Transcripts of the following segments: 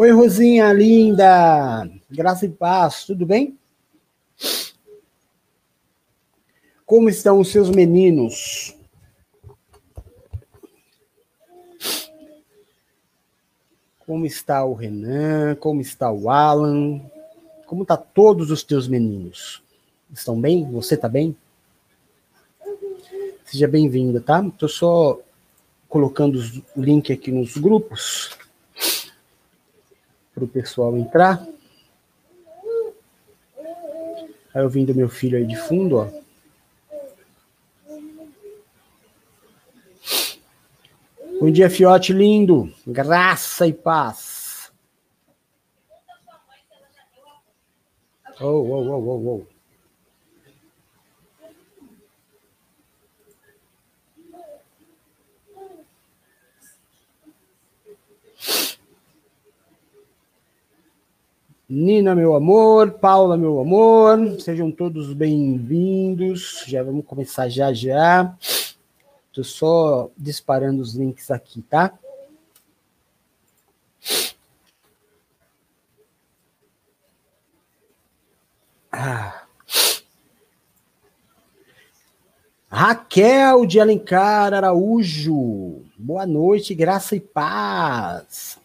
Oi, Rosinha, linda! Graça e paz, tudo bem? Como estão os seus meninos? Como está o Renan? Como está o Alan? Como tá todos os teus meninos? Estão bem? Você tá bem? Seja bem-vinda, tá? Tô só colocando o link aqui nos grupos para o pessoal entrar. Aí ouvindo meu filho aí de fundo, ó. Bom dia, fiote lindo. Graça e paz. Oh, oh, oh, oh, oh. Nina, meu amor, Paula, meu amor, sejam todos bem-vindos. Já vamos começar já já. Estou só disparando os links aqui, tá? Ah. Raquel de Alencar Araújo. Boa noite, graça e paz.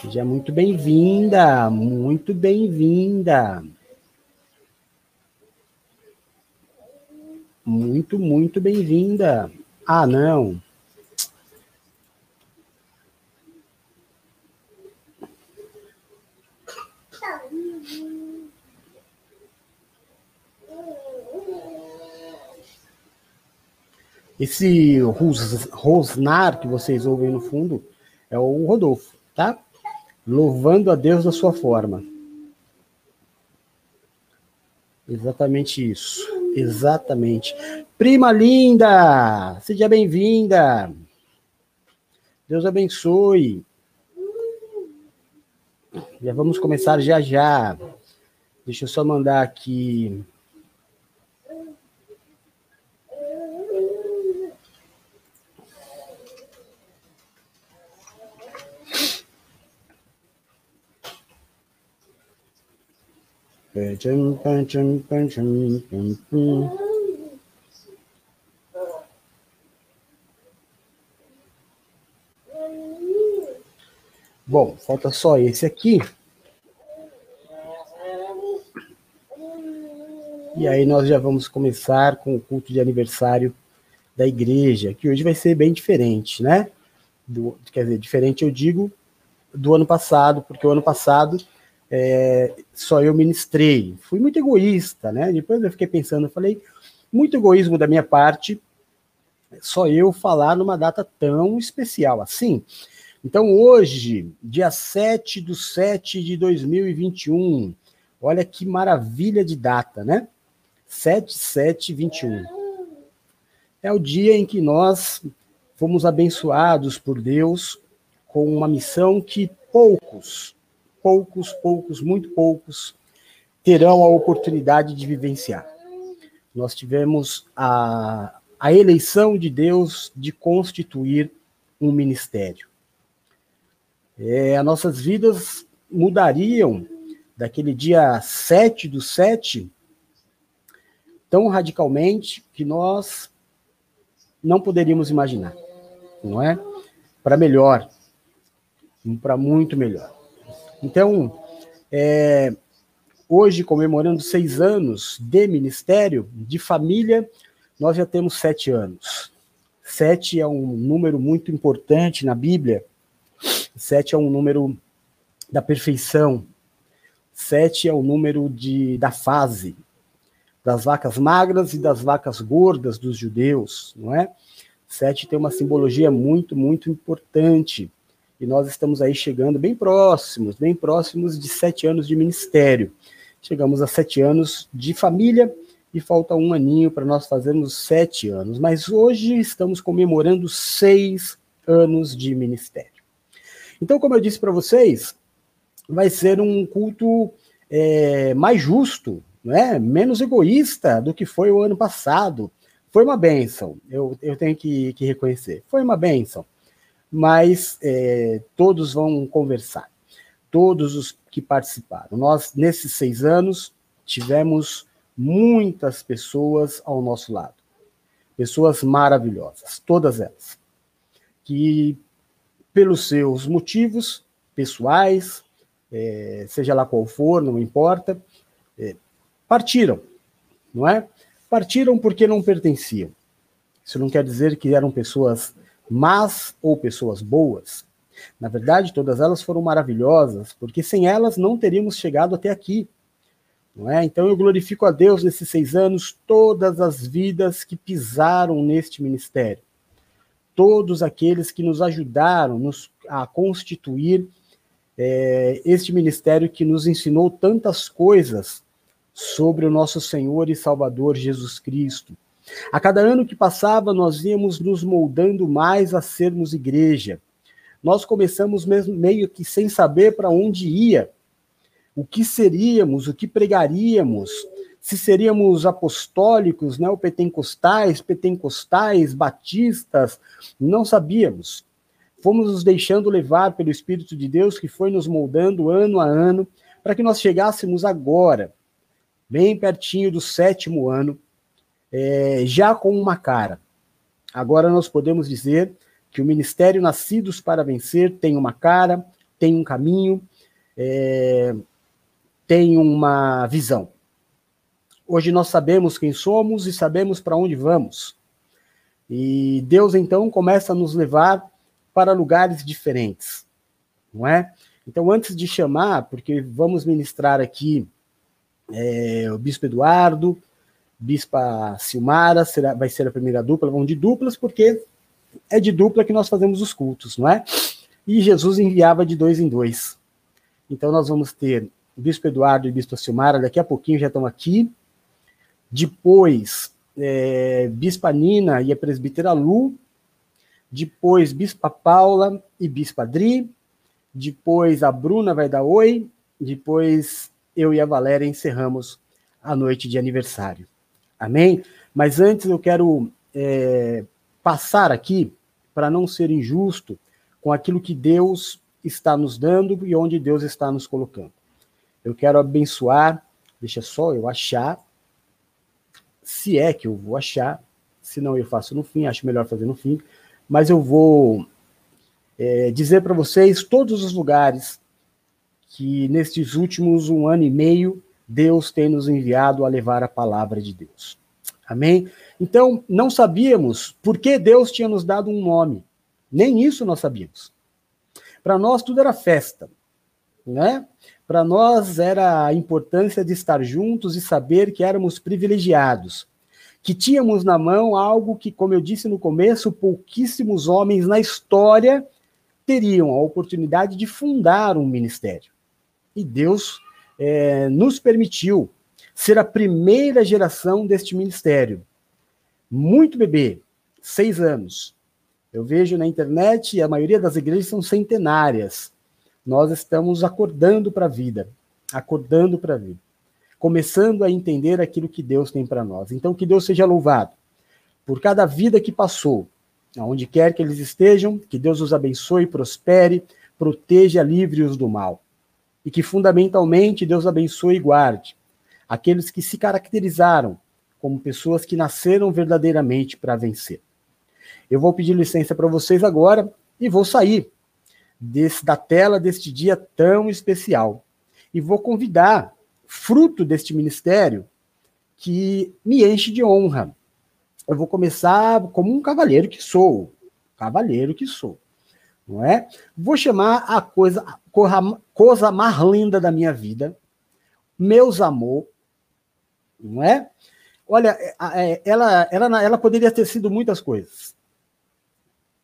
Seja muito bem-vinda, muito bem-vinda. Muito, muito bem-vinda. Ah, não. Esse Rosnar que vocês ouvem no fundo é o Rodolfo, tá? Louvando a Deus da sua forma. Exatamente isso. Exatamente. Prima linda, seja bem-vinda. Deus abençoe. Já vamos começar já já. Deixa eu só mandar aqui Bom, falta só esse aqui. E aí nós já vamos começar com o culto de aniversário da igreja, que hoje vai ser bem diferente, né? Do, quer dizer, diferente eu digo do ano passado, porque o ano passado é, só eu ministrei. Fui muito egoísta, né? Depois eu fiquei pensando, eu falei, muito egoísmo da minha parte, só eu falar numa data tão especial assim. Então, hoje, dia 7 de 7 de 2021, olha que maravilha de data, né? 7, 7, 21. É o dia em que nós fomos abençoados por Deus com uma missão que poucos poucos, poucos, muito poucos terão a oportunidade de vivenciar. Nós tivemos a, a eleição de Deus de constituir um ministério. É, as nossas vidas mudariam daquele dia 7 do 7 tão radicalmente que nós não poderíamos imaginar, não é? Para melhor, para muito melhor. Então, é, hoje, comemorando seis anos de ministério, de família, nós já temos sete anos. Sete é um número muito importante na Bíblia. Sete é um número da perfeição. Sete é o número de, da fase, das vacas magras e das vacas gordas dos judeus, não é? Sete tem uma simbologia muito, muito importante e nós estamos aí chegando bem próximos, bem próximos de sete anos de ministério. Chegamos a sete anos de família e falta um aninho para nós fazermos sete anos. Mas hoje estamos comemorando seis anos de ministério. Então, como eu disse para vocês, vai ser um culto é, mais justo, né? menos egoísta do que foi o ano passado. Foi uma benção, eu, eu tenho que, que reconhecer. Foi uma benção mas é, todos vão conversar, todos os que participaram. Nós, nesses seis anos, tivemos muitas pessoas ao nosso lado, pessoas maravilhosas, todas elas, que, pelos seus motivos pessoais, é, seja lá qual for, não importa, é, partiram, não é? Partiram porque não pertenciam. Isso não quer dizer que eram pessoas más ou pessoas boas. Na verdade, todas elas foram maravilhosas, porque sem elas não teríamos chegado até aqui. Não é? Então eu glorifico a Deus nesses seis anos todas as vidas que pisaram neste ministério, todos aqueles que nos ajudaram nos, a constituir é, este ministério que nos ensinou tantas coisas sobre o nosso Senhor e Salvador Jesus Cristo. A cada ano que passava, nós íamos nos moldando mais a sermos igreja. Nós começamos mesmo meio que sem saber para onde ia, o que seríamos, o que pregaríamos, se seríamos apostólicos, neopentecostais, pentecostais, batistas, não sabíamos fomos nos deixando levar pelo Espírito de Deus que foi nos moldando ano a ano, para que nós chegássemos agora, bem pertinho do sétimo ano, é, já com uma cara. Agora nós podemos dizer que o Ministério Nascidos para Vencer tem uma cara, tem um caminho, é, tem uma visão. Hoje nós sabemos quem somos e sabemos para onde vamos. E Deus então começa a nos levar para lugares diferentes, não é? Então, antes de chamar, porque vamos ministrar aqui é, o Bispo Eduardo, Bispa Silmara, será, vai ser a primeira dupla, vão de duplas, porque é de dupla que nós fazemos os cultos, não é? E Jesus enviava de dois em dois. Então, nós vamos ter o Bispo Eduardo e o Bispa Silmara, daqui a pouquinho já estão aqui. Depois, é, Bispa Nina e a presbítera Lu, depois Bispa Paula e Bispa Adri, depois a Bruna vai dar oi, depois eu e a Valéria encerramos a noite de aniversário. Amém? Mas antes eu quero é, passar aqui, para não ser injusto, com aquilo que Deus está nos dando e onde Deus está nos colocando. Eu quero abençoar, deixa só eu achar, se é que eu vou achar, se não eu faço no fim, acho melhor fazer no fim mas eu vou é, dizer para vocês todos os lugares que nestes últimos um ano e meio Deus tem nos enviado a levar a palavra de Deus. Amém? Então, não sabíamos por que Deus tinha nos dado um nome. Nem isso nós sabíamos. Para nós tudo era festa, né? Para nós era a importância de estar juntos e saber que éramos privilegiados, que tínhamos na mão algo que, como eu disse no começo, pouquíssimos homens na história teriam a oportunidade de fundar um ministério. E Deus é, nos permitiu ser a primeira geração deste ministério. Muito bebê, seis anos. Eu vejo na internet, e a maioria das igrejas são centenárias. Nós estamos acordando para a vida, acordando para a vida começando a entender aquilo que Deus tem para nós. Então, que Deus seja louvado por cada vida que passou, aonde quer que eles estejam, que Deus os abençoe, prospere, proteja, livre-os do mal. E que, fundamentalmente, Deus abençoe e guarde aqueles que se caracterizaram como pessoas que nasceram verdadeiramente para vencer. Eu vou pedir licença para vocês agora e vou sair desse, da tela deste dia tão especial. E vou convidar fruto deste ministério que me enche de honra. Eu vou começar como um cavalheiro que sou, cavalheiro que sou, não é? Vou chamar a coisa, coisa mais linda da minha vida, meus amor, não é? Olha, é, ela, ela, ela poderia ter sido muitas coisas.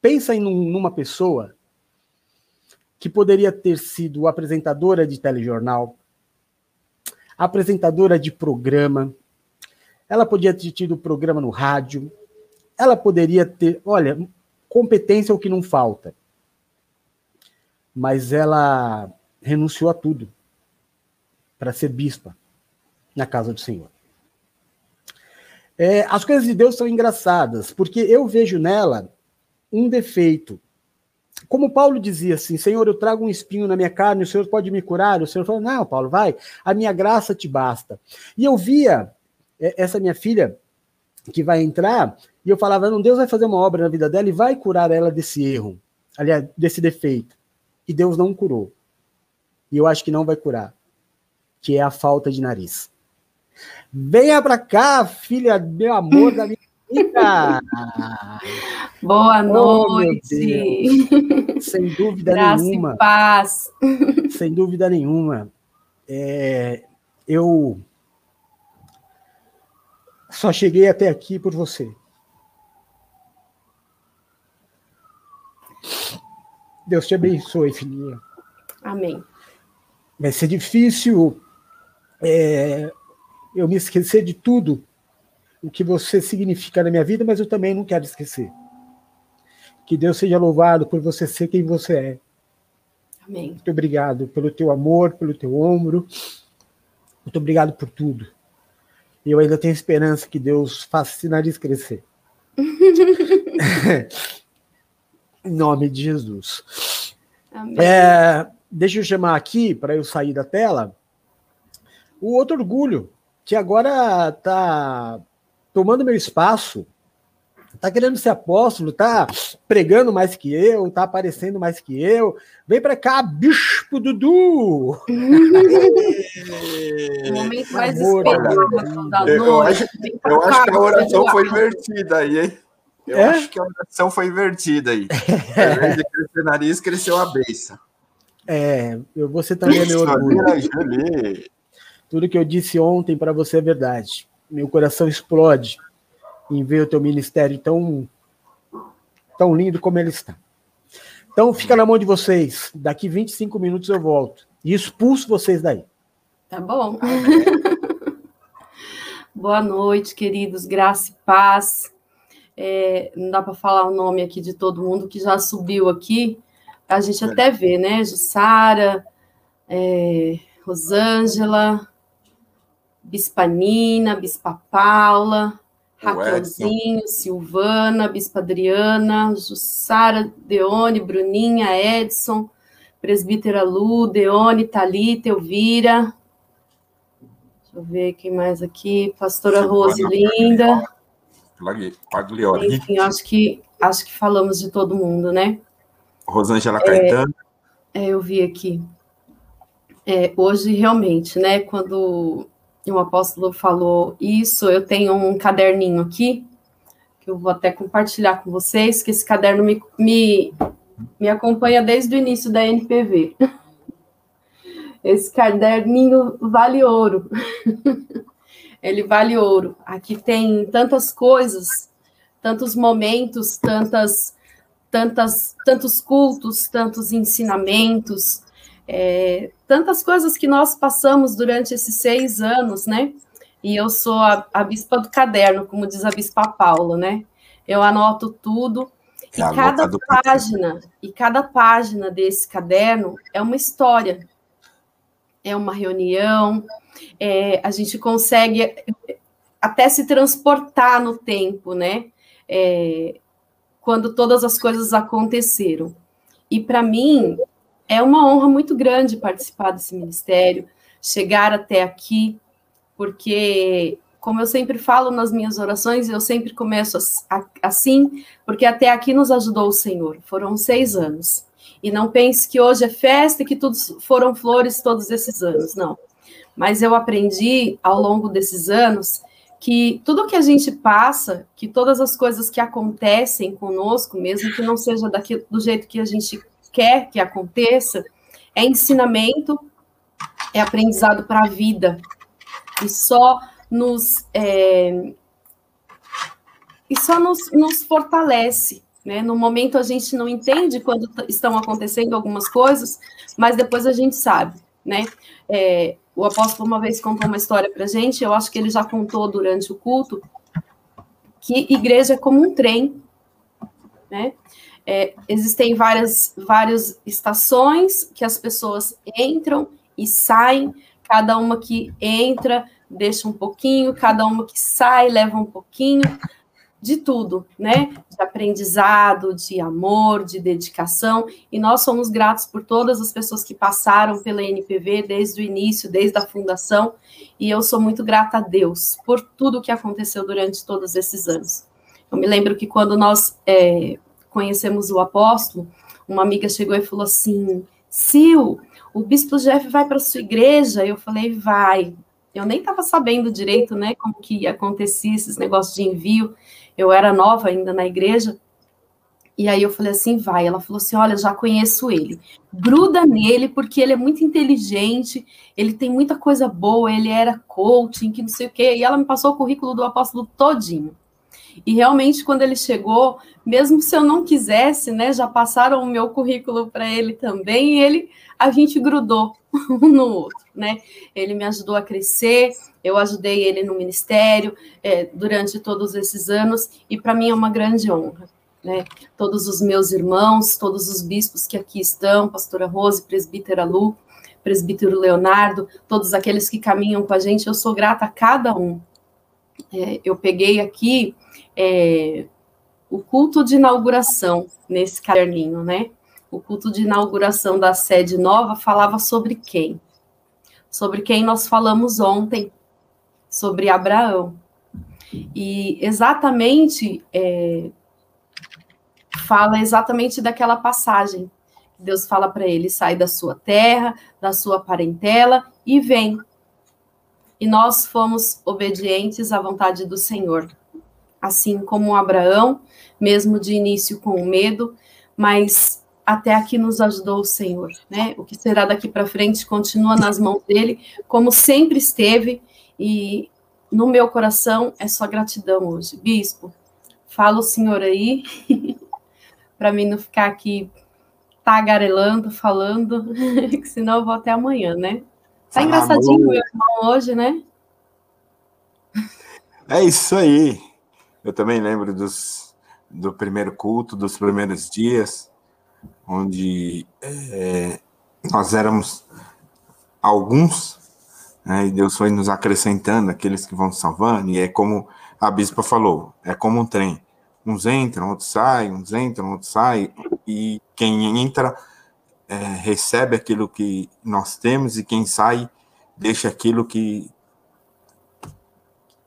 Pensa em numa pessoa que poderia ter sido apresentadora de telejornal, apresentadora de programa, ela podia ter tido programa no rádio, ela poderia ter, olha, competência é o que não falta. Mas ela renunciou a tudo para ser bispa na casa do Senhor. É, as coisas de Deus são engraçadas, porque eu vejo nela um defeito como Paulo dizia assim, Senhor, eu trago um espinho na minha carne, o Senhor pode me curar? O Senhor falou, não, Paulo, vai, a minha graça te basta. E eu via é, essa minha filha que vai entrar, e eu falava, não, Deus vai fazer uma obra na vida dela e vai curar ela desse erro, aliás, desse defeito. E Deus não curou. E eu acho que não vai curar, que é a falta de nariz. Venha pra cá, filha, meu amor da minha vida. Boa noite. Oh, Sem dúvida Graça nenhuma. E paz. Sem dúvida nenhuma. É, eu só cheguei até aqui por você. Deus te abençoe, filhinha. Amém. Vai ser difícil é, eu me esquecer de tudo o que você significa na minha vida, mas eu também não quero esquecer. Que Deus seja louvado por você ser quem você é. Amém. Muito obrigado pelo teu amor, pelo teu ombro. Muito obrigado por tudo. E eu ainda tenho esperança que Deus faça esse nariz crescer. em nome de Jesus. Amém. É, deixa eu chamar aqui, para eu sair da tela, o outro orgulho, que agora está tomando meu espaço, está querendo ser apóstolo, está pregando mais que eu, está aparecendo mais que eu. Vem para cá, Bispo Dudu! O momento mais esperado da Eu noite. acho, Vem pra eu acho que a oração foi invertida aí, hein? Eu É? acho que a oração foi invertida aí. Ao invés de crescer o nariz, cresceu a beça. É, eu, você também é meu orgulho. Tudo que eu disse ontem para você é verdade. Meu coração explode em ver o teu ministério tão, tão lindo como ele está. Então fica na mão de vocês. Daqui 25 minutos eu volto. E expulso vocês daí. Tá bom? Boa noite, queridos. Graça e paz. É, não dá para falar o nome aqui de todo mundo que já subiu aqui. A gente até vê, né? Jussara, é, Rosângela, Bispa Nina, Bispa Paula, Raquelzinho, Silvana, Bispa Adriana, Jussara, Deone, Bruninha, Edson, Presbítera Lu, Deone, Thalita, Elvira. Deixa eu ver quem mais aqui. Pastora Rose Linda. Pagliori. Enfim, acho que, acho que falamos de todo mundo, né? Rosângela Caetano. É, eu vi aqui. É, hoje, realmente, né, quando o apóstolo falou isso, eu tenho um caderninho aqui, que eu vou até compartilhar com vocês, que esse caderno me, me, me acompanha desde o início da NPV. Esse caderninho vale ouro. Ele vale ouro. Aqui tem tantas coisas, tantos momentos, tantas, tantas, tantos cultos, tantos ensinamentos, é, tantas coisas que nós passamos durante esses seis anos, né? E eu sou a, a bispa do caderno, como diz a bispa Paula, né? Eu anoto tudo. E É cada página, e cada página desse caderno é uma história, é uma reunião, é, a gente consegue até se transportar no tempo, né? É, quando todas as coisas aconteceram. E para mim é uma honra muito grande participar desse ministério, chegar até aqui, porque, como eu sempre falo nas minhas orações, eu sempre começo assim, porque até aqui nos ajudou o Senhor. Foram seis anos. E não pense que hoje é festa e que tudo foram flores todos esses anos, não. Mas eu aprendi ao longo desses anos que tudo que a gente passa, que todas as coisas que acontecem conosco, mesmo que não seja daqui, do jeito que a gente quer que aconteça, é ensinamento, é aprendizado para a vida. E só nos. É, e só nos, nos fortalece. Né? No momento a gente não entende quando estão acontecendo algumas coisas, mas depois a gente sabe. Né? É, o apóstolo uma vez contou uma história para gente, eu acho que ele já contou durante o culto, que igreja é como um trem. Né? É, existem várias, várias estações que as pessoas entram e saem, cada uma que entra deixa um pouquinho, cada uma que sai leva um pouquinho, de tudo, né? De aprendizado, de amor, de dedicação, e nós somos gratos por todas as pessoas que passaram pela NPV desde o início, desde a fundação, e eu sou muito grata a Deus por tudo que aconteceu durante todos esses anos. Eu me lembro que quando nós é, conhecemos o apóstolo, uma amiga chegou e falou assim: Sil, o bispo Jeff vai para sua igreja? Eu falei: vai. Eu nem estava sabendo direito, né, como que acontecia esses negócios de envio. Eu era nova ainda na igreja. E aí eu falei assim, vai. Ela falou assim, olha, já conheço ele. Gruda nele, porque ele é muito inteligente, ele tem muita coisa boa, ele era coaching, que não sei o quê. E ela me passou o currículo do apóstolo todinho. E realmente, quando ele chegou, mesmo se eu não quisesse, né, já passaram o meu currículo para ele também, e ele, a gente grudou um no outro, né? Ele me ajudou a crescer, eu ajudei ele no ministério é, durante todos esses anos, e para mim é uma grande honra. Né? Todos os meus irmãos, todos os bispos que aqui estão, pastora Rose, presbítera Lu, presbítero Leonardo, todos aqueles que caminham com a gente, eu sou grata a cada um. É, eu peguei aqui é, o culto de inauguração nesse caderninho, né? O culto de inauguração da sede nova falava sobre quem? Sobre quem nós falamos ontem, sobre Abraão. E exatamente é, fala exatamente daquela passagem. Deus fala para ele: sai da sua terra, da sua parentela e vem. E nós fomos obedientes à vontade do Senhor assim como Abraão, mesmo de início com medo, mas até aqui nos ajudou o Senhor, né? O que será daqui para frente continua nas mãos dele, como sempre esteve, e no meu coração é só gratidão hoje. Bispo, fala o Senhor aí, para mim não ficar aqui tagarelando, falando, que senão eu vou até amanhã, né? Tá engraçadinho meu irmão hoje, né? É isso aí. Eu também lembro dos, do primeiro culto, dos primeiros dias, onde é, nós éramos alguns, né, e Deus foi nos acrescentando, aqueles que vão salvando, e é como a bispa falou, é como um trem. Uns entram, outros saem, uns entram, outros saem, e quem entra é, recebe aquilo que nós temos, e quem sai deixa aquilo que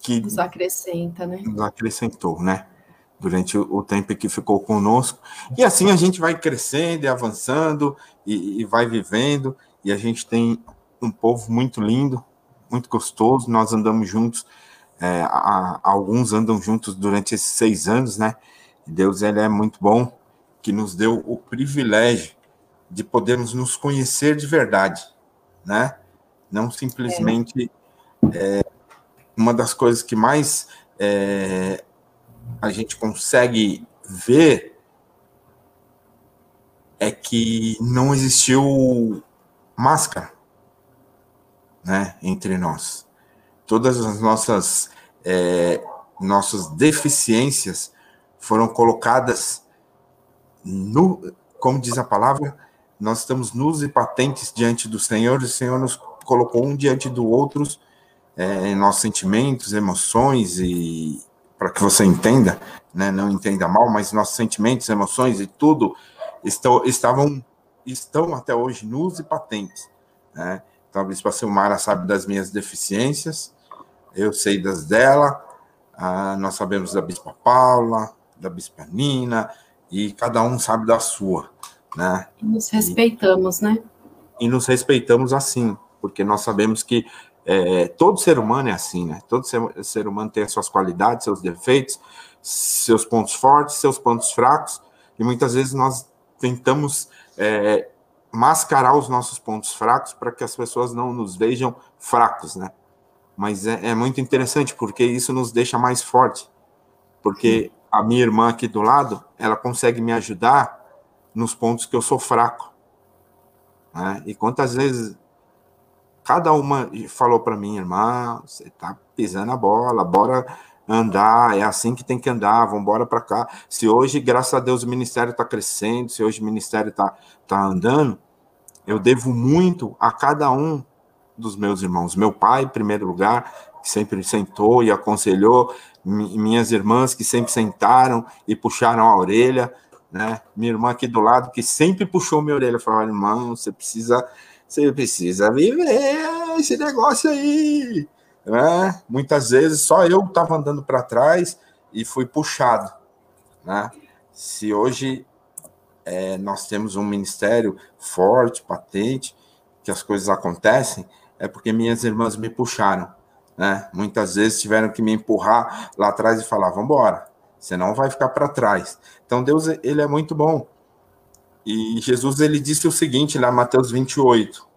que nos acrescenta, né? Nos acrescentou, né? Durante o, tempo que ficou conosco. E assim a gente vai crescendo e avançando e, e vai vivendo. E a gente tem um povo muito lindo, muito gostoso. Nós andamos juntos, é, a, alguns andam juntos durante esses seis anos, né? Deus ele é muito bom, que nos deu o privilégio de podermos nos conhecer de verdade, né? Não simplesmente é. É, uma das coisas que mais é, a gente consegue ver é que não existiu máscara né, entre nós. Todas as nossas, é, nossas deficiências foram colocadas no, como diz a palavra, nós estamos nus e patentes diante do Senhor, e o Senhor nos colocou um diante do outro é, nossos sentimentos, emoções e para que você entenda, né, não entenda mal, mas nossos sentimentos, emoções e tudo estão, estavam estão até hoje nus e patentes, né? Então a Bispa Silmara sabe das minhas deficiências, eu sei das dela, ah, nós sabemos da Bispa Paula, da Bispa Nina, e cada um sabe da sua, né? E nos respeitamos, e, né? E nos respeitamos assim, porque nós sabemos que é, todo ser humano é assim, né? Todo ser, ser humano tem as suas qualidades, seus defeitos, seus pontos fortes, seus pontos fracos, e muitas vezes nós tentamos é, mascarar os nossos pontos fracos para que as pessoas não nos vejam fracos, né? Mas é, é muito interessante porque isso nos deixa mais forte, porque a minha irmã aqui do lado, ela consegue me ajudar nos pontos que eu sou fraco. Né? E quantas vezes cada uma falou para mim, irmã, você está pisando a bola, bora andar, é assim que tem que andar, vamos embora para cá. Se hoje, graças a Deus, o ministério está crescendo, se hoje o ministério está tá andando, eu devo muito a cada um dos meus irmãos. Meu pai, em primeiro lugar, que sempre sentou e aconselhou, minhas irmãs que sempre sentaram e puxaram a orelha, né? Minha irmã aqui do lado que sempre puxou minha orelha, falou: irmão, você precisa, você precisa viver esse negócio aí, né? Muitas vezes só eu estava andando para trás e fui puxado, né? Se hoje é, nós temos um ministério forte, patente, que as coisas acontecem, é porque minhas irmãs me puxaram, né? Muitas vezes tiveram que me empurrar lá atrás e falar: vamos embora, você não vai ficar para trás. Então Deus ele é muito bom. E Jesus ele disse o seguinte lá Mateus 28.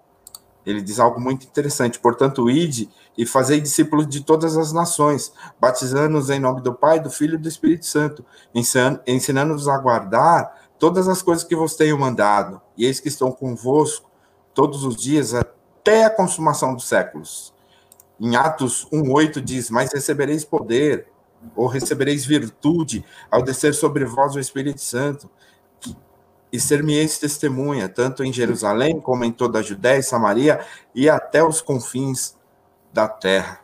Ele diz algo muito interessante. Portanto, ide e fazei discípulos de todas as nações, batizando-os em nome do Pai, do Filho e do Espírito Santo, ensinando-os a guardar todas as coisas que vos tenho mandado. E eis que estão convosco todos os dias até a consumação dos séculos. Em Atos 1:8 diz: "Mas recebereis poder ou recebereis virtude ao descer sobre vós o Espírito Santo, e ser-me-eis testemunha, tanto em Jerusalém como em toda a Judéia e Samaria e até os confins da terra.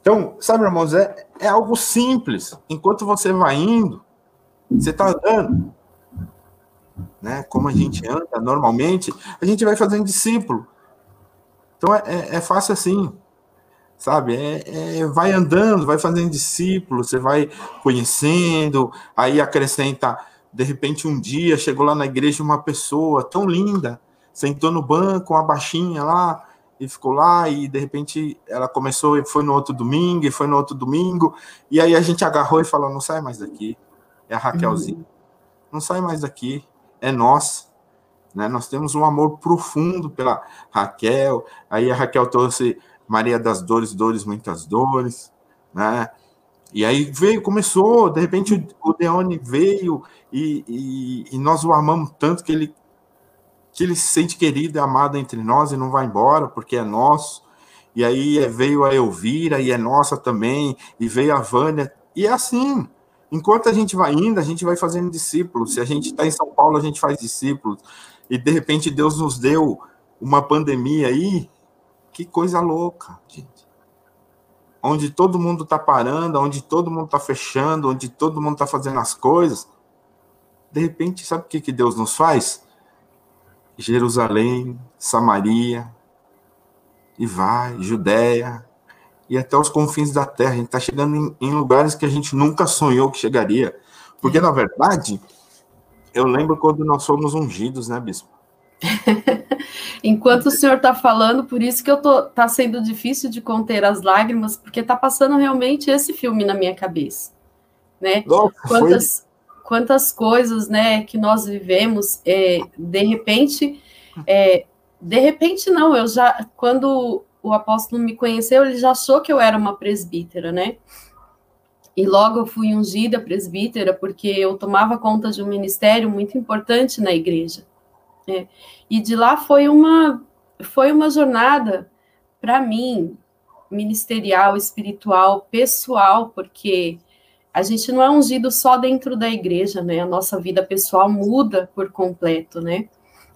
Então, sabe, irmãos, é, é algo simples. Enquanto você vai indo, você está andando, né? Como a gente anda normalmente, a gente vai fazendo discípulo. Então é, é, é fácil assim sabe? É, é, vai andando, vai fazendo discípulos, você vai conhecendo, aí acrescenta, de repente um dia chegou lá na igreja uma pessoa tão linda, sentou no banco, uma baixinha lá, e ficou lá, e de repente ela começou e foi no outro domingo, e foi no outro domingo, e aí a gente agarrou e falou, não sai mais daqui, é a Raquelzinha, uhum. não sai mais daqui, é nossa. Né? Nós temos um amor profundo pela Raquel. Aí a Raquel trouxe Maria das Dores, Dores, Muitas Dores, né? E aí veio, começou, de repente o Deone veio e, e, e, nós o amamos tanto que ele, que ele se sente querido e amado entre nós e não vai embora porque é nosso. E aí veio a Elvira e é nossa também, e veio a Vânia, e é assim. Enquanto a gente vai indo, a gente vai fazendo discípulos. Se a gente está em São Paulo, a gente faz discípulos. E de repente Deus nos deu uma pandemia aí, que coisa louca, gente. Onde todo mundo está parando, onde todo mundo está fechando, onde todo mundo está fazendo as coisas. De repente, sabe o que, que Deus nos faz? Jerusalém, Samaria, e vai, Judéia, e até os confins da terra. A gente está chegando em, em, lugares que a gente nunca sonhou que chegaria. Porque, na verdade, eu lembro quando nós fomos ungidos, né, Bispo? Enquanto o senhor está falando, por isso que eu tô, tá sendo difícil de conter as lágrimas, porque está passando realmente esse filme na minha cabeça, né? Nossa, quantas, quantas coisas, né, que nós vivemos, é, de repente, é, de repente não, eu já, quando o apóstolo me conheceu, ele já achou que eu era uma presbítera, né? E logo eu fui ungida presbítera porque eu tomava conta de um ministério muito importante na igreja. É. E de lá foi uma, foi uma jornada, para mim, ministerial, espiritual, pessoal, porque a gente não é ungido só dentro da igreja, né? A nossa vida pessoal muda por completo, né?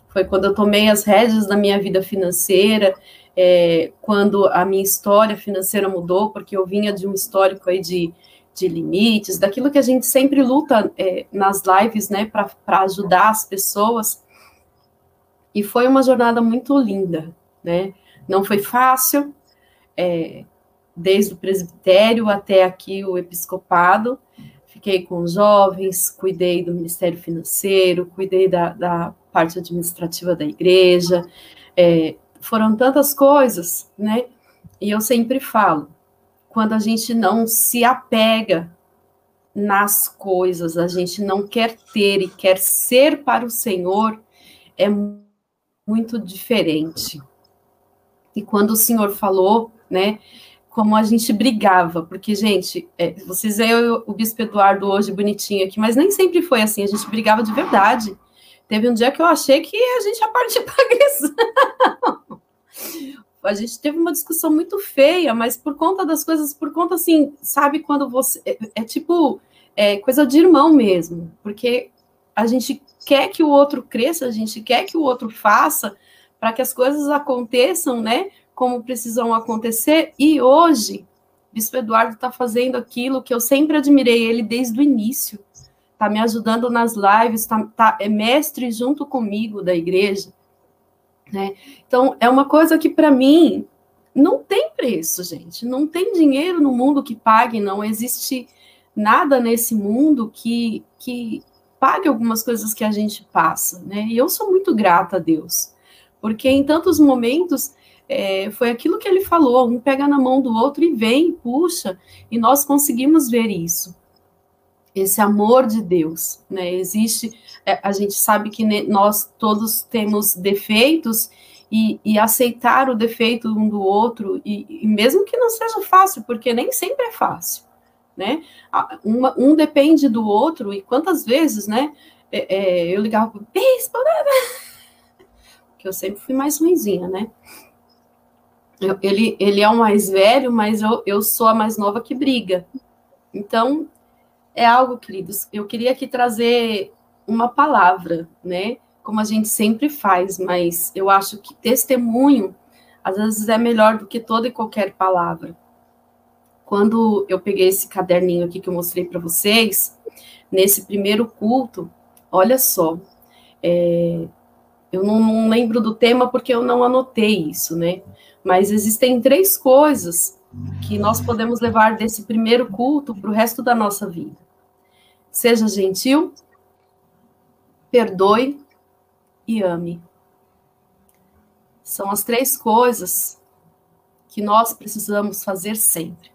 Foi quando eu tomei as rédeas da minha vida financeira, é, quando a minha história financeira mudou, porque eu vinha de um histórico aí de, de limites, daquilo que a gente sempre luta é, nas lives, né, para ajudar as pessoas. E foi uma jornada muito linda, né? Não foi fácil, é, desde o presbitério até aqui o episcopado. Fiquei com jovens, cuidei do Ministério Financeiro, cuidei da, da parte administrativa da igreja. É, foram tantas coisas, né? E eu sempre falo, quando a gente não se apega nas coisas, a gente não quer ter e quer ser para o Senhor, é muito diferente. E quando o senhor falou, né, como a gente brigava, porque, gente, é, vocês veem o Bispo Eduardo hoje bonitinho aqui, mas nem sempre foi assim, a gente brigava de verdade. Teve um dia que eu achei que a gente ia partir para agressão. a gente teve uma discussão muito feia, mas por conta das coisas, por conta assim, sabe quando você. É, é tipo é, coisa de irmão mesmo, porque a gente quer que o outro cresça, a gente quer que o outro faça, para que as coisas aconteçam, né? Como precisam acontecer. E hoje Bispo Eduardo está fazendo aquilo que eu sempre admirei ele desde o início. Está me ajudando nas lives, tá, tá, é mestre junto comigo da igreja. Né? Então, é uma coisa que, para mim, não tem preço, gente. Não tem dinheiro no mundo que pague, não existe nada nesse mundo que, que pague algumas coisas que a gente passa, né? E eu sou muito grata a Deus, porque em tantos momentos é, foi aquilo que ele falou: um pega na mão do outro e vem, puxa, e nós conseguimos ver isso. Esse amor de Deus, né? Existe, é, a gente sabe que nós todos temos defeitos e, e, aceitar o defeito um do outro, e, e, mesmo que não seja fácil, porque nem sempre é fácil, né? Uma, um depende do outro, e quantas vezes, né? É, é, eu ligava para bispo, que eu sempre fui mais ruimzinha, né? Eu, ele, ele é o mais velho, mas eu, eu sou a mais nova que briga. Então, é algo, queridos, eu queria aqui trazer uma palavra, né? como a gente sempre faz, mas eu acho que testemunho às vezes é melhor do que toda e qualquer palavra. Quando eu peguei esse caderninho aqui que eu mostrei para vocês, nesse primeiro culto, olha só, é, eu não, não lembro do tema porque eu não anotei isso, né? Mas existem três coisas que nós podemos levar desse primeiro culto para o resto da nossa vida. Seja gentil, perdoe e ame. São as três coisas que nós precisamos fazer sempre.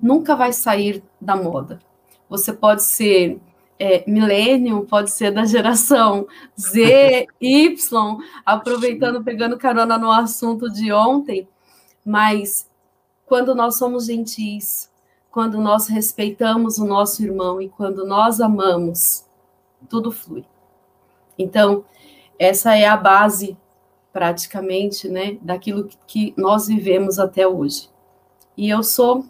Nunca vai sair da moda. Você pode ser é, millennium, pode ser da geração Z, Y, aproveitando, pegando carona no assunto de ontem, mas quando nós somos gentis, quando nós respeitamos o nosso irmão e quando nós amamos, tudo flui. Então, essa é a base, praticamente, né, daquilo que nós vivemos até hoje. E eu sou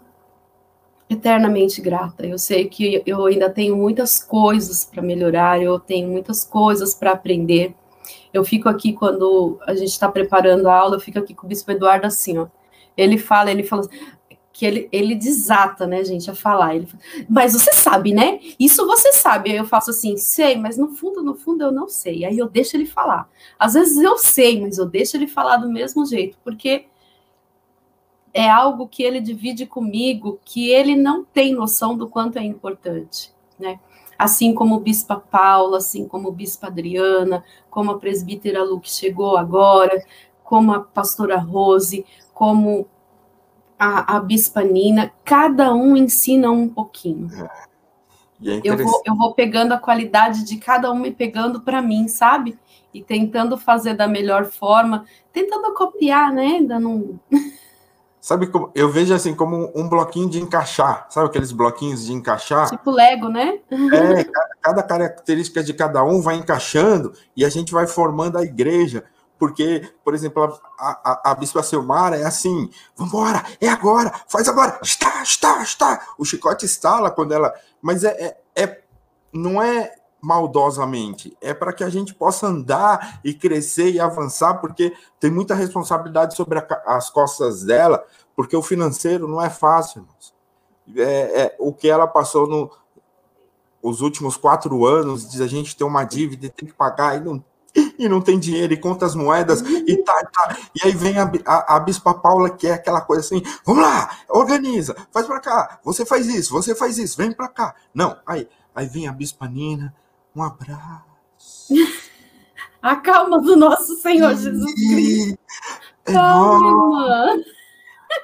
eternamente grata. Eu sei que eu ainda tenho muitas coisas para melhorar, eu tenho muitas coisas para aprender. Eu fico aqui quando a gente está preparando a aula, eu fico aqui com o Bispo Eduardo assim, ó. Ele fala, ele fala, que ele, ele desata, né, gente, a falar. Ele fala, mas você sabe, né? Isso você sabe. Aí eu faço assim, sei, mas no fundo, no fundo eu não sei. Aí eu deixo ele falar. Às vezes eu sei, mas eu deixo ele falar do mesmo jeito, porque é algo que ele divide comigo que ele não tem noção do quanto é importante, né? Assim como o Bispa Paula, assim como o Bispa Adriana, como a presbítera Lu que chegou agora, como a pastora Rose, como a, a Bispa Nina, cada um ensina um pouquinho. É. é eu, vou, eu vou pegando a qualidade de cada um e pegando para mim, sabe? E tentando fazer da melhor forma, tentando copiar, né? Ainda não. Sabe como eu vejo assim como um bloquinho de encaixar, sabe aqueles bloquinhos de encaixar? Tipo Lego, né? É, cada característica de cada um vai encaixando e a gente vai formando a igreja porque, por exemplo, a, a, a Bispa Silmara é assim: vambora, é agora, faz agora, está, está, está. O chicote estala quando ela. Mas é, é, é não é maldosamente, é para que a gente possa andar e crescer e avançar, porque tem muita responsabilidade sobre a, as costas dela, porque o financeiro não é fácil. É, é, o que ela passou no, os últimos quatro anos, de a gente ter uma dívida e ter que pagar, e não e não tem dinheiro, e conta as moedas, e tá, tá. E aí vem a, a, a Bispa Paula, que é aquela coisa assim: vamos lá, organiza, faz para cá, você faz isso, você faz isso, vem para cá. Não, aí, aí vem a Bispa Nina, um abraço. A calma do nosso Senhor Jesus Cristo. É calma,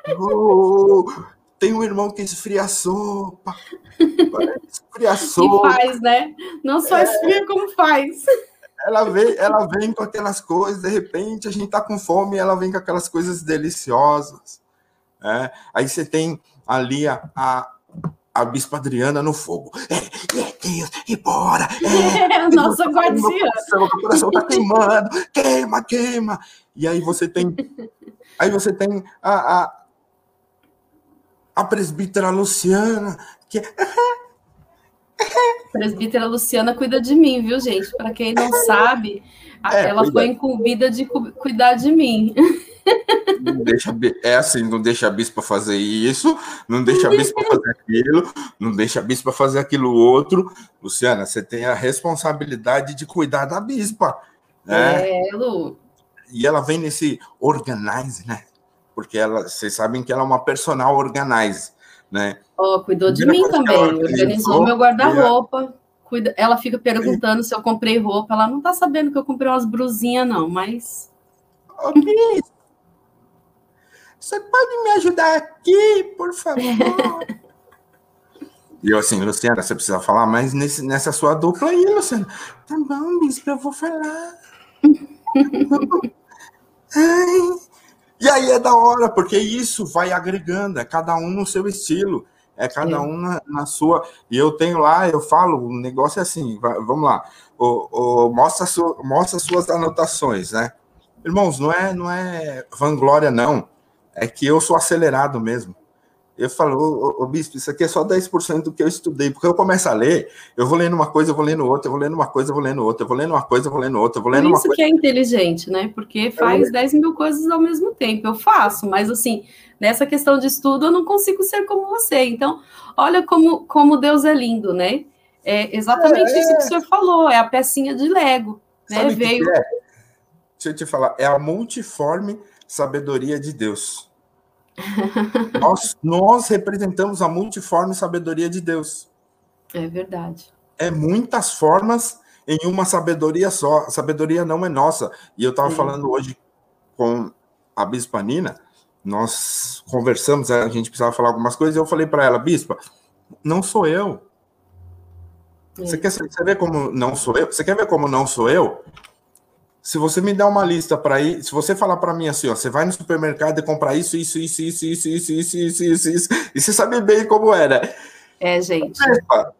irmã. Oh, tem um irmão que esfria a sopa. Esfria a sopa. E faz, né? Não só é. esfria, como faz ela vem, ela vem com aquelas coisas, de repente a gente tá com fome e ela vem com aquelas coisas deliciosas. É? Aí você tem ali a, a, a Bispa Adriana no fogo. É, é Deus, e bora! É, é nossa guardiã. O coração tá queimando, queima, queima. E aí você tem, aí você tem a, a, a presbítera Luciana, que é presbítera Luciana cuida de mim, viu, gente? Para quem não sabe, é, ela foi incumbida de cu cuidar de mim. não deixa, é assim, não deixa a bispa fazer isso, não deixa a bispa fazer aquilo, não deixa a bispa fazer aquilo outro. Luciana, você tem a responsabilidade de cuidar da bispa. Né? É, Lu. E ela vem nesse organize, né? Porque ela, vocês sabem que ela é uma personal organize, né? Oh, cuidou de mim também, organizou meu guarda-roupa cuida, ela fica perguntando se eu comprei roupa. Ela não tá sabendo que eu comprei umas brusinhas, não, mas. Cris, você pode me ajudar aqui, por favor? E eu assim, Luciana, você precisa falar mais nesse, nessa sua dupla aí, Luciana. Tá bom, bispo, eu vou falar. Ai. E aí é da hora, porque isso vai agregando, é cada um no seu estilo. É cada um na, na, sua. E eu tenho lá, eu falo, o negócio é assim, vai, vamos lá. O, o, mostra, su, mostra suas anotações, né? Irmãos, não é, não é vanglória, não. É que eu sou acelerado mesmo. Eu falo, ô, ô, bispo, isso aqui é só 10% do que eu estudei, porque eu começo a ler, eu vou lendo uma coisa, eu vou lendo outra, eu vou lendo uma coisa, eu vou lendo outra, eu vou lendo uma coisa, eu vou lendo outra, eu vou lendo Por isso uma que coisa. é inteligente, né? Porque faz eu... 10 mil coisas ao mesmo tempo. Eu faço, mas assim, nessa questão de estudo, eu não consigo ser como você. Então, olha como, como Deus é lindo, né? É exatamente é... isso que o senhor falou, é a pecinha de Lego. Né? Veio. É? Deixa eu te falar, é a multiforme sabedoria de Deus. nós, nós representamos a multiforme sabedoria de Deus. É verdade. É muitas formas em uma sabedoria só. A sabedoria não é nossa. E eu estava é. falando hoje com a Bispa Nina, nós conversamos, a gente precisava falar algumas coisas, e eu falei para ela, Bispa, não sou eu. É. Você quer você ver como não sou eu? Você quer ver como não sou eu? Se você me der uma lista para ir, se você falar para mim assim, ó, você vai no supermercado e comprar isso, isso, isso, isso, isso, isso, isso, isso, isso, isso, e você sabe bem como era. É, gente. Bispa,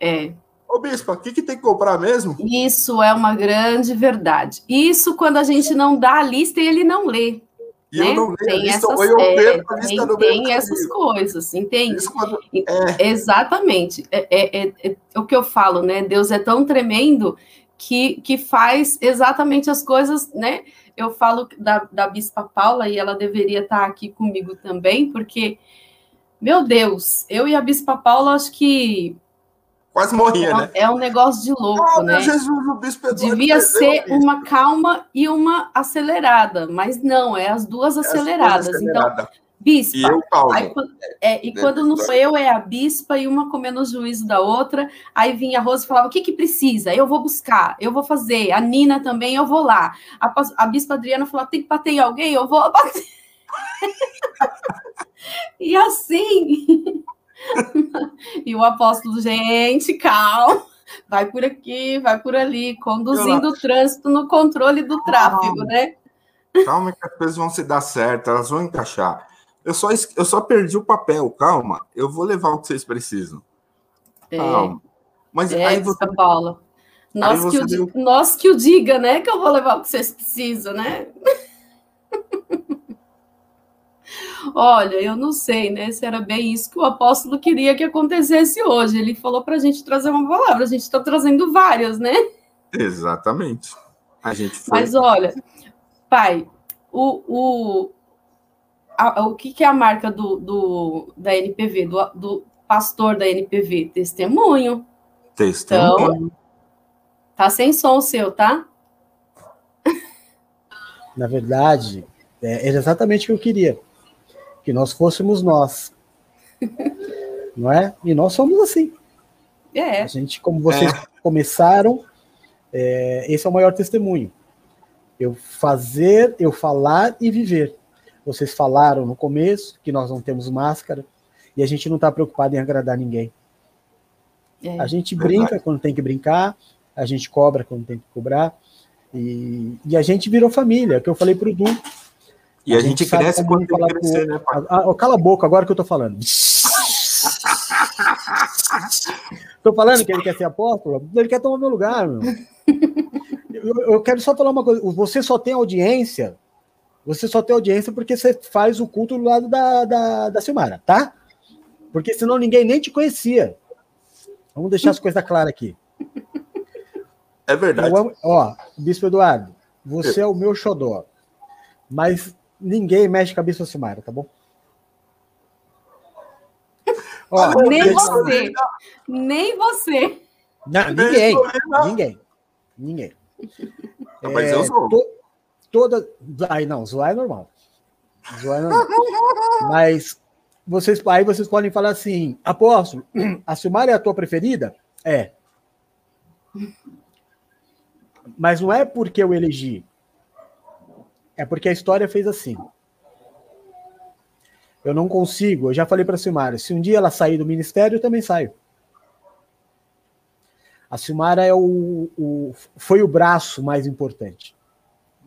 é. Ô, Bispa, o que, que tem que comprar mesmo? Isso é uma grande verdade. Isso quando a gente não dá a lista e ele não lê. E né? eu não leio tem a lista, essas, eu é, perco a lista tem, no tem essas coisas, entende? Quando, é. Exatamente. É, é, é, é, o que eu falo, né? Deus é tão tremendo que, que faz exatamente as coisas, né? Eu falo da, da Bispa Paula e ela deveria estar aqui comigo também, porque, meu Deus, eu e a Bispa Paula, acho que. Quase morria, é, né? É um negócio de louco, oh, né? Jesus, o Bispo Eduardo Devia ser uma calma e uma acelerada, mas não, é as duas aceleradas. As duas. Então, bispa. E eu, Paulo. Aí, é, e quando não sou eu, é a bispa e uma comendo o juízo da outra. Aí vinha a Rose e falava: o que, que precisa? Eu vou buscar, eu vou fazer. A Nina também, eu vou lá. A, a bispa Adriana falava: tem que bater em alguém, eu vou bater. e assim. e o apóstolo, gente, calma. Vai por aqui, vai por ali, conduzindo o trânsito no controle do tráfego, calma. né? Calma que as coisas vão se dar certo, elas vão encaixar. Eu só, eu só perdi o papel, calma. Eu vou levar o que vocês precisam. É. Calma. Mas é, aí você... Paula. Nós, que o, deu... nós que o diga, né? Que eu vou levar o que vocês precisam, né? Olha, eu não sei, né? Se era bem isso que o apóstolo queria que acontecesse hoje. Ele falou para a gente trazer uma palavra, a gente está trazendo várias, né? Exatamente. A gente foi... Mas olha, pai, o, o, a, o que, que, é a marca do, do da NPV, do, do, pastor da NPV? Testemunho. Testemunho. Então, tá sem som o seu, tá? Na verdade, é, era exatamente o que eu queria. Que nós fôssemos nós. Não é? E nós somos assim. É. A gente, como vocês é. começaram, é, esse é o maior testemunho. Eu fazer, eu falar e viver. Vocês falaram no começo que nós não temos máscara e a gente não está preocupado em agradar ninguém. É, a gente brinca quando tem que brincar, a gente cobra quando tem que cobrar. E, e a gente virou família, é que eu falei para o Du. E a, a gente, gente cresce quando tem que crescer, né, pai? Ah, cala a boca agora que eu tô falando. tô falando que ele quer ser apóstolo, ele quer tomar meu lugar, meu. Eu, eu quero só falar uma coisa. Você só tem audiência você só tem audiência porque você faz o culto do lado da, da, da Silmara, tá? Porque senão ninguém nem te conhecia. Vamos deixar as coisas claras aqui. É verdade. Amo, ó, Bispo Eduardo, você é o meu xodó. Mas ninguém mexe com a Bispa Silmara, tá bom? Ó, nem você. Nem você. Não, ninguém. Ninguém. Ninguém. Mas é, eu sou. To, toda. Aí não, zoar é normal. Zoar é normal. Mas vocês, aí vocês podem falar assim: apóstolo, a Silmara é a tua preferida? É. Mas não é porque eu elegi. É porque a história fez assim. Eu não consigo. Eu já falei para a Silmara: se um dia ela sair do ministério, eu também saio. A Silmara é o, o, foi o braço mais importante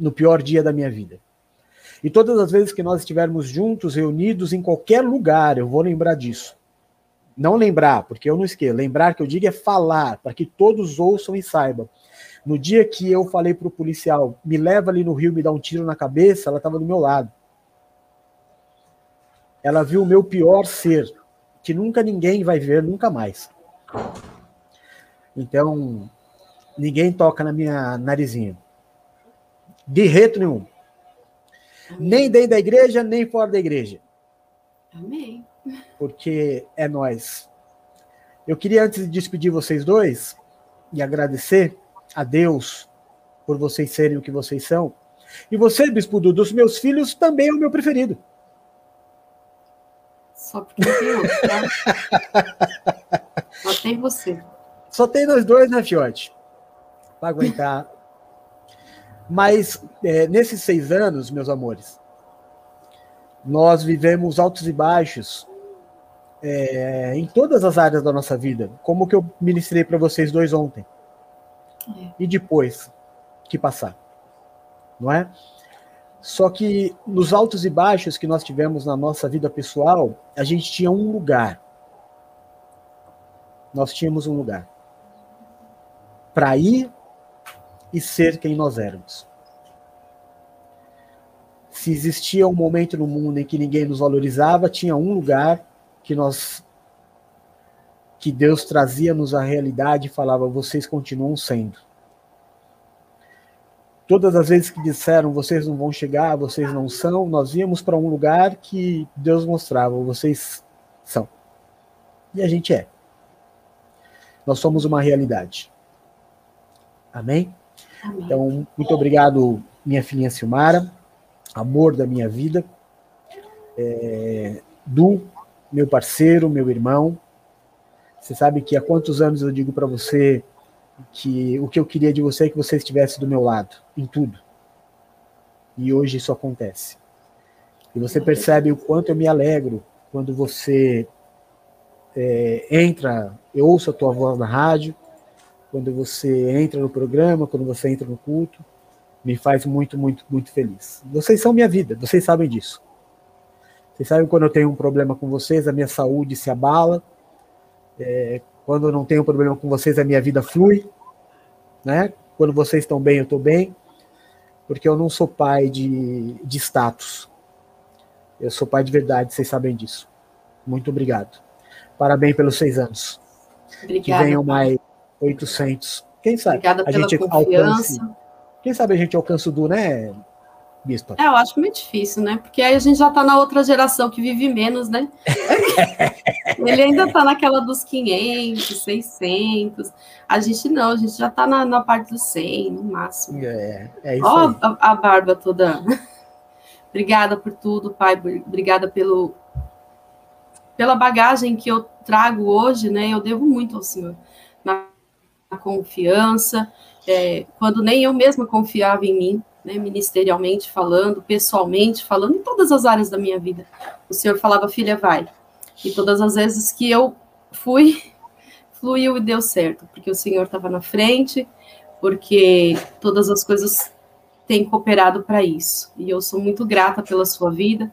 no pior dia da minha vida. E todas as vezes que nós estivermos juntos, reunidos em qualquer lugar, eu vou lembrar disso. Não lembrar, porque eu não esqueço. Lembrar que eu digo é falar, para que todos ouçam e saibam. No dia que eu falei para o policial, me leva ali no rio, me dá um tiro na cabeça, ela estava do meu lado. Ela viu o meu pior ser, que nunca ninguém vai ver, nunca mais. Então, ninguém toca na minha narizinha. De reto nenhum. Nem dentro da igreja, nem fora da igreja. Amém. Porque é nós. Eu queria, antes de despedir vocês dois, e agradecer a Deus por vocês serem o que vocês são. E você, Bispo Dudu, dos meus filhos, também é o meu preferido. Só porque tem outro, tá? Só tem você. Só tem nós dois, né, Fiote? Para aguentar mas é, nesses seis anos, meus amores, nós vivemos altos e baixos é, em todas as áreas da nossa vida, como que eu ministrei para vocês dois ontem. É. E depois que passar, não é? Só que nos altos e baixos que nós tivemos na nossa vida pessoal, a gente tinha um lugar. Nós tínhamos um lugar para ir e ser quem nós éramos. Se existia um momento no mundo em que ninguém nos valorizava, tinha um lugar que nós que Deus trazia-nos a realidade e falava: vocês continuam sendo. Todas as vezes que disseram vocês não vão chegar, vocês não são, nós íamos para um lugar que Deus mostrava: vocês são. E a gente é. Nós somos uma realidade. Amém? Então, muito obrigado, minha filhinha Silmara, amor da minha vida, é, Du, meu parceiro, meu irmão. Você sabe que há quantos anos eu digo para você que o que eu queria de você é que você estivesse do meu lado, em tudo. E hoje isso acontece. E você percebe o quanto eu me alegro quando você é, entra, eu ouço a tua voz na rádio, quando você entra no programa, quando você entra no culto, me faz muito, muito, muito feliz. Vocês são minha vida, vocês sabem disso. Vocês sabem quando eu tenho um problema com vocês, a minha saúde se abala. É, quando eu não tenho problema com vocês, a minha vida flui. Né? Quando vocês estão bem, eu estou bem. Porque eu não sou pai de, de status. Eu sou pai de verdade, vocês sabem disso. Muito obrigado. Parabéns pelos seis anos. Obrigada. Que venham mais 800. Quem sabe Obrigada a gente alcance. Quem sabe a gente alcança o Du, né, Bispa? É, eu acho muito difícil, né? Porque aí a gente já está na outra geração que vive menos, né? Ele ainda está naquela dos 500, 600. A gente não, a gente já está na, na, parte dos 100, no máximo. É, é isso Ó, a, a, barba toda. Obrigada por tudo, pai. Obrigada pelo, pela bagagem que eu trago hoje, né? Eu devo muito ao Senhor confiança, é, quando nem eu mesma confiava em mim, né, ministerialmente falando, pessoalmente falando, em todas as áreas da minha vida. O Senhor falava, filha, vai. E todas as vezes que eu fui, fluiu e deu certo, porque o Senhor estava na frente, porque todas as coisas têm cooperado para isso. E eu sou muito grata pela sua vida,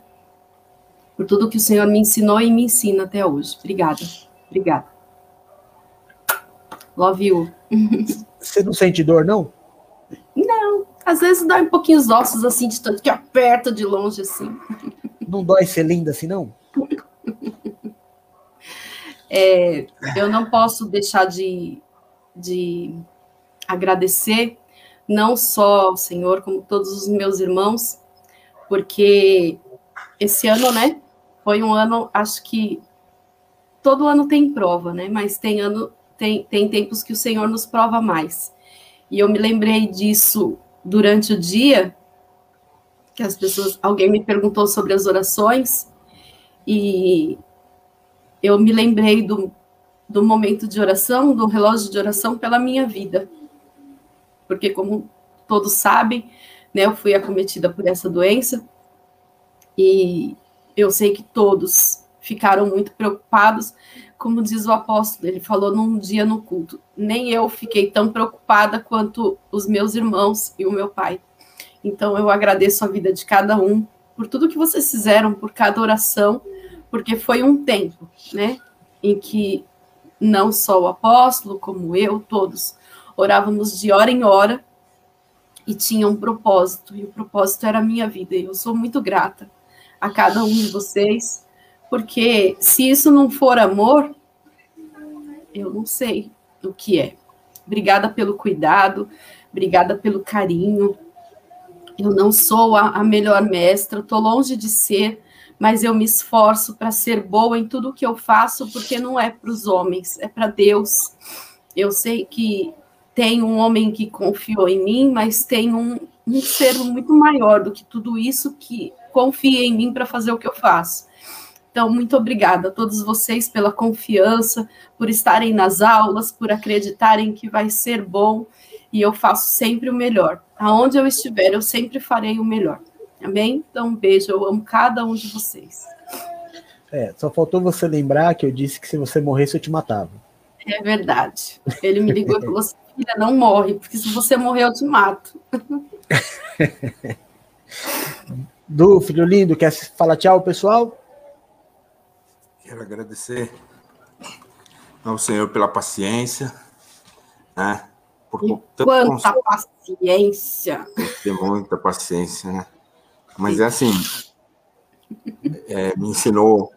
por tudo que o Senhor me ensinou e me ensina até hoje. Obrigada. Obrigada. Love you. Você não sente dor, não? Não. Às vezes dá um pouquinho os ossos assim, de tanto que aperta de longe assim. Não dói ser linda assim, não? É, eu não posso deixar de, de agradecer, não só ao Senhor, como todos os meus irmãos, porque esse ano, né, foi um ano, acho que todo ano tem prova, né, mas tem ano, tem, tem tempos que o Senhor nos prova mais. E eu me lembrei disso durante o dia, que as pessoas, alguém me perguntou sobre as orações, e eu me lembrei do, do momento de oração, do relógio de oração pela minha vida. Porque, como todos sabem, né, eu fui acometida por essa doença, e eu sei que todos ficaram muito preocupados, como diz o apóstolo, ele falou num dia no culto, nem eu fiquei tão preocupada quanto os meus irmãos e o meu pai. Então eu agradeço a vida de cada um por tudo que vocês fizeram, por cada oração, porque foi um tempo, né, em que não só o apóstolo, como eu, todos orávamos de hora em hora e tinha um propósito, e o propósito era a minha vida, e eu sou muito grata a cada um de vocês porque se isso não for amor, eu não sei o que é. Obrigada pelo cuidado, obrigada pelo carinho. Eu não sou a, a melhor mestra, estou longe de ser, mas eu me esforço para ser boa em tudo que eu faço, porque não é para os homens, é para Deus. Eu sei que tem um homem que confiou em mim, mas tem um, um ser muito maior do que tudo isso que confia em mim para fazer o que eu faço. Então, muito obrigada a todos vocês pela confiança, por estarem nas aulas, por acreditarem que vai ser bom e eu faço sempre o melhor. Aonde eu estiver, eu sempre farei o melhor. Amém? Então, um beijo, eu amo cada um de vocês. É, só faltou você lembrar que eu disse que se você morresse, eu te matava. É verdade. Ele me ligou e falou assim, filha, não morre, porque se você morrer, eu te mato. Do filho lindo, quer falar tchau, pessoal? Quero agradecer ao Senhor pela paciência, né? Por e quanta paciência! Tem muita paciência, né? Mas é assim, é, me ensinou,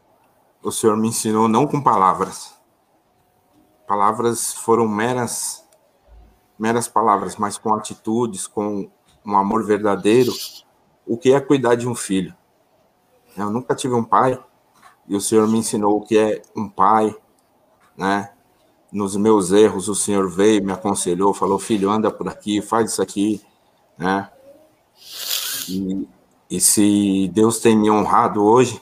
o Senhor me ensinou não com palavras. Palavras foram meras, meras palavras, mas com atitudes, com um amor verdadeiro. O que é cuidar de um filho? Eu nunca tive um pai e o Senhor me ensinou o que é um pai, né? Nos meus erros, o Senhor veio, me aconselhou, falou: filho, anda por aqui, faz isso aqui, né? E, e se Deus tem me honrado hoje,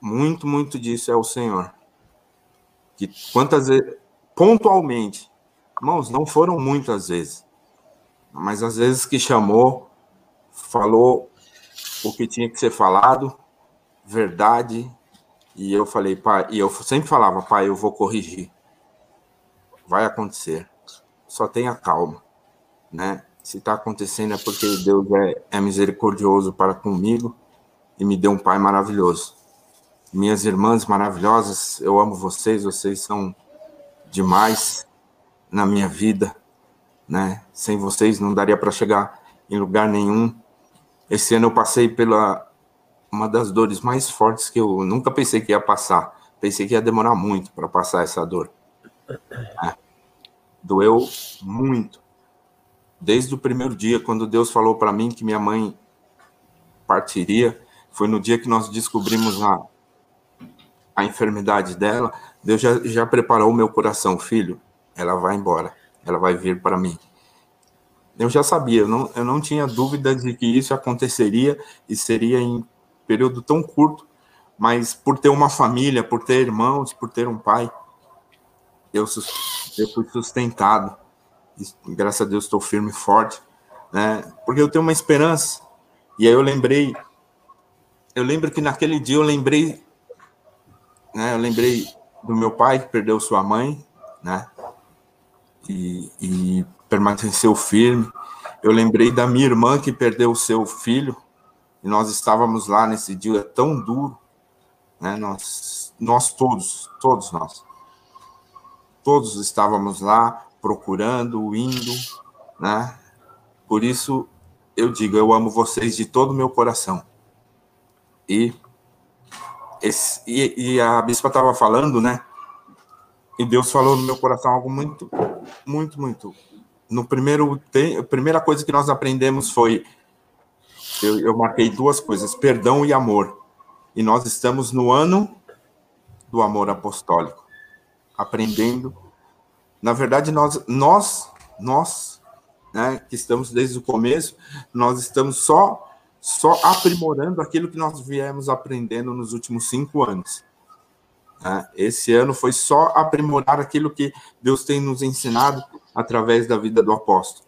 muito, muito disso é o Senhor. Que quantas vezes, pontualmente, irmãos, não foram muitas vezes, mas às vezes que chamou, falou o que tinha que ser falado, verdade, e eu falei, pai, e eu sempre falava, pai, eu vou corrigir. Vai acontecer. Só tenha calma, né? Se está acontecendo é porque Deus é, é misericordioso para comigo e me deu um pai maravilhoso. Minhas irmãs maravilhosas, eu amo vocês, vocês são demais na minha vida, né? Sem vocês não daria para chegar em lugar nenhum. Esse ano eu passei pela uma das dores mais fortes que eu nunca pensei que ia passar. Pensei que ia demorar muito para passar essa dor. É. Doeu muito. Desde o primeiro dia, quando Deus falou para mim que minha mãe partiria, foi no dia que nós descobrimos a, a enfermidade dela. Deus já, já preparou o meu coração, filho. Ela vai embora, ela vai vir para mim. Eu já sabia, eu não, eu não tinha dúvida de que isso aconteceria e seria em período tão curto, mas por ter uma família, por ter irmãos, por ter um pai, eu, eu fui sustentado. E, graças a Deus estou firme e forte, né? Porque eu tenho uma esperança. E aí eu lembrei, eu lembro que naquele dia eu lembrei, né? Eu lembrei do meu pai que perdeu sua mãe, né? E, e permaneceu firme. Eu lembrei da minha irmã que perdeu o seu filho, e nós estávamos lá nesse dia tão duro, né? Nós, nós todos, todos nós, todos estávamos lá procurando, indo, né? Por isso eu digo, eu amo vocês de todo o meu coração. E, esse, e, e a bispa estava falando, né? E Deus falou no meu coração algo muito, muito, muito. No primeiro, a primeira coisa que nós aprendemos foi eu, eu marquei duas coisas: perdão e amor. E nós estamos no ano do amor apostólico, aprendendo. Na verdade, nós, nós, nós, né, que estamos desde o começo, nós estamos só, só aprimorando aquilo que nós viemos aprendendo nos últimos cinco anos. Né? Esse ano foi só aprimorar aquilo que Deus tem nos ensinado através da vida do apóstolo,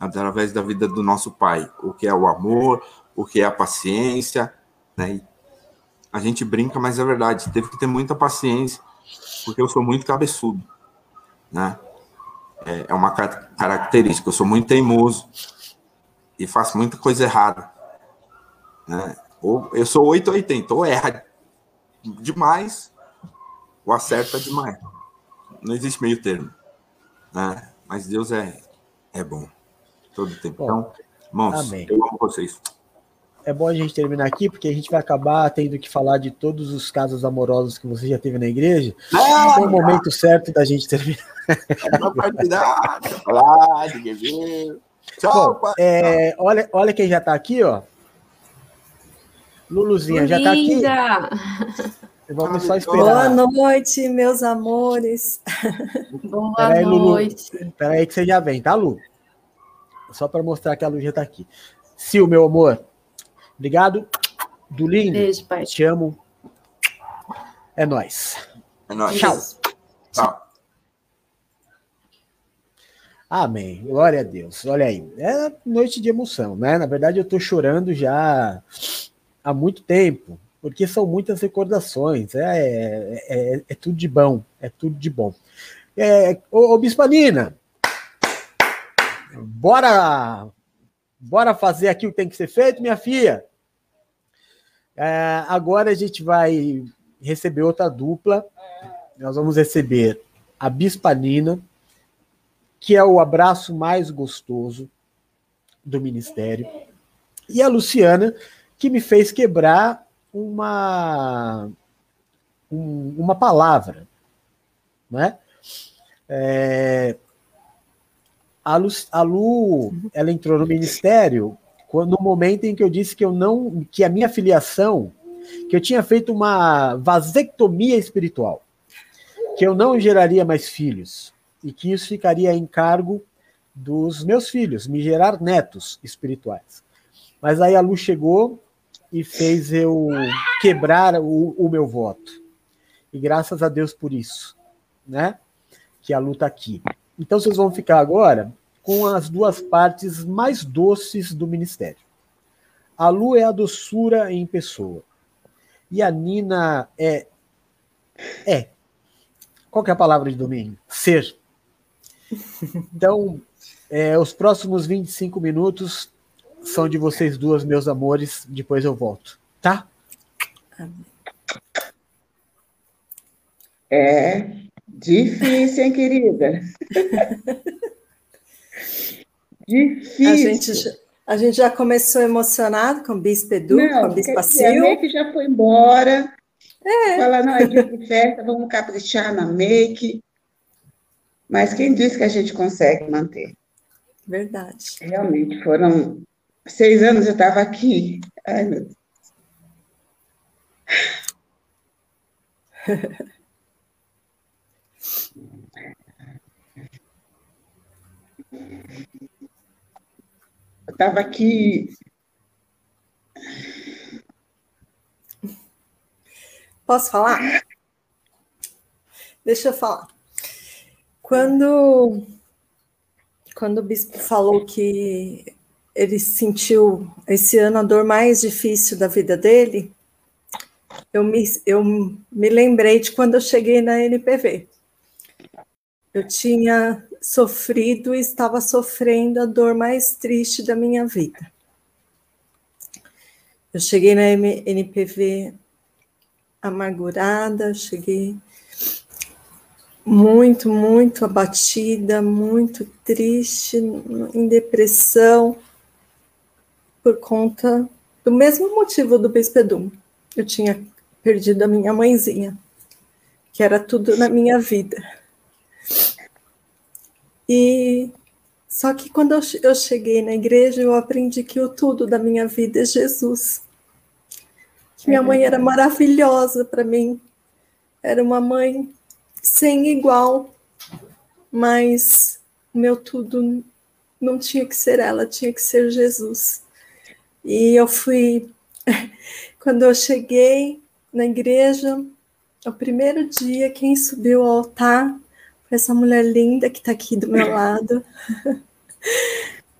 através da vida do nosso Pai, o que é o amor, o que é a paciência, né? A gente brinca, mas é verdade, teve que ter muita paciência, porque eu sou muito cabeçudo, né? É, é uma característica, eu sou muito teimoso e faço muita coisa errada, né? Ou eu sou 880, ou erra demais, ou acerta demais. Não existe meio termo, né? Mas Deus é, é bom todo tempo. Bom, então, irmãos, amém. eu amo vocês é bom a gente terminar aqui, porque a gente vai acabar tendo que falar de todos os casos amorosos que você já teve na igreja. Ah, é o momento certo da gente terminar. Tchau, Bom, é, olha, olha quem já está aqui, ó. Luluzinha já está aqui. Vamos só esperar. Boa noite, meus amores. Boa Pera noite. Espera aí que você já vem, tá, Lu? Só para mostrar que a Lu já está aqui. Sil, meu amor, Obrigado. Do lindo. Beijo, pai. Te amo. É nóis. É nóis. Tchau. Tchau. Amém. Glória a Deus. Olha aí. É noite de emoção, né? Na verdade, eu tô chorando já há muito tempo, porque são muitas recordações. É, é, é, é tudo de bom. É tudo de bom. É, ô, ô Bispanina, bora, bora fazer aqui o que tem que ser feito, minha filha. É, agora a gente vai receber outra dupla. Nós vamos receber a Bispanina, que é o abraço mais gostoso do ministério, e a Luciana, que me fez quebrar uma um, uma palavra, né? É, a, Lu, a Lu, ela entrou no ministério no momento em que eu disse que eu não, que a minha filiação, que eu tinha feito uma vasectomia espiritual, que eu não geraria mais filhos e que isso ficaria em cargo dos meus filhos, me gerar netos espirituais. Mas aí a luz chegou e fez eu quebrar o, o meu voto. E graças a Deus por isso, né? Que a luta tá aqui. Então vocês vão ficar agora com as duas partes mais doces do ministério. A Lu é a doçura em pessoa. E a Nina é. É. Qual é a palavra de domingo? Ser. Então, é, os próximos 25 minutos são de vocês duas, meus amores. Depois eu volto. Tá? É difícil, hein, querida? Difícil. A gente, a gente já começou emocionado com o Bispo Edu, não, com o Bispo Sil. A make já foi embora. É. Fala, não, é dia de festa, vamos caprichar na make. Mas quem disse que a gente consegue manter? Verdade. Realmente, foram seis anos eu estava aqui. Ai, meu Deus. estava aqui. Posso falar? Deixa eu falar. Quando, quando o bispo falou que ele sentiu esse ano a dor mais difícil da vida dele, eu me, eu me lembrei de quando eu cheguei na NPV. Eu tinha sofrido e estava sofrendo a dor mais triste da minha vida. Eu cheguei na NPV amargurada, cheguei muito, muito abatida, muito triste, em depressão, por conta do mesmo motivo do Bespedum. Eu tinha perdido a minha mãezinha, que era tudo na minha vida. E Só que quando eu cheguei na igreja, eu aprendi que o tudo da minha vida é Jesus. Que minha mãe era maravilhosa para mim. Era uma mãe sem igual, mas meu tudo não tinha que ser ela, tinha que ser Jesus. E eu fui, quando eu cheguei na igreja, o primeiro dia, quem subiu ao altar essa mulher linda que está aqui do meu lado.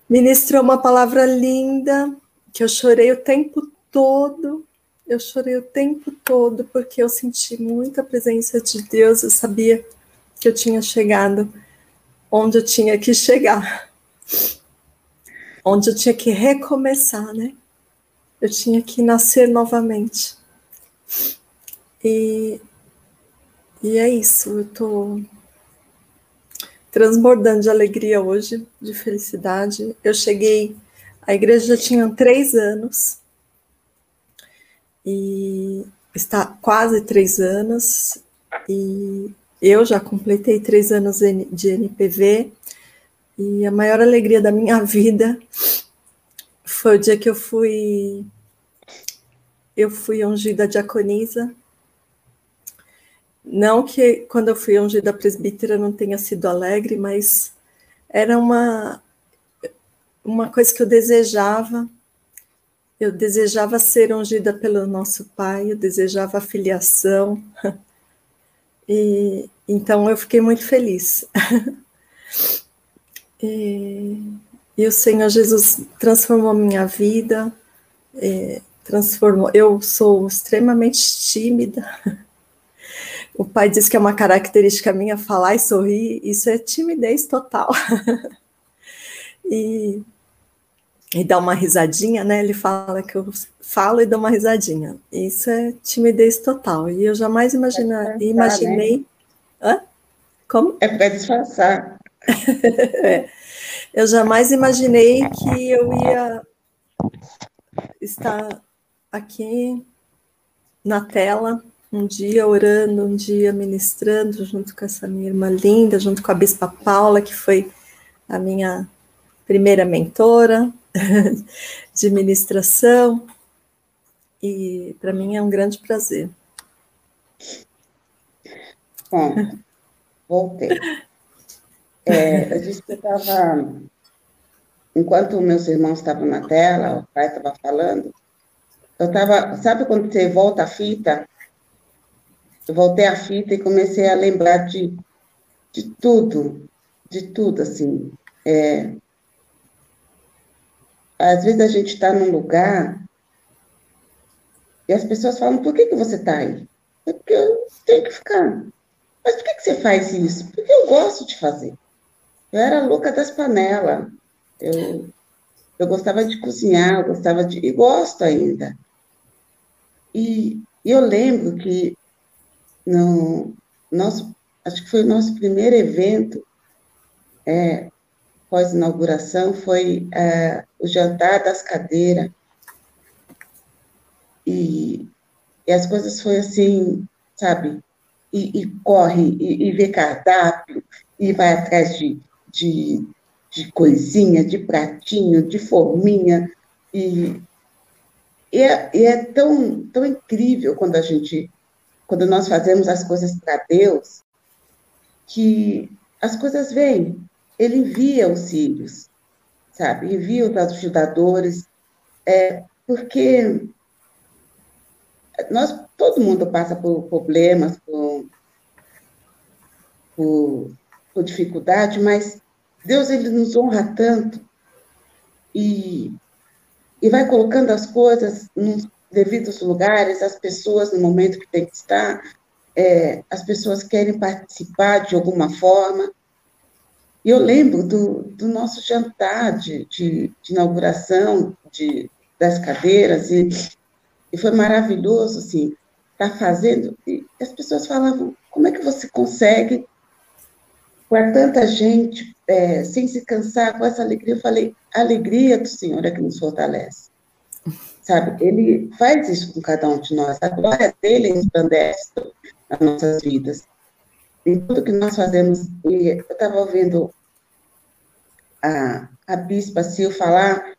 Ministrou uma palavra linda, que eu chorei o tempo todo. Eu chorei o tempo todo porque eu senti muita presença de Deus. Eu sabia que eu tinha chegado onde eu tinha que chegar, onde eu tinha que recomeçar, né? Eu tinha que nascer novamente. E, e é isso, eu estou transbordando de alegria hoje, de felicidade. Eu cheguei, a igreja já tinha três anos, e está quase três anos, e eu já completei três anos de NPV, e a maior alegria da minha vida foi o dia que eu fui eu fui ungida diaconisa. Não que quando eu fui ungida presbítera não tenha sido alegre, mas era uma uma coisa que eu desejava. Eu desejava ser ungida pelo nosso Pai, eu desejava a filiação. E então eu fiquei muito feliz. E, e o Senhor Jesus transformou minha vida, é, transformou. Eu sou extremamente tímida. O pai diz que é uma característica minha falar e sorrir, isso é timidez total. e, e dar uma risadinha, né? Ele fala que eu falo e dou uma risadinha. Isso é timidez total. E eu jamais imagina, é imaginei. Né? Hã? Como? É para disfarçar. é. Eu jamais imaginei que eu ia estar aqui na tela um dia orando, um dia ministrando, junto com essa minha irmã linda, junto com a Bispa Paula, que foi a minha primeira mentora de ministração. E para mim é um grande prazer. Bom, voltei. É, eu disse que eu estava. Enquanto meus irmãos estavam na tela, o pai estava falando, eu estava. Sabe quando você volta a fita? Eu voltei a fita e comecei a lembrar de, de tudo, de tudo, assim. É, às vezes a gente está num lugar e as pessoas falam: por que, que você está aí? É porque eu tenho que ficar. Mas por que, que você faz isso? Porque eu gosto de fazer. Eu era louca das panelas. Eu, eu gostava de cozinhar, eu gostava de. e gosto ainda. E, e eu lembro que no nosso, acho que foi o nosso primeiro evento é, pós-inauguração, foi é, o jantar das cadeiras. E, e as coisas foi assim, sabe? E, e corre, e, e vê cardápio, e vai atrás de, de, de coisinha, de pratinho, de forminha, e, e, é, e é tão, tão incrível quando a gente, quando nós fazemos as coisas para Deus, que as coisas vêm, Ele envia os filhos, sabe, envia os ajudadores, é, porque nós, todo mundo passa por problemas, por, por por dificuldade, mas Deus ele nos honra tanto e, e vai colocando as coisas nos devidos lugares, as pessoas no momento que tem que estar, é, as pessoas querem participar de alguma forma. E eu lembro do, do nosso jantar de, de, de inauguração de, das cadeiras, e, e foi maravilhoso, assim, estar tá fazendo. E as pessoas falavam, como é que você consegue para tanta gente, é, sem se cansar, com essa alegria. Eu falei, a alegria do Senhor é que nos fortalece. Sabe? Ele faz isso com cada um de nós. A glória dele resplandece nas nossas vidas. Em tudo que nós fazemos. E eu estava ouvindo a, a bispa Sil falar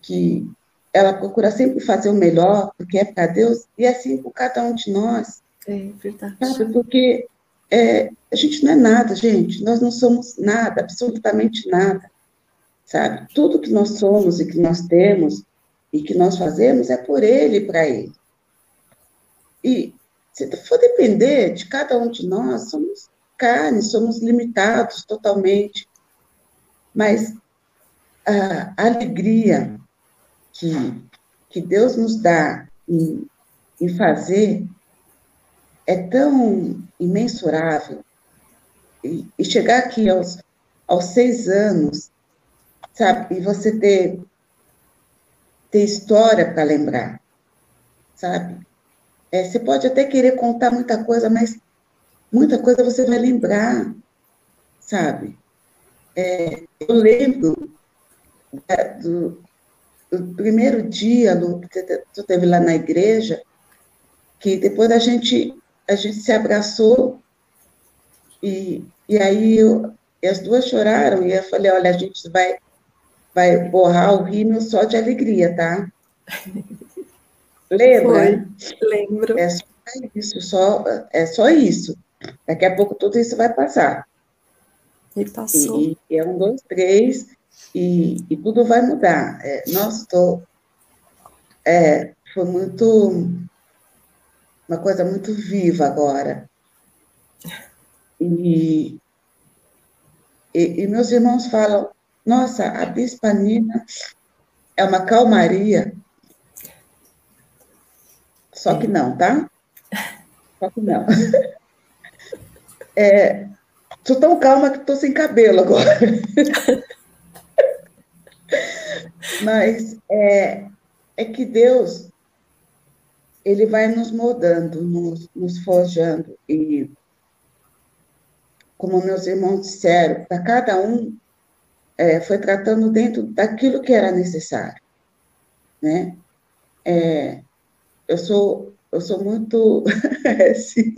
que ela procura sempre fazer o melhor, porque é para Deus, e é assim por cada um de nós. É verdade. Sabe? Porque é, a gente não é nada, gente. Nós não somos nada, absolutamente nada. Sabe? Tudo que nós somos e que nós temos e que nós fazemos é por Ele e para Ele. E se for depender de cada um de nós, somos carne, somos limitados totalmente. Mas a alegria que, que Deus nos dá em, em fazer é tão imensurável. E, e, chegar aqui aos, aos seis anos, sabe, e você ter, ter história para lembrar, sabe? É, você pode até querer contar muita coisa, mas muita coisa você vai lembrar, sabe? É, eu lembro do, do, primeiro dia Lu, que tu teve lá na igreja, que depois a gente, a gente se abraçou e, e aí eu, e as duas choraram e eu falei, olha, a gente vai, vai borrar o rímel só de alegria, tá? Lembra? Foi, lembro. É só isso, só, é só isso. Daqui a pouco tudo isso vai passar. E passou. E, e é um, dois, três, e, e tudo vai mudar. É, nossa, estou. É, foi muito. Uma coisa muito viva agora. E, e, e meus irmãos falam: nossa, a Bispa Nina é uma calmaria. Só que não, tá? Só que não. É, tô tão calma que tô sem cabelo agora. Mas é, é que Deus, ele vai nos moldando, nos, nos forjando. E, como meus irmãos disseram, para cada um, é, foi tratando dentro daquilo que era necessário. Né? É, eu, sou, eu sou muito. assim,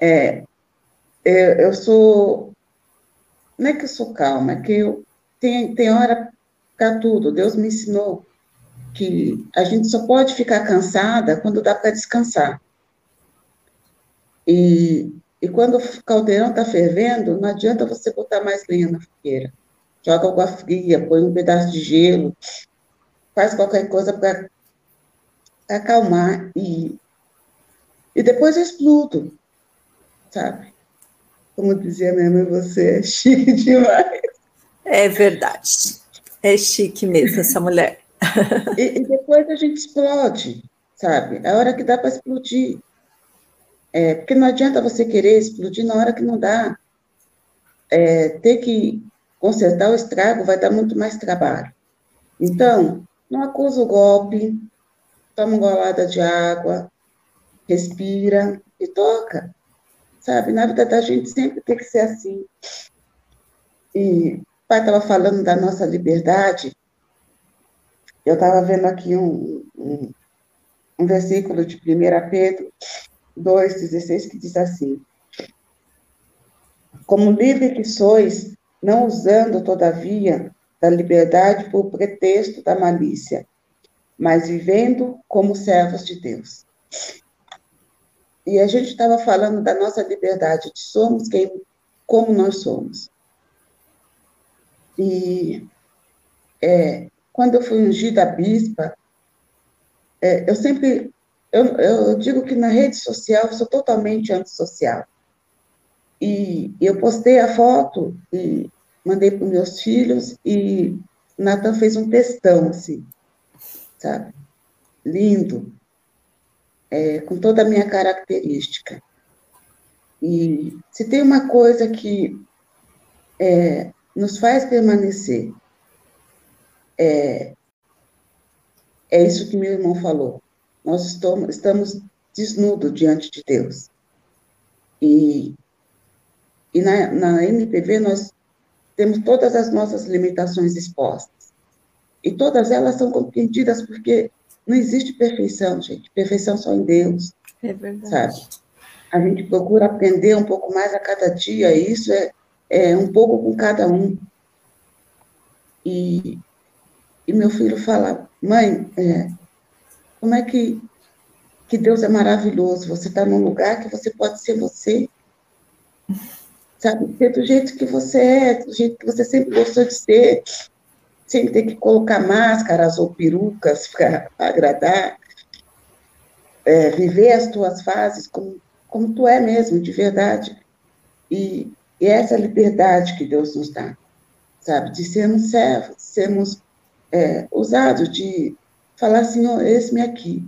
é, eu, eu sou. Não é que eu sou calma, é que eu tem, tem hora para tudo. Deus me ensinou que a gente só pode ficar cansada quando dá para descansar. E, e quando o caldeirão está fervendo, não adianta você botar mais lenha na fogueira. Joga água fria, põe um pedaço de gelo, faz qualquer coisa para acalmar e, e depois eu explodo, sabe? Como dizia minha mãe, você é chique demais. É verdade. É chique mesmo essa mulher. e, e, depois a gente explode, sabe? É a hora que dá para explodir. É, porque não adianta você querer explodir na hora que não dá. É, ter que consertar o estrago vai dar muito mais trabalho. Então, não acusa o golpe, toma uma golada de água, respira e toca. Sabe? Na vida da gente sempre tem que ser assim. E o pai estava falando da nossa liberdade. Eu estava vendo aqui um, um, um versículo de 1 Pedro 2,16 que diz assim: Como livre que sois, não usando, todavia, da liberdade por pretexto da malícia, mas vivendo como servos de Deus. E a gente estava falando da nossa liberdade, de somos quem, como nós somos. E é, quando eu fui ungida bispa, é, eu sempre, eu, eu, digo que na rede social eu sou totalmente antissocial. E eu postei a foto e mandei para meus filhos e Natan fez um textão, assim, sabe? Lindo, é, com toda a minha característica. E se tem uma coisa que é, nos faz permanecer. É, é isso que meu irmão falou. Nós estamos, desnudos diante de Deus. E, e na, na MPV nós temos todas as nossas limitações expostas. E todas elas são compreendidas porque não existe perfeição, gente. Perfeição só em Deus. É verdade. Sabe? A gente procura aprender um pouco mais a cada dia, e isso é é, um pouco com cada um. E, e meu filho fala, mãe, é, como é que, que Deus é maravilhoso? Você está num lugar que você pode ser você. Sabe, ser do jeito que você é, do jeito que você sempre gostou de ser, sem ter que colocar máscaras ou perucas para agradar. É, viver as tuas fases como, como tu é mesmo, de verdade. E, e essa liberdade que Deus nos dá, sabe, de sermos servos, sermos é, ousados, de falar, Senhor, esse-me aqui.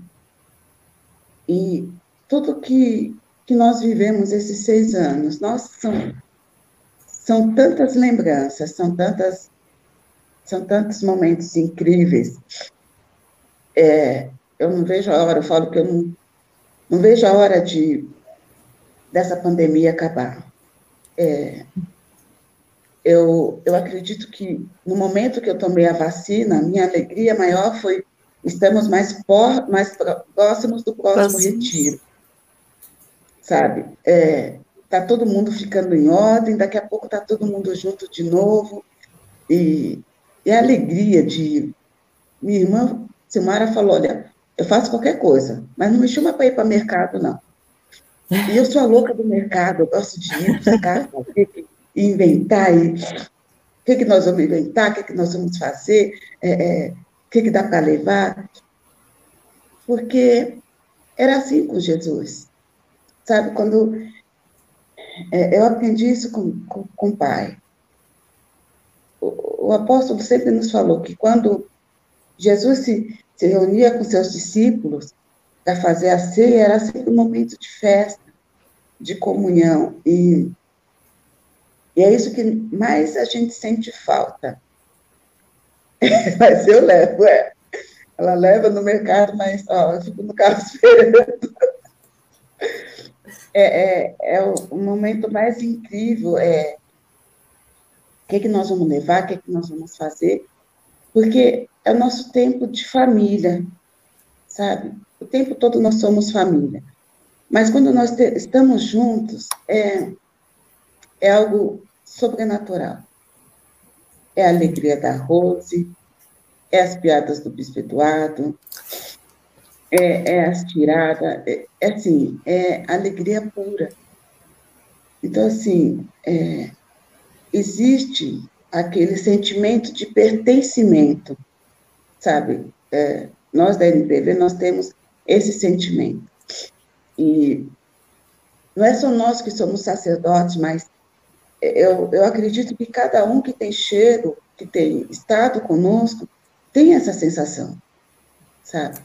E tudo que, que nós vivemos esses seis anos, nós são, são tantas lembranças, são tantas são tantos momentos incríveis. É, eu não vejo a hora, eu falo que eu não, não vejo a hora de dessa pandemia acabar. É, eu, eu acredito que no momento que eu tomei a vacina, minha alegria maior foi estamos mais, por, mais próximos do próximo retiro. Sabe? É, tá todo mundo ficando em ordem, daqui a pouco tá todo mundo junto de novo. E, e a alegria de. Minha irmã Silmara falou: olha, eu faço qualquer coisa, mas não me chama para ir para mercado, não. E eu sou a louca do mercado, eu gosto de ir buscar, inventar, e o que, que nós vamos inventar, o que, que nós vamos fazer, é, é, o que, que dá para levar. Porque era assim com Jesus. Sabe, quando é, eu aprendi isso com, com, com o pai o apóstolo sempre nos falou que quando Jesus se, se reunia com seus discípulos para fazer a ceia, era sempre um momento de festa, de comunhão. E, e é isso que mais a gente sente falta. mas eu levo, é. Ela leva no mercado, mas ó, eu fico no carro esperando. É, é, é o, momento mais incrível, é o que, é que nós vamos levar, o que, é que nós vamos fazer, porque é o nosso tempo de família, sabe? O tempo todo nós somos família. Mas quando nós estamos juntos, é, é algo sobrenatural. É a alegria da Rose, é as piadas do Bispo Eduardo, é, é as tiradas, é, é, assim, é alegria pura. Então, assim, é, existe aquele sentimento de pertencimento, sabe? É, nós da NPV, nós temos esse sentimento. E não é só nós que somos sacerdotes, mas eu, eu acredito que cada um que tem cheiro, que tem estado conosco, tem essa sensação, sabe?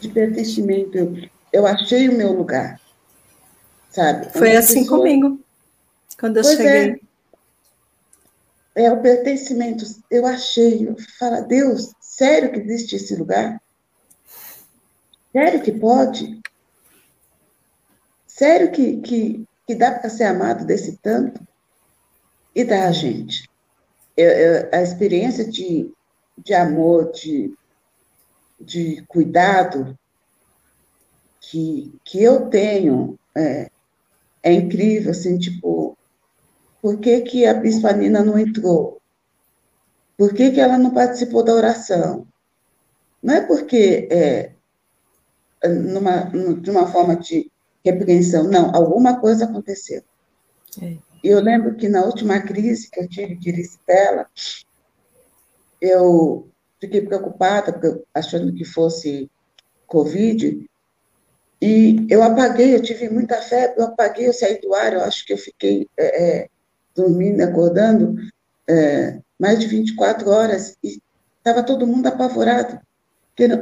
De pertencimento. Eu, eu achei o meu lugar, sabe? Foi assim pessoa... comigo, quando eu pois é. cheguei. É é o pertencimento. Eu achei, eu falo, Deus, sério que existe esse lugar? Sério que pode? Sério que, que, que dá para ser amado desse tanto? E dá a gente. Eu, eu, a experiência de, de amor, de, de cuidado que, que eu tenho é, é incrível, assim, tipo, por que, que a Bispa Nina não entrou? Por que, que ela não participou da oração? Não é porque, é, numa, de uma forma de repreensão, não, alguma coisa aconteceu. É. Eu lembro que na última crise que eu tive de erisipela, eu fiquei preocupada, achando que fosse Covid, e eu apaguei, eu tive muita febre, eu apaguei, eu saí do ar, eu acho que eu fiquei é, é dormindo, acordando, é, mais de 24 horas, e estava todo mundo apavorado.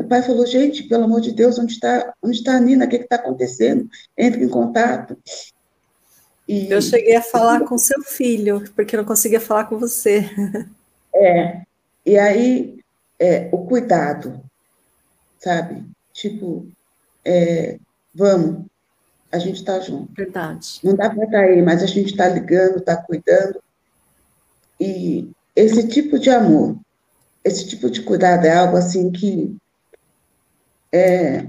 O pai falou, gente, pelo amor de Deus, onde está onde está a Nina? O que está acontecendo? Entre em contato. E, eu cheguei a falar com seu filho, porque não conseguia falar com você. É, e aí, é, o cuidado, sabe? Tipo, é, vamos, a gente está junto. Verdade. Não dá para aí, mas a gente está ligando, está cuidando. E esse tipo de amor, esse tipo de cuidado é algo assim que é,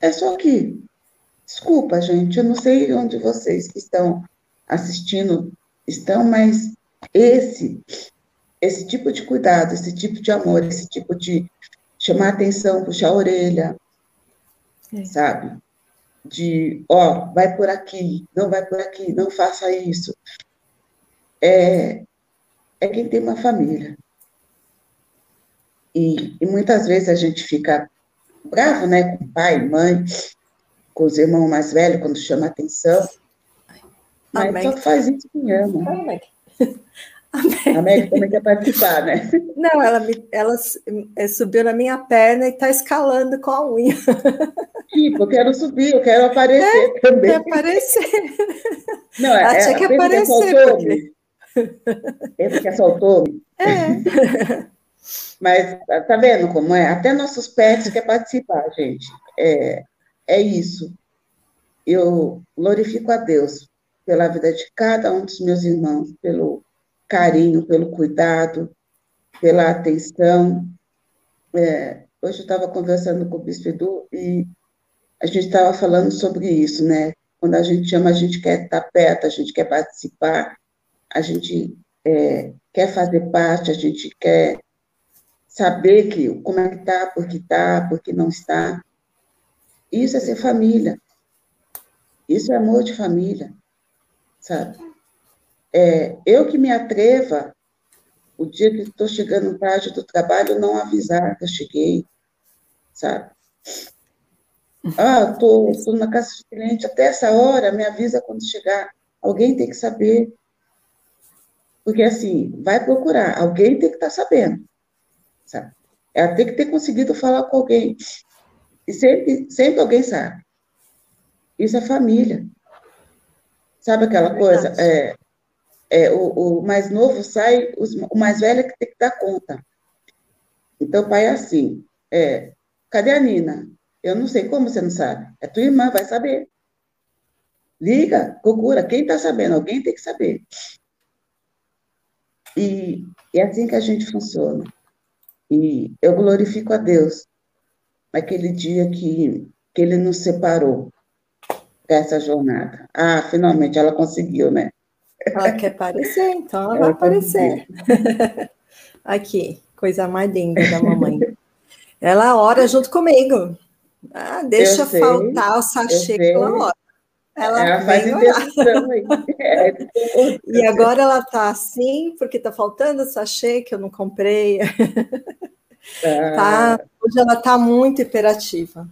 é só que, desculpa, gente, eu não sei onde vocês que estão assistindo estão, mas esse, esse tipo de cuidado, esse tipo de amor, esse tipo de chamar atenção, puxar a orelha, é. sabe? De, ó, vai por aqui, não vai por aqui, não faça isso. É, é quem tem uma família. E, e muitas vezes a gente fica bravo, né, com pai, mãe, com os irmãos mais velhos, quando chama atenção. Mas Amém. só faz isso quem ama. Amém. A Meg também quer participar, né? Não, ela, me, ela é, subiu na minha perna e está escalando com a unha. Tipo, eu quero subir, eu quero aparecer é, também. Quer aparecer. Não, ela é, tinha que aparecer. Que porque... Esse que assaltou-me. É. Mas tá vendo como é? Até nossos pets querem participar, gente. É, é isso. Eu glorifico a Deus pela vida de cada um dos meus irmãos, pelo carinho, pelo cuidado, pela atenção. É, hoje eu estava conversando com o Bispo Edu e a gente estava falando sobre isso, né? Quando a gente chama, a gente quer estar perto, a gente quer participar, a gente é, quer fazer parte, a gente quer saber que, como é que está, por que está, por que não está. Isso é ser família. Isso é amor de família, sabe? É, eu que me atreva, o dia que estou chegando tarde do trabalho, não avisar que eu cheguei, sabe? Ah, estou na casa do cliente até essa hora, me avisa quando chegar. Alguém tem que saber. Porque, assim, vai procurar, alguém tem que estar tá sabendo. Sabe? Ela tem que ter conseguido falar com alguém. E sempre, sempre alguém sabe. Isso é família. Sabe aquela é coisa? É, é, o, o, mais novo sai, os, o mais velho é que tem que dar conta. Então, o pai é assim: é, cadê a Nina? Eu não sei como você não sabe. É tua irmã, vai saber. Liga, procura. Quem está sabendo? Alguém tem que saber. E é assim que a gente funciona. E eu glorifico a Deus naquele dia que, que Ele nos separou dessa jornada. Ah, finalmente ela conseguiu, né? Ela quer aparecer, então ela, ela vai aparecer. Aqui, coisa mais linda da mamãe. Ela ora junto comigo. Ah, deixa faltar o sachê que ela ora. Ela, ela faz aí. É, e agora ela está assim, porque está faltando sachê que eu não comprei. Ah. Tá, hoje ela está muito imperativa.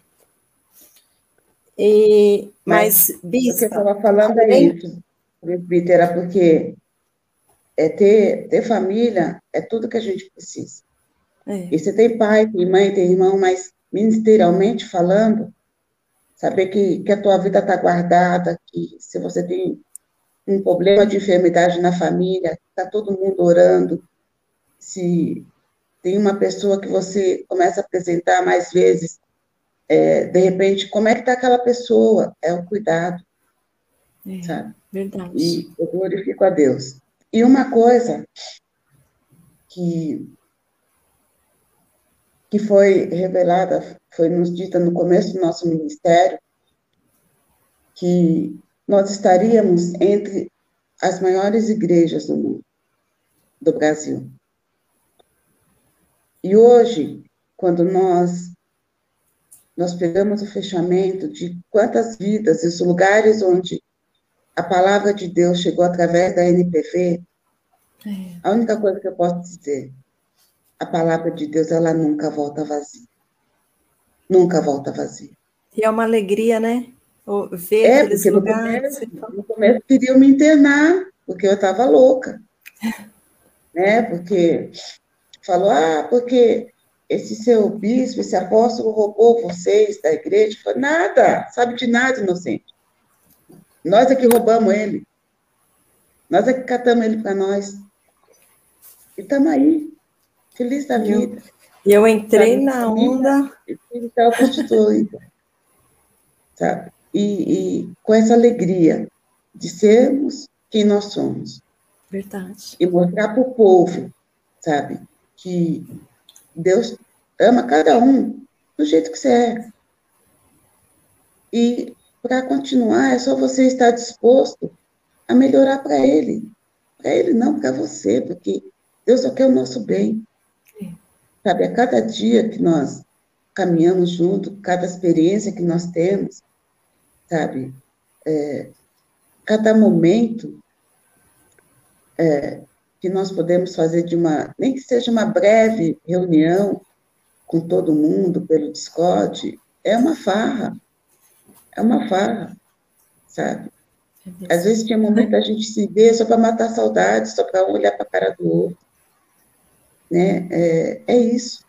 E, mas, mas Bispa, o que eu estava falando é isso, era porque é ter, ter família é tudo que a gente precisa. É. E você tem pai, tem mãe, tem irmão, mas ministerialmente falando, saber que, que a tua vida está guardada, que se você tem um problema de enfermidade na família, está todo mundo orando, se tem uma pessoa que você começa a apresentar mais vezes, é, de repente, como é que está aquela pessoa? É o cuidado, é, sabe? Verdade. E eu glorifico a Deus. E uma coisa que que foi revelada, foi nos dita no começo do nosso ministério, que nós estaríamos entre as maiores igrejas do mundo, do Brasil. E hoje, quando nós nós pegamos o fechamento de quantas vidas, os lugares onde a palavra de Deus chegou através da NPV, é. a única coisa que eu posso dizer a palavra de Deus, ela nunca volta vazia. Nunca volta vazia. E é uma alegria, né? Ver é, porque lugares. No começo, no começo queriam me internar, porque eu estava louca. né? Porque falou, ah, porque esse seu bispo, esse apóstolo roubou vocês da igreja. Falei, nada, sabe de nada, inocente. Nós é que roubamos ele. Nós é que catamos ele para nós. E estamos aí. Feliz da vida. E eu entrei na onda. Então, constituída. Sabe? E, e com essa alegria de sermos quem nós somos. Verdade. E mostrar para o povo, sabe, que Deus ama cada um do jeito que você é. E para continuar, é só você estar disposto a melhorar para Ele. para ele não, para você, porque Deus só quer o nosso bem. É. Sabe, a cada dia que nós caminhamos junto, cada experiência que nós temos, sabe, é, cada momento é, que nós podemos fazer de uma, nem que seja uma breve reunião com todo mundo pelo Discord, é uma farra. É uma farra, sabe? Às vezes tinha momento da gente se ver só para matar saudade, só para um olhar para a cara do outro. Né? É, é isso.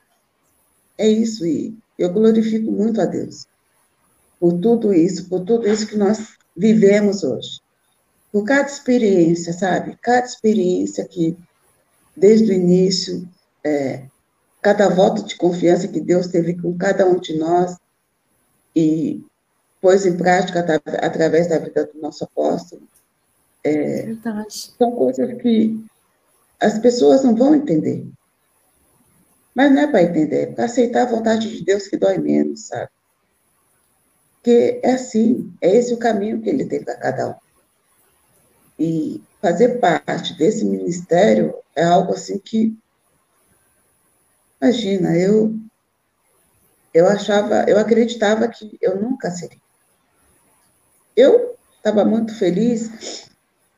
É isso. E eu glorifico muito a Deus por tudo isso, por tudo isso que nós vivemos hoje. Por cada experiência, sabe? Cada experiência que, desde o início, é, cada voto de confiança que Deus teve com cada um de nós e pôs em prática através da vida do nosso apóstolo. É, são coisas que as pessoas não vão entender. Mas não é para entender, é para aceitar a vontade de Deus que dói menos, sabe? Porque é assim, é esse o caminho que ele tem para cada um. E fazer parte desse ministério é algo assim que, imagina, eu eu achava, eu acreditava que eu nunca seria. Eu estava muito feliz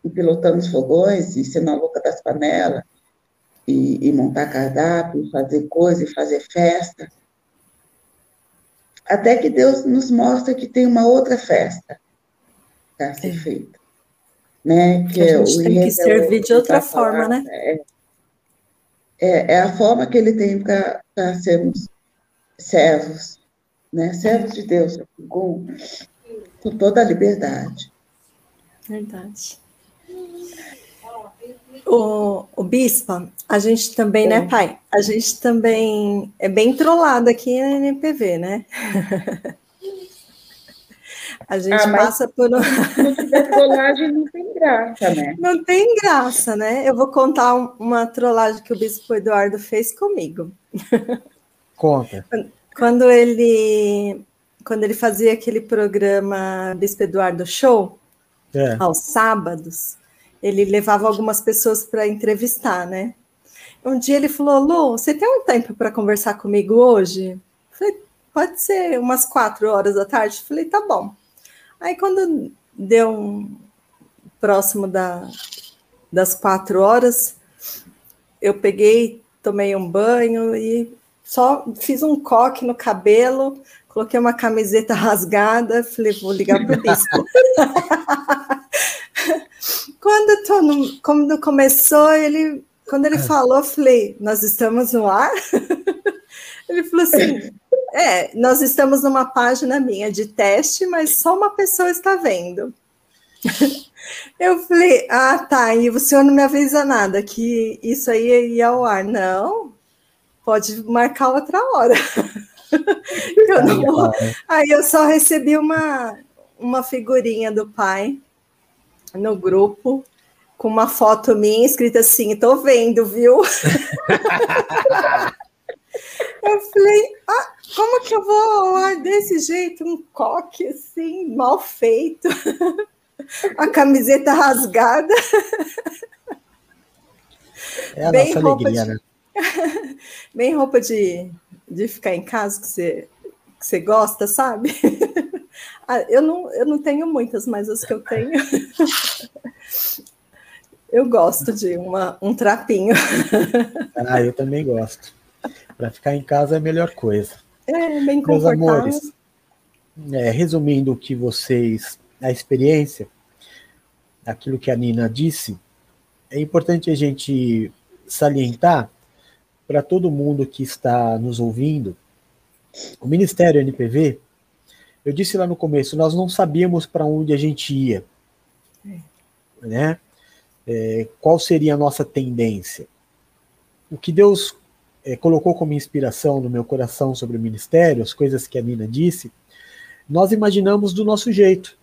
em pilotando os fogões e sendo a louca das panelas, e, e montar cardápio, fazer coisa e fazer festa. Até que Deus nos mostra que tem uma outra festa para ser feita. Né? Que, que a gente tem que servir de outra forma, falar, né? É, é, é, a forma que ele tem para sermos servos, né? Servos de Deus, com, com toda a liberdade. Verdade. O, o Bispa, a gente também, é. né, pai? A gente também é bem trollado aqui na NPV, né? A gente ah, passa por. Se tiver trollagem, não tem graça, né? Não tem graça, né? Eu vou contar uma trollagem que o Bispo Eduardo fez comigo. Conta. Quando ele, quando ele fazia aquele programa Bispo Eduardo Show, é. aos sábados, ele levava algumas pessoas para entrevistar, né? Um dia ele falou: Lu, você tem um tempo para conversar comigo hoje? falei: pode ser umas quatro horas da tarde. falei: tá bom. Aí quando deu um próximo da, das quatro horas, eu peguei, tomei um banho e só fiz um coque no cabelo, coloquei uma camiseta rasgada, falei, vou ligar para o bispo. quando, tô no, quando começou, ele, quando ele falou, eu falei, nós estamos no ar? ele falou assim, é, nós estamos numa página minha de teste, mas só uma pessoa está vendo. Eu falei, ah, tá, e o senhor não me avisa nada, que isso aí ia ao ar. Não, pode marcar outra hora. eu não... Aí eu só recebi uma, uma figurinha do pai no grupo com uma foto minha escrita assim: tô vendo, viu? eu falei: ah, como que eu vou lá desse jeito? Um coque assim, mal feito, a camiseta rasgada. É a Bem nossa alegria, de... né? Bem roupa de, de ficar em casa que você, que você gosta, sabe? Ah, eu, não, eu não tenho muitas, mas as que eu tenho. eu gosto de uma, um trapinho. ah, eu também gosto. Para ficar em casa é a melhor coisa. É, bem Meus amores, é, resumindo o que vocês, a experiência, aquilo que a Nina disse, é importante a gente salientar para todo mundo que está nos ouvindo, o Ministério NPV eu disse lá no começo, nós não sabíamos para onde a gente ia, é. né? É, qual seria a nossa tendência? O que Deus é, colocou como inspiração no meu coração sobre o ministério, as coisas que a Nina disse, nós imaginamos do nosso jeito.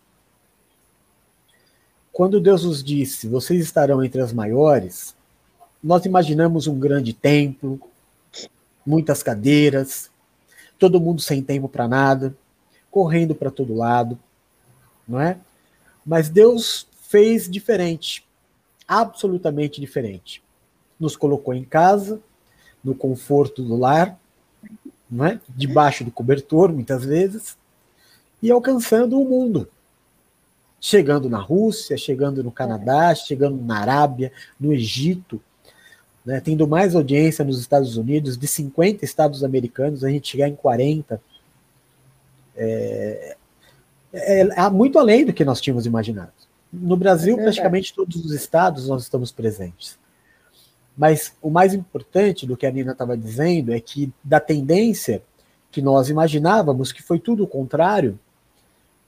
Quando Deus nos disse, vocês estarão entre as maiores, nós imaginamos um grande templo, muitas cadeiras, todo mundo sem tempo para nada correndo para todo lado, não é? Mas Deus fez diferente. absolutamente diferente. Nos colocou em casa, no conforto do lar, não é? debaixo do cobertor, muitas vezes, e alcançando o mundo. Chegando na Rússia, chegando no Canadá, chegando na Arábia, no Egito, né, tendo mais audiência nos Estados Unidos, de 50 estados americanos, a gente chegar em 40. É, é, é muito além do que nós tínhamos imaginado. No Brasil, é praticamente todos os estados nós estamos presentes. Mas o mais importante do que a Nina estava dizendo é que da tendência que nós imaginávamos, que foi tudo o contrário,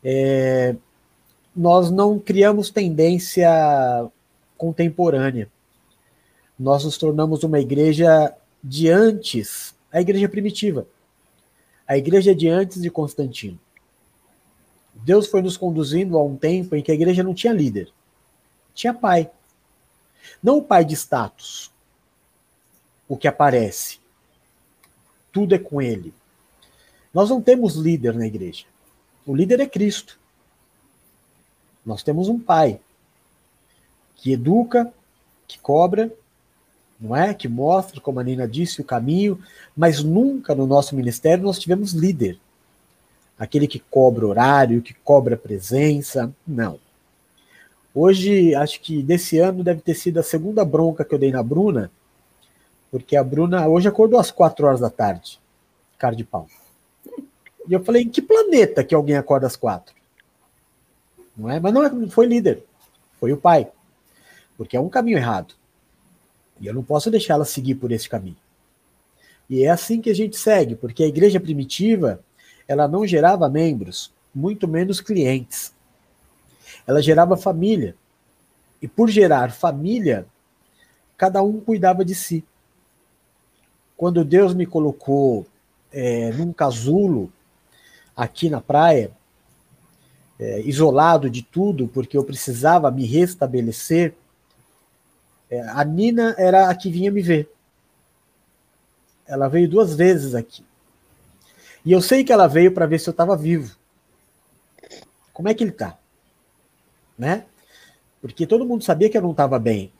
é, nós não criamos tendência contemporânea. Nós nos tornamos uma igreja de antes, a igreja primitiva, a igreja de antes de Constantino. Deus foi nos conduzindo a um tempo em que a igreja não tinha líder, tinha pai. Não o pai de status, o que aparece. Tudo é com ele. Nós não temos líder na igreja. O líder é Cristo. Nós temos um pai que educa, que cobra, não é? Que mostra, como a Nina disse, o caminho, mas nunca no nosso ministério nós tivemos líder aquele que cobra horário, que cobra presença. Não. Hoje, acho que desse ano deve ter sido a segunda bronca que eu dei na Bruna, porque a Bruna hoje acordou às quatro horas da tarde, cara de pau. E eu falei, em que planeta que alguém acorda às quatro? Não é? Mas não é, foi líder, foi o pai. Porque é um caminho errado. E eu não posso deixar ela seguir por esse caminho. E é assim que a gente segue, porque a igreja primitiva, ela não gerava membros, muito menos clientes. Ela gerava família. E por gerar família, cada um cuidava de si. Quando Deus me colocou é, num casulo aqui na praia, é, isolado de tudo, porque eu precisava me restabelecer, é, a Nina era a que vinha me ver. Ela veio duas vezes aqui. E eu sei que ela veio para ver se eu estava vivo. Como é que ele está? Né? Porque todo mundo sabia que eu não estava bem.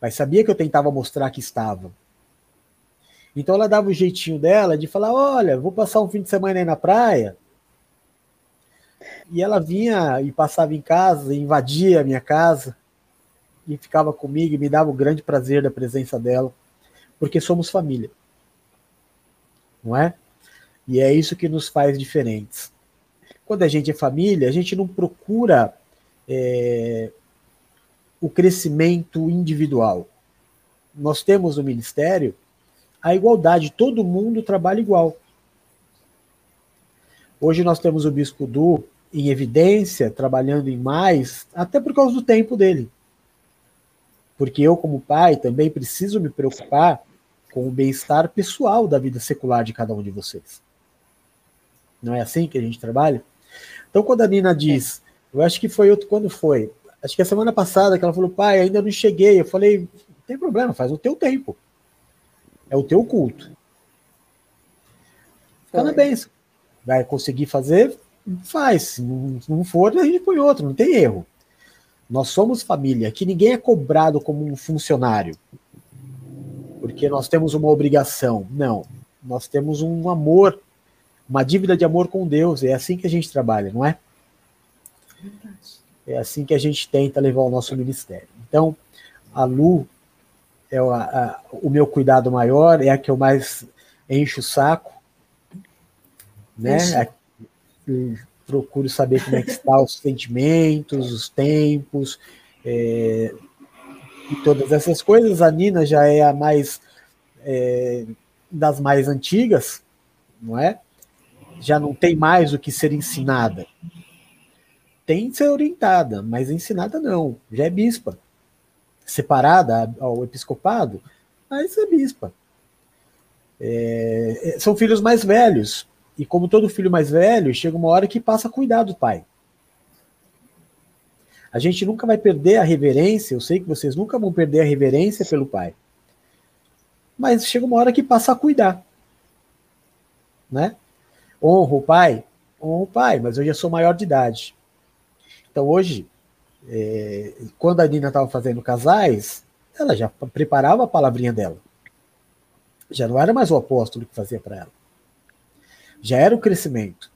Mas sabia que eu tentava mostrar que estava. Então ela dava o jeitinho dela de falar: Olha, vou passar um fim de semana aí na praia. E ela vinha e passava em casa, invadia a minha casa, e ficava comigo e me dava o grande prazer da presença dela, porque somos família não é? E é isso que nos faz diferentes. Quando a gente é família, a gente não procura é, o crescimento individual. Nós temos no ministério a igualdade, todo mundo trabalha igual. Hoje nós temos o Bispo Du em evidência, trabalhando em mais, até por causa do tempo dele. Porque eu, como pai, também preciso me preocupar com o bem-estar pessoal da vida secular de cada um de vocês. Não é assim que a gente trabalha? Então, quando a Nina diz, eu acho que foi outro, quando foi? Acho que a semana passada que ela falou, pai, ainda não cheguei. Eu falei, não tem problema, faz o teu tempo. É o teu culto. Na bênção. Vai conseguir fazer? Faz. Se não, for, a gente põe outro, não tem erro. Nós somos família, que ninguém é cobrado como um funcionário porque nós temos uma obrigação. Não, nós temos um amor, uma dívida de amor com Deus. É assim que a gente trabalha, não é? É assim que a gente tenta levar o nosso ministério. Então, a Lu é a, a, o meu cuidado maior, é a que eu mais encho o saco, né? procuro saber como é que está os sentimentos, os tempos, é, e todas essas coisas. A Nina já é a mais é, das mais antigas, não é? Já não tem mais o que ser ensinada. Tem que ser orientada, mas ensinada não. Já é bispa. Separada ao episcopado, mas é bispa. É, são filhos mais velhos. E como todo filho mais velho, chega uma hora que passa a cuidar do pai. A gente nunca vai perder a reverência, eu sei que vocês nunca vão perder a reverência pelo pai. Mas chega uma hora que passa a cuidar. Né? Honro o pai? Honro o pai, mas eu já sou maior de idade. Então hoje, é, quando a Nina estava fazendo casais, ela já preparava a palavrinha dela. Já não era mais o apóstolo que fazia para ela. Já era o crescimento.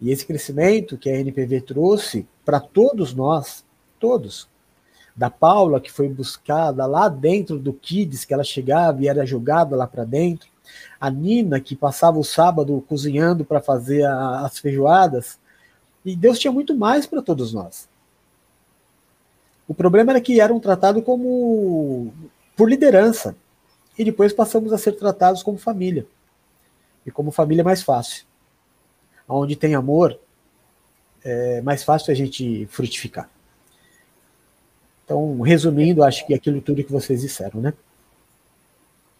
E esse crescimento que a NPV trouxe para todos nós, todos, da Paula, que foi buscada lá dentro do Kids, que ela chegava e era jogada lá para dentro, a Nina, que passava o sábado cozinhando para fazer a, as feijoadas, e Deus tinha muito mais para todos nós. O problema era que eram tratados como por liderança, e depois passamos a ser tratados como família. E como família é mais fácil. Onde tem amor, é mais fácil a gente frutificar. Então, resumindo, acho que aquilo tudo que vocês disseram, né?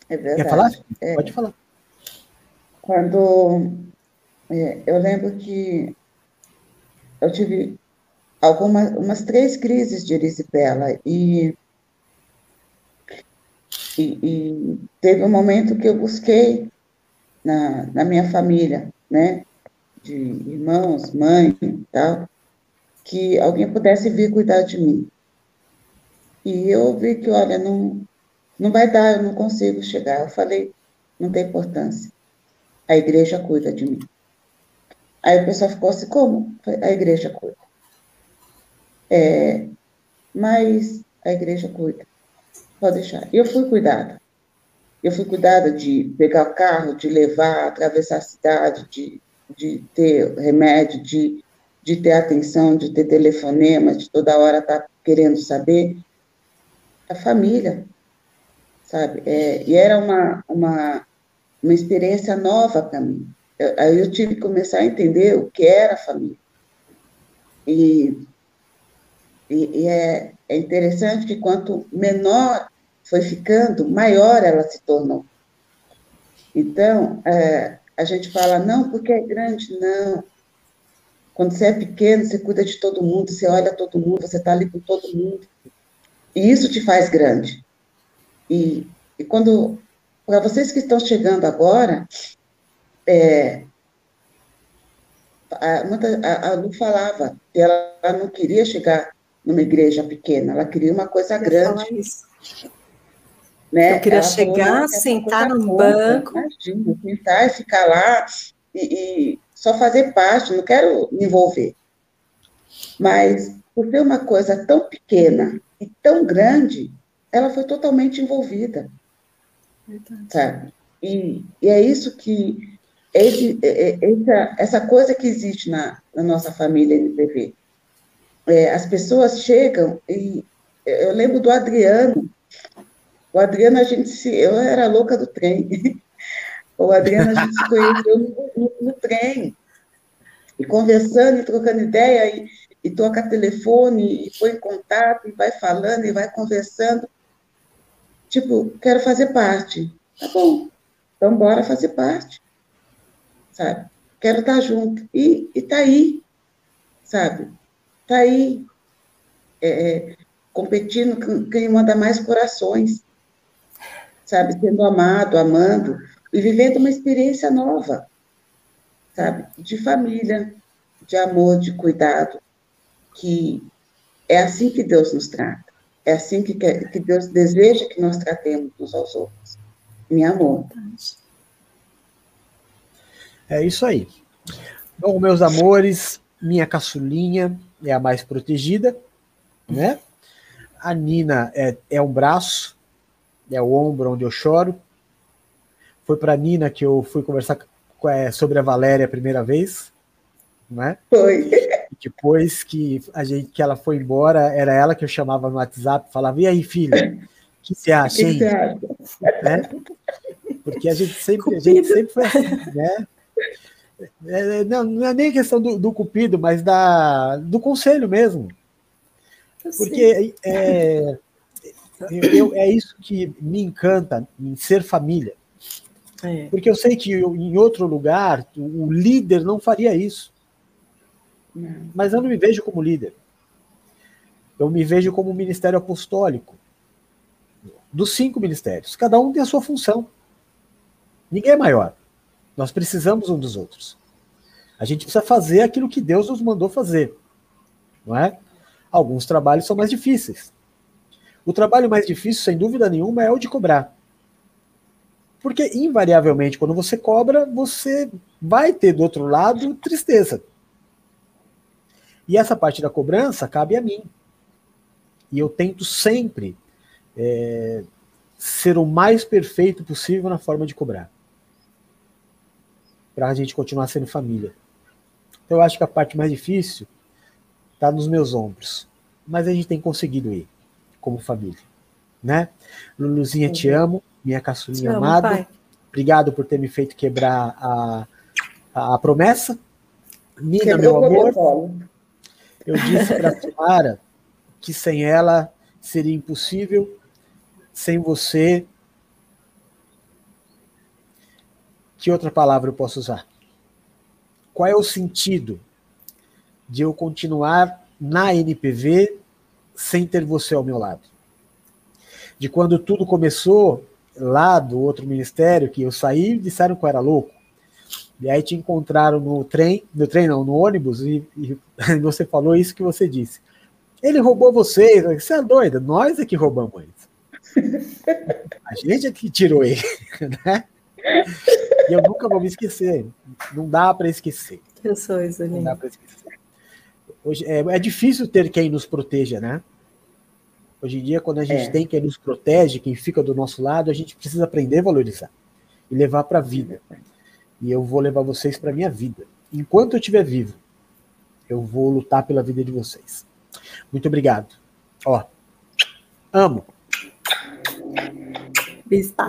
É verdade. Quer falar? É. Pode falar. Quando é, eu lembro que eu tive algumas umas três crises de erisipela e, e, e teve um momento que eu busquei na, na minha família, né, de irmãos, mãe, tal, que alguém pudesse vir cuidar de mim. E eu vi que, olha, não, não vai dar, eu não consigo chegar. Eu falei, não tem importância. A igreja cuida de mim. Aí o pessoal ficou assim, como? A igreja cuida. É, mas a igreja cuida. Pode deixar. Eu fui cuidada. Eu fui cuidada de pegar o carro, de levar, atravessar a cidade, de, de ter remédio, de, de ter atenção, de ter telefonema, de toda hora estar tá querendo saber. A família, sabe? É, e era uma, uma, uma experiência nova para mim. Aí eu tive que começar a entender o que era família. E, e, e é, é interessante que quanto menor foi ficando, maior ela se tornou. Então, é, a gente fala, não, porque é grande, não. Quando você é pequeno, você cuida de todo mundo, você olha todo mundo, você está ali com todo mundo. E isso te faz grande. E, e quando, para vocês que estão chegando agora, é, a, a, a Lu falava que ela, ela, não queria chegar numa igreja pequena, ela queria uma coisa grande. Né? Eu queria ela chegar, sentar no banco. Imagina, sentar e ficar lá e, e só fazer parte, não quero me envolver. Mas, por ter uma coisa tão pequena e tão grande, ela foi totalmente envolvida. Verdade. Sabe? E, e é isso que. Esse, é, é, essa, essa coisa que existe na, na nossa família NPV. É, as pessoas chegam e. Eu lembro do Adriano. O Adriano, a gente se. Eu era louca do trem. O Adriano, a gente se conheceu no, no, no trem. E conversando e trocando ideia, e, e toca telefone, e põe em contato, e vai falando, e vai conversando. Tipo, quero fazer parte. Tá bom, então bora fazer parte. Sabe? Quero estar junto. E, e tá aí, sabe? Tá aí, é, é competindo com quem manda mais corações, sabe? Sendo amado, amando, e vivendo uma experiência nova, sabe? De família, de amor, de cuidado, que é assim que Deus nos trata. É assim que, que Deus deseja que nós tratemos uns aos outros. Em amor. É isso aí. Bom, meus amores, minha caçulinha é a mais protegida, né? A Nina é, é um braço, é o ombro onde eu choro. Foi para a Nina que eu fui conversar é, sobre a Valéria a primeira vez, né? Foi. Depois que a gente que ela foi embora, era ela que eu chamava no WhatsApp, falava: "E aí, filha? O que você acha, hein?" Né? Porque a gente sempre, a gente sempre foi assim, né? É, não, não é nem questão do, do cupido, mas da, do conselho mesmo. Porque é, eu, é isso que me encanta em ser família. É. Porque eu sei que em outro lugar o líder não faria isso. Mas eu não me vejo como líder. Eu me vejo como ministério apostólico. Dos cinco ministérios. Cada um tem a sua função. Ninguém é maior. Nós precisamos um dos outros. A gente precisa fazer aquilo que Deus nos mandou fazer. Não é? Alguns trabalhos são mais difíceis. O trabalho mais difícil, sem dúvida nenhuma, é o de cobrar. Porque, invariavelmente, quando você cobra, você vai ter do outro lado tristeza. E essa parte da cobrança cabe a mim. E eu tento sempre é, ser o mais perfeito possível na forma de cobrar. Para a gente continuar sendo família. Então, eu acho que a parte mais difícil está nos meus ombros. Mas a gente tem conseguido ir como família, né? Luluzinha, uhum. te amo, minha caçulinha amo, amada. Pai. Obrigado por ter me feito quebrar a, a, a promessa. Nina, Quebrou meu amor, eu disse para a Samara que sem ela seria impossível, sem você. Que outra palavra eu posso usar? Qual é o sentido de eu continuar na NPV sem ter você ao meu lado. De quando tudo começou lá do outro ministério, que eu saí, disseram que eu era louco. E aí te encontraram no trem, no trem não, no ônibus, e, e você falou isso que você disse. Ele roubou vocês, você é doida, nós é que roubamos eles. A gente é que tirou ele, né? E eu nunca vou me esquecer. Não dá para esquecer. Eu sou isso, Não dá para esquecer. Hoje é, é, difícil ter quem nos proteja, né? Hoje em dia, quando a gente é. tem quem nos protege, quem fica do nosso lado, a gente precisa aprender a valorizar e levar para a vida. E eu vou levar vocês para minha vida. Enquanto eu estiver vivo, eu vou lutar pela vida de vocês. Muito obrigado. Ó, amo. Bispa.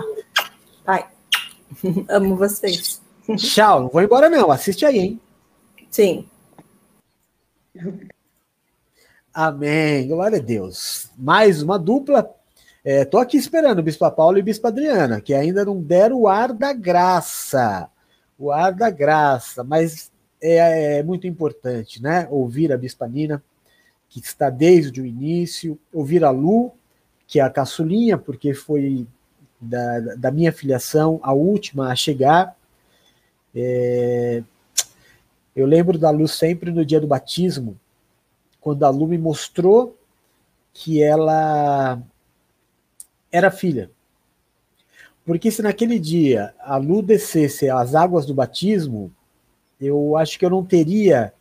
Pai. amo vocês. Tchau, não vou embora não. Assiste aí, hein? Sim. Amém. Glória a Deus. Mais uma dupla. Estou é, aqui esperando o Bispo Paulo e o Bispo Adriana, que ainda não deram o ar da graça. O ar da graça. Mas é, é muito importante, né? Ouvir a Bispa Nina, que está desde o início. Ouvir a Lu, que é a caçulinha, porque foi da, da minha filiação a última a chegar. É, eu lembro da Lu sempre no dia do batismo, quando a Lu me mostrou que ela era filha. Porque se naquele dia a Lu descesse as águas do batismo, eu acho que eu não teria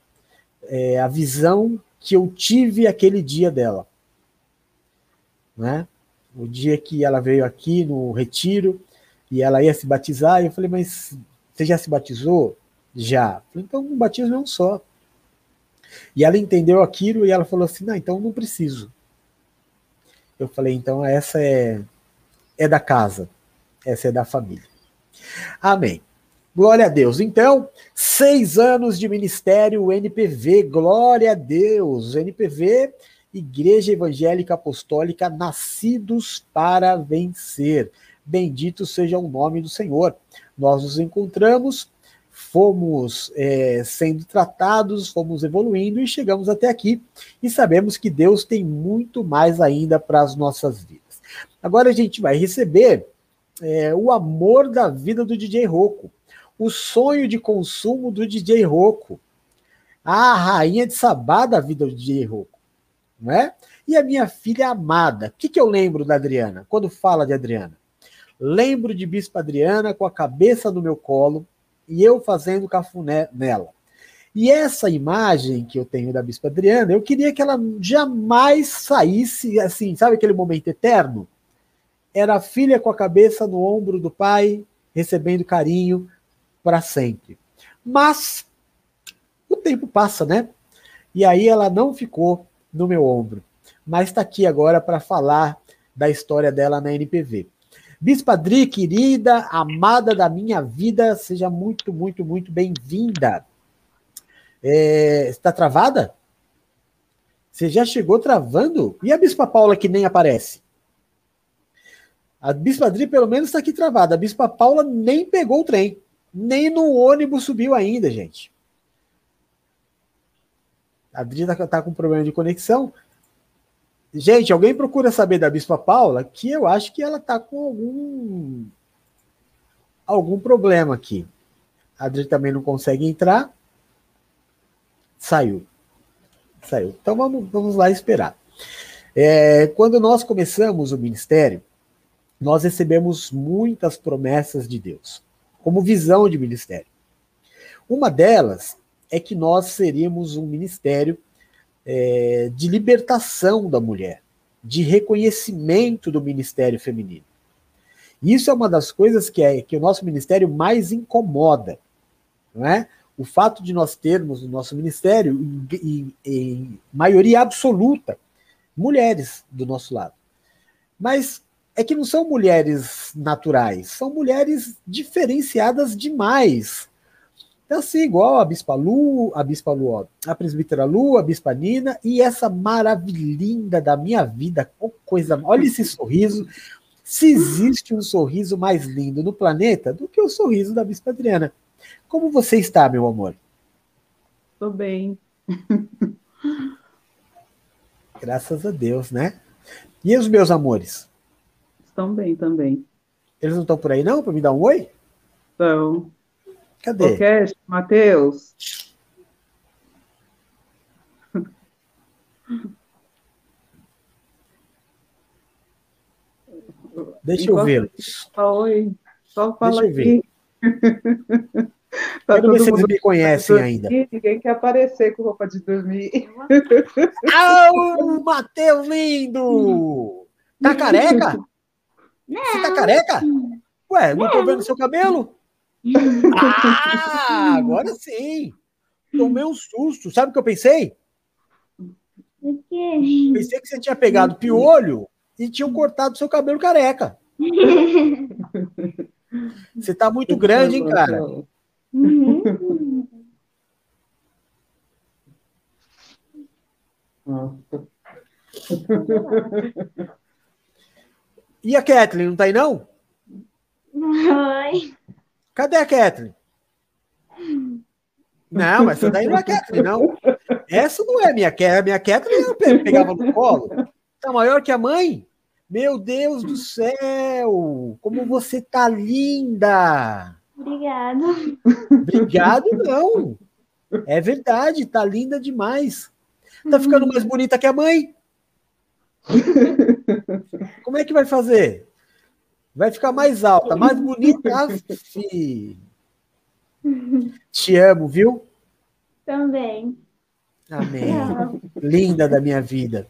é, a visão que eu tive aquele dia dela. Né? O dia que ela veio aqui no retiro e ela ia se batizar, eu falei, mas você já se batizou? Já. Falei, então um batismo é um só. E ela entendeu aquilo e ela falou assim: não, então não preciso. Eu falei, então essa é, é da casa, essa é da família. Amém. Glória a Deus. Então, seis anos de ministério NPV, glória a Deus. NPV, Igreja Evangélica Apostólica, nascidos para vencer. Bendito seja o nome do Senhor. Nós nos encontramos fomos é, sendo tratados, fomos evoluindo e chegamos até aqui. E sabemos que Deus tem muito mais ainda para as nossas vidas. Agora a gente vai receber é, o amor da vida do DJ Rocco, o sonho de consumo do DJ Rocco, a rainha de sabá da vida do DJ Rocco, não é? E a minha filha amada. O que, que eu lembro da Adriana? Quando fala de Adriana? Lembro de Bispa Adriana com a cabeça no meu colo, e eu fazendo cafuné nela. E essa imagem que eu tenho da Bispa Adriana, eu queria que ela jamais saísse assim, sabe aquele momento eterno? Era a filha com a cabeça no ombro do pai, recebendo carinho para sempre. Mas o tempo passa, né? E aí ela não ficou no meu ombro, mas está aqui agora para falar da história dela na NPV. Bispa Adri, querida, amada da minha vida, seja muito, muito, muito bem-vinda. É, está travada? Você já chegou travando? E a Bispa Paula que nem aparece? A Bispa Adri, pelo menos, está aqui travada. A Bispa Paula nem pegou o trem. Nem no ônibus subiu ainda, gente. A Adri está tá com problema de conexão. Gente, alguém procura saber da Bispa Paula, que eu acho que ela está com algum algum problema aqui. A Adri também não consegue entrar. Saiu. Saiu. Então vamos, vamos lá esperar. É, quando nós começamos o ministério, nós recebemos muitas promessas de Deus, como visão de ministério. Uma delas é que nós seríamos um ministério é, de libertação da mulher, de reconhecimento do ministério feminino. Isso é uma das coisas que, é, que o nosso ministério mais incomoda, não é? O fato de nós termos no nosso ministério, em, em maioria absoluta, mulheres do nosso lado. Mas é que não são mulheres naturais, são mulheres diferenciadas demais. Então, assim, igual a Bispa Lu, a Bispa Lu, ó, a Presbítera Lu, a Bispa Nina e essa maravilhinda da minha vida, coisa, olha esse sorriso. Se existe um sorriso mais lindo no planeta do que o sorriso da Bispa Adriana. Como você está, meu amor? Estou bem. Graças a Deus, né? E os meus amores? Estão bem também. Eles não estão por aí, não, para me dar um oi? Estão. Cadê? Podcast, Matheus. Deixa eu ver. Oi. Só fala Deixa eu aqui. Tá Quero ver se eles me conhecem ainda. Ninguém quer aparecer com roupa de dormir. Ah, Matheus lindo! Tá careca? Você tá careca? Ué, não tô vendo seu cabelo? Ah, agora sim. Tomei um susto. Sabe o que eu pensei? O quê? Pensei que você tinha pegado piolho e tinham cortado seu cabelo careca. Você tá muito grande, hein, cara? Uhum. E a Kathleen, não tá aí, não? Oi. Cadê a Kathleen? Não, essa daí não é a Kathleen, não. Essa não é a minha Kathleen. A minha Kathleen eu pe- pegava no colo. Tá maior que a mãe? Meu Deus do céu! Como você tá linda! Obrigada. Obrigado, não. É verdade, tá linda demais. Tá ficando mais bonita que a mãe. Como é que vai fazer? Vai ficar mais alta, mais bonita. Aff. Te amo, viu? Também. Amém. Linda da minha vida.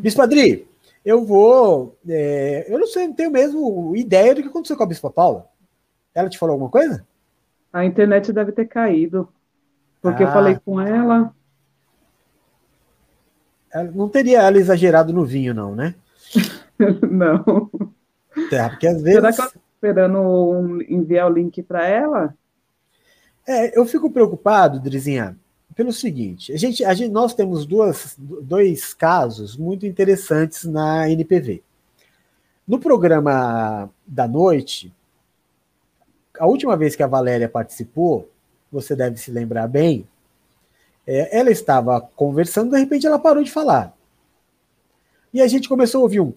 Bispo Adri, eu vou. é, eu não sei, não tenho mesmo ideia do que aconteceu com a Bispa Paula. Ela te falou alguma coisa? A internet deve ter caído. Porque Ah. eu falei com ela. Ela- não teria ela exagerado no vinho, não, né? Não. É, porque às vezes. Será que eu estou esperando um- enviar o link para ela? É, eu fico preocupado, Drizinha, pelo seguinte: a gente, a gente, nós temos duas, dois casos muito interessantes na NPV. No programa da noite, a última vez que a Valéria participou, você deve se lembrar bem, é, ela estava conversando, de repente ela parou de falar. E a gente começou a ouvir um.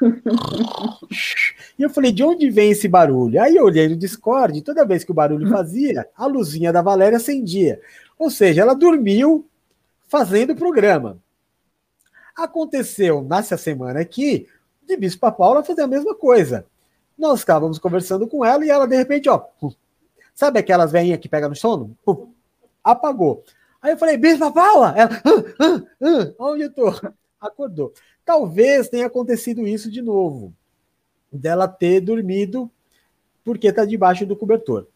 E eu falei, de onde vem esse barulho? Aí eu olhei no Discord, e toda vez que o barulho fazia, a luzinha da Valéria acendia. Ou seja, ela dormiu fazendo o programa. Aconteceu nessa semana aqui, de Bispa Paula fazer a mesma coisa. Nós estávamos conversando com ela e ela, de repente, ó, sabe aquelas velhinhas que pegam no sono? Apagou. Aí eu falei, Bispa Paula! Ela, ah, ah, ah, onde eu tô? Acordou. Talvez tenha acontecido isso de novo dela ter dormido porque está debaixo do cobertor.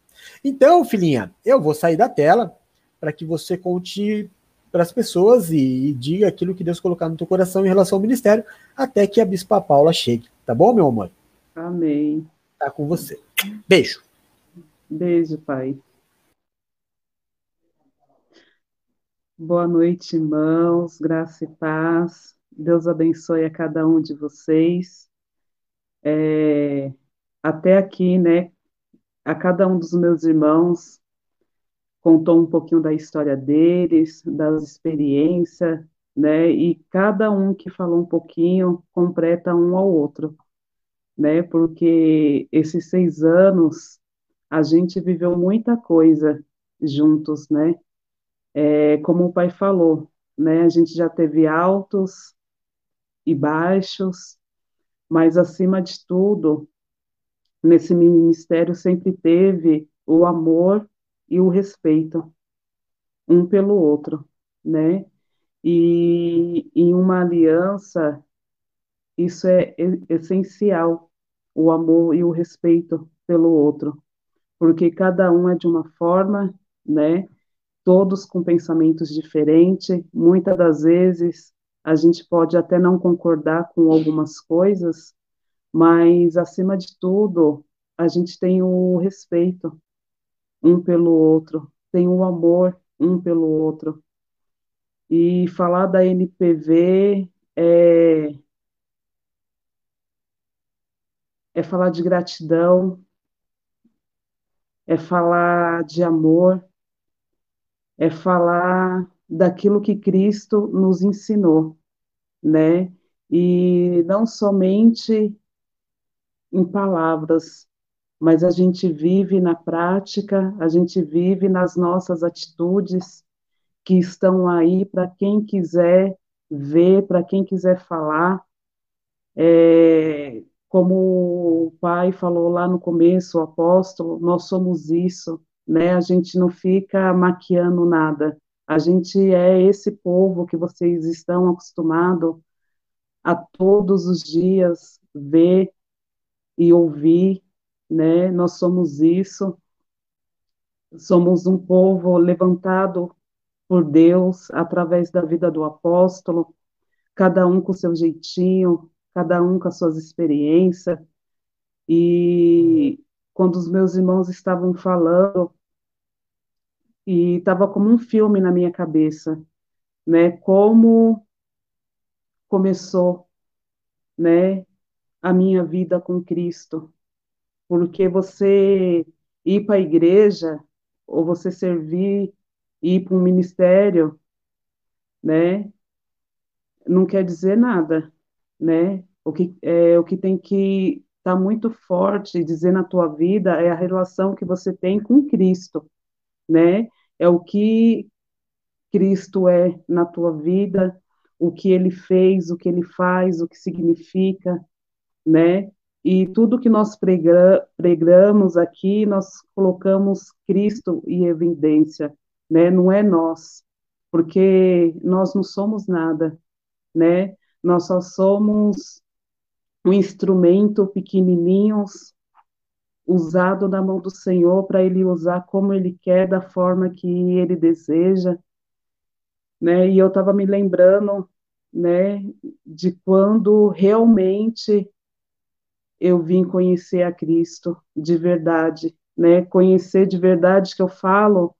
Então, filhinha, eu vou sair da tela para que você conte para as pessoas e, e diga aquilo que Deus colocar no teu coração em relação ao ministério, até que a Bispa Paula chegue. Tá bom, meu amor? Amém. Tá com você. Beijo. Beijo, pai. Boa noite, irmãos. Graça e paz. Deus abençoe a cada um de vocês. É, até aqui, né? A cada um dos meus irmãos contou um pouquinho da história deles, das experiências, né? E cada um que falou um pouquinho completa um ao outro, né? Porque esses seis anos a gente viveu muita coisa juntos, né? É, como o pai falou, né, a gente já teve altos e baixos, mas acima de tudo, nesse ministério sempre teve o amor e o respeito um pelo outro, né? E em uma aliança, isso é essencial, o amor e o respeito pelo outro, porque cada um é de uma forma, né? Todos com pensamentos diferentes, muitas das vezes a gente pode até não concordar com algumas coisas, mas acima de tudo, a gente tem o respeito um pelo outro, tem o amor um pelo outro. E falar da NPV é, é falar de gratidão, é falar de amor, é falar daquilo que Cristo nos ensinou, né? E não somente em palavras, mas a gente vive na prática, a gente vive nas nossas atitudes que estão aí para quem quiser ver, para quem quiser falar. É, como o pai falou lá no começo, o apóstolo, nós somos isso, né? A gente não fica maquiando nada. A gente é esse povo que vocês estão acostumados a todos os dias ver e ouvir, né? Nós somos isso. Somos um povo levantado por Deus através da vida do apóstolo, cada um com seu jeitinho, cada um com as suas experiências. E quando os meus irmãos estavam falando, e estava como um filme na minha cabeça, né? Como começou, né? A minha vida com Cristo, porque você ir para a igreja ou você servir, ir para um ministério, né? Não quer dizer nada, né? O que é o que tem que estar tá muito forte dizer na tua vida é a relação que você tem com Cristo, né? É o que Cristo é na tua vida, o que ele fez, o que ele faz, o que significa, né? E tudo que nós prega, pregamos aqui, nós colocamos Cristo em evidência, né? Não é nós, porque nós não somos nada, né? Nós só somos um instrumento pequenininhos usado na mão do Senhor para ele usar como ele quer, da forma que ele deseja, né? E eu estava me lembrando, né, de quando realmente eu vim conhecer a Cristo de verdade, né? Conhecer de verdade que eu falo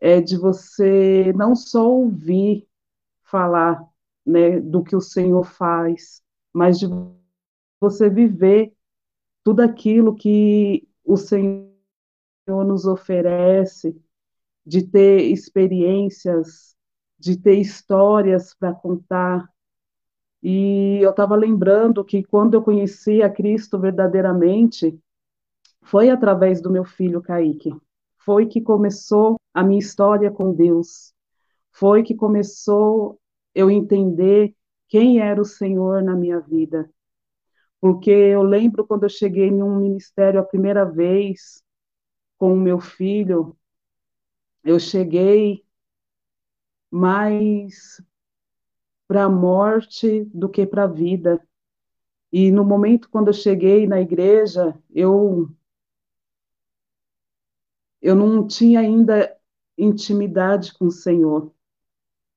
é de você não só ouvir falar, né, do que o Senhor faz, mas de você viver tudo aquilo que o Senhor nos oferece, de ter experiências, de ter histórias para contar, e eu estava lembrando que quando eu conheci a Cristo verdadeiramente, foi através do meu filho Kaique. Foi que começou a minha história com Deus. Foi que começou eu entender quem era o Senhor na minha vida. Porque eu lembro quando eu cheguei em um ministério a primeira vez com o meu filho, eu cheguei mais para a morte do que para a vida. E no momento quando eu cheguei na igreja, eu eu não tinha ainda intimidade com o Senhor,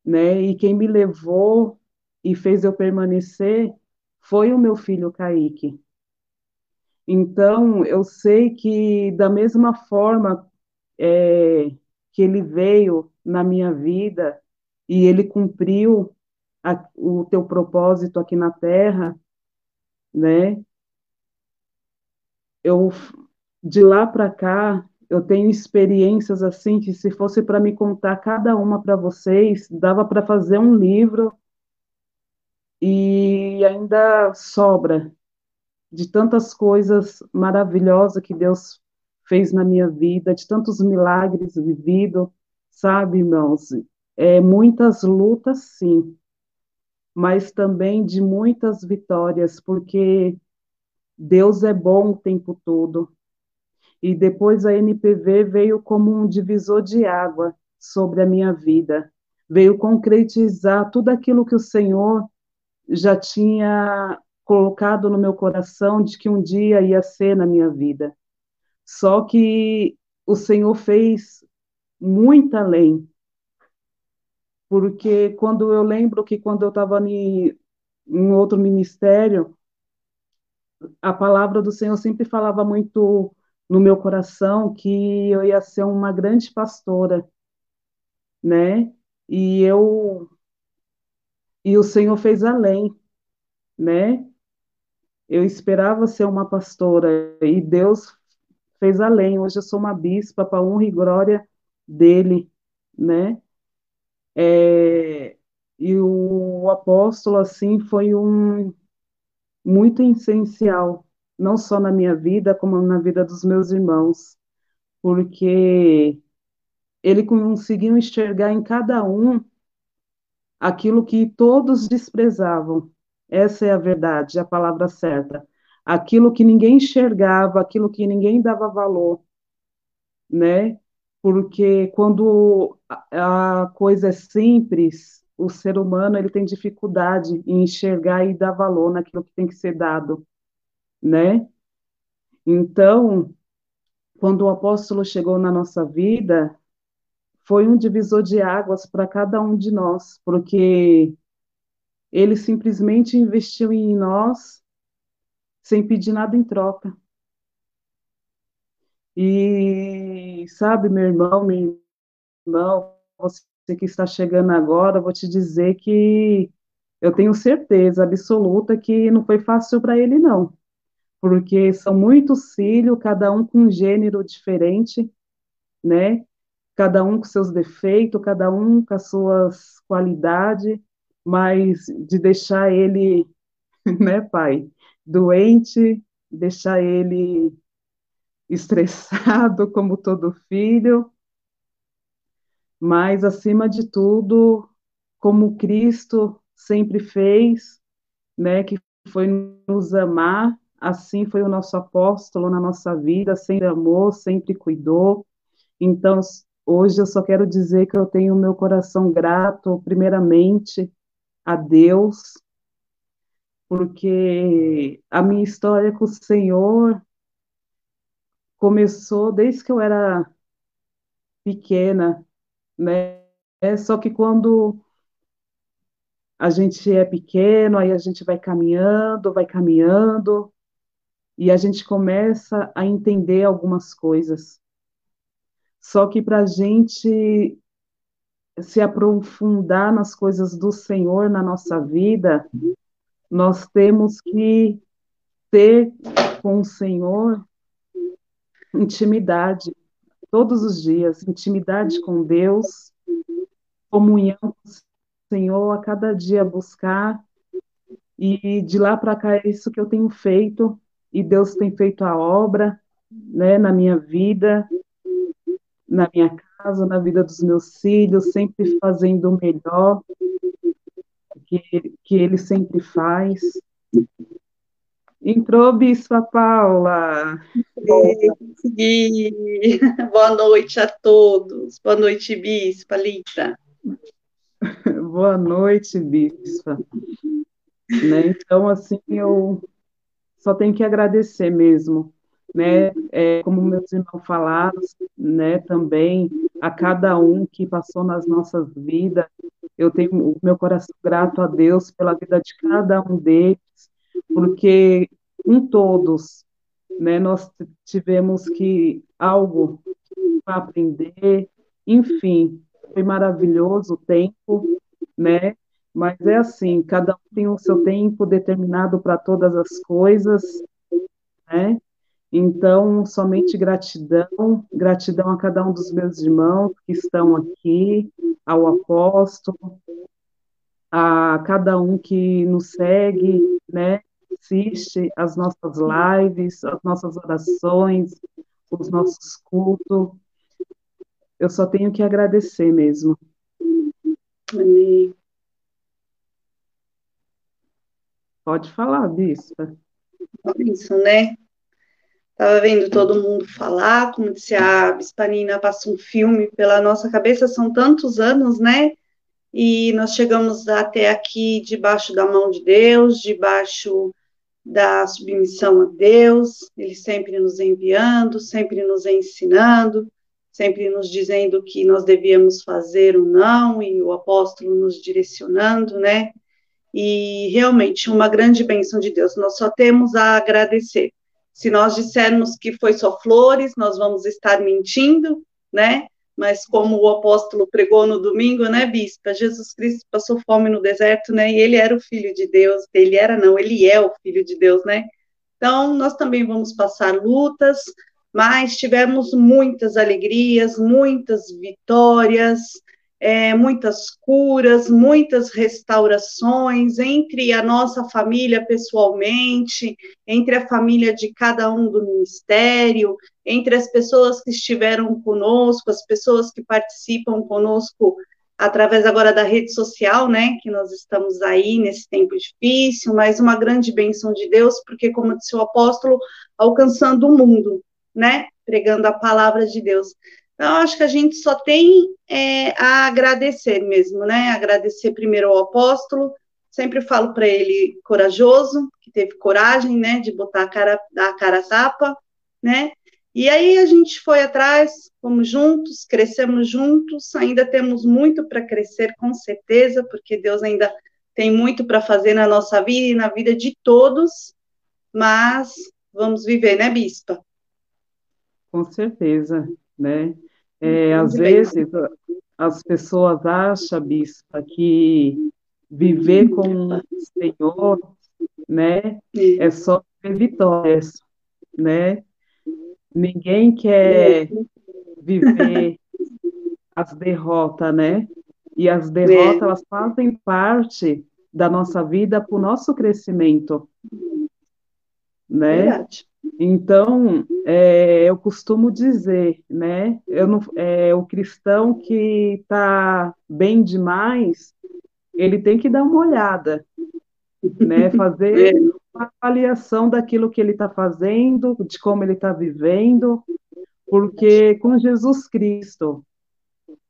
né? E quem me levou e fez eu permanecer foi o meu filho Kaique. Então, eu sei que da mesma forma é, que ele veio na minha vida e ele cumpriu a, o teu propósito aqui na Terra, né? Eu de lá para cá eu tenho experiências assim que se fosse para me contar cada uma para vocês, dava para fazer um livro e ainda sobra de tantas coisas maravilhosas que Deus fez na minha vida, de tantos milagres vividos, sabe, irmãos? É, muitas lutas, sim, mas também de muitas vitórias, porque Deus é bom o tempo todo. E depois a NPV veio como um divisor de água sobre a minha vida, veio concretizar tudo aquilo que o Senhor já tinha colocado no meu coração de que um dia ia ser na minha vida. Só que o Senhor fez muito além. Porque quando eu lembro que quando eu estava em, em outro ministério, a palavra do Senhor sempre falava muito no meu coração que eu ia ser uma grande pastora, né? E eu e o Senhor fez além, né? Eu esperava ser uma pastora e Deus fez além. Hoje eu sou uma bispa para honra e glória dele, né? É, e o apóstolo assim foi um muito essencial, não só na minha vida, como na vida dos meus irmãos, porque ele conseguiu enxergar em cada um aquilo que todos desprezavam. Essa é a verdade, a palavra certa. Aquilo que ninguém enxergava, aquilo que ninguém dava valor, né? Porque quando a coisa é simples, o ser humano ele tem dificuldade em enxergar e dar valor naquilo que tem que ser dado, né? Então, quando o apóstolo chegou na nossa vida, foi um divisor de águas para cada um de nós, porque ele simplesmente investiu em nós sem pedir nada em troca. E sabe, meu irmão, meu irmão, você que está chegando agora, vou te dizer que eu tenho certeza absoluta que não foi fácil para ele, não. Porque são muitos filhos, cada um com um gênero diferente, né? Cada um com seus defeitos, cada um com as suas qualidades, mas de deixar ele, né, pai, doente, deixar ele estressado, como todo filho, mas, acima de tudo, como Cristo sempre fez, né, que foi nos amar, assim foi o nosso apóstolo na nossa vida, sempre amou, sempre cuidou. Então, hoje eu só quero dizer que eu tenho meu coração grato, primeiramente, a Deus, porque a minha história com o Senhor começou desde que eu era pequena, né? É só que quando a gente é pequeno, aí a gente vai caminhando, vai caminhando, e a gente começa a entender algumas coisas. Só que para a gente se aprofundar nas coisas do Senhor na nossa vida, nós temos que ter com o Senhor intimidade todos os dias, intimidade com Deus, comunhão com o Senhor, a cada dia buscar. E de lá para cá é isso que eu tenho feito, e Deus tem feito a obra, né, na minha vida, na minha casa, na vida dos meus filhos, sempre fazendo o melhor que, que Ele sempre faz. Entrou, Bispa Paula. Consegui. Boa noite a todos. Boa noite, Bispa Lita. Boa noite, Bispa. Né? Então, assim, eu só tenho que agradecer mesmo, né? É, como meus irmãos falaram, né? Também a cada um que passou nas nossas vidas. Eu tenho o meu coração grato a Deus pela vida de cada um deles porque em todos, né, nós tivemos que algo para aprender, enfim, foi maravilhoso o tempo, né? Mas é assim, cada um tem o seu tempo determinado para todas as coisas, né? Então, somente gratidão, gratidão a cada um dos meus irmãos que estão aqui, ao apóstolo, a cada um que nos segue, né? assiste as nossas lives, as nossas orações, os nossos cultos. eu só tenho que agradecer mesmo. Amém. Pode falar, bispa. Isso, né? Estava vendo todo mundo falar, como disse a Bispa Nina, passa um filme pela nossa cabeça, são tantos anos, né? E nós chegamos até aqui debaixo da mão de Deus, debaixo da submissão a Deus, Ele sempre nos enviando, sempre nos ensinando, sempre nos dizendo o que nós devíamos fazer ou não, e o apóstolo nos direcionando, né? E realmente uma grande bênção de Deus. Nós só temos a agradecer. Se nós dissermos que foi só flores, nós vamos estar mentindo, né? Mas como o apóstolo pregou no domingo, né, bispa? Jesus Cristo passou fome no deserto, né? E ele era o filho de Deus. Ele era não, ele é o filho de Deus, né? Então, nós também vamos passar lutas, mas tivemos muitas alegrias, muitas vitórias, é, muitas curas, muitas restaurações entre a nossa família pessoalmente, entre a família de cada um do ministério, entre as pessoas que estiveram conosco, as pessoas que participam conosco através agora da rede social, né, que nós estamos aí nesse tempo difícil, mas uma grande bênção de Deus, porque, como disse o apóstolo, alcançando o mundo, né, pregando a palavra de Deus. Então, acho que a gente só tem é, a agradecer mesmo, né? Agradecer primeiro ao apóstolo. Sempre falo para ele corajoso, que teve coragem, né, de botar a cara, a cara tapa, né? E aí a gente foi atrás, fomos juntos, crescemos juntos, ainda temos muito para crescer, com certeza, porque Deus ainda tem muito para fazer na nossa vida e na vida de todos, mas vamos viver, né, Bispa? Com certeza, né? É, às vezes as pessoas acham, bispa, que viver com o Senhor, né, é só ter vitórias, né? Ninguém quer viver as derrotas, né? E as derrotas, elas fazem parte da nossa vida para o nosso crescimento, né? Verdade. Então, é, eu costumo dizer, né, eu não, é, o cristão que está bem demais, ele tem que dar uma olhada, né, fazer é. uma avaliação daquilo que ele está fazendo, de como ele está vivendo, porque com Jesus Cristo,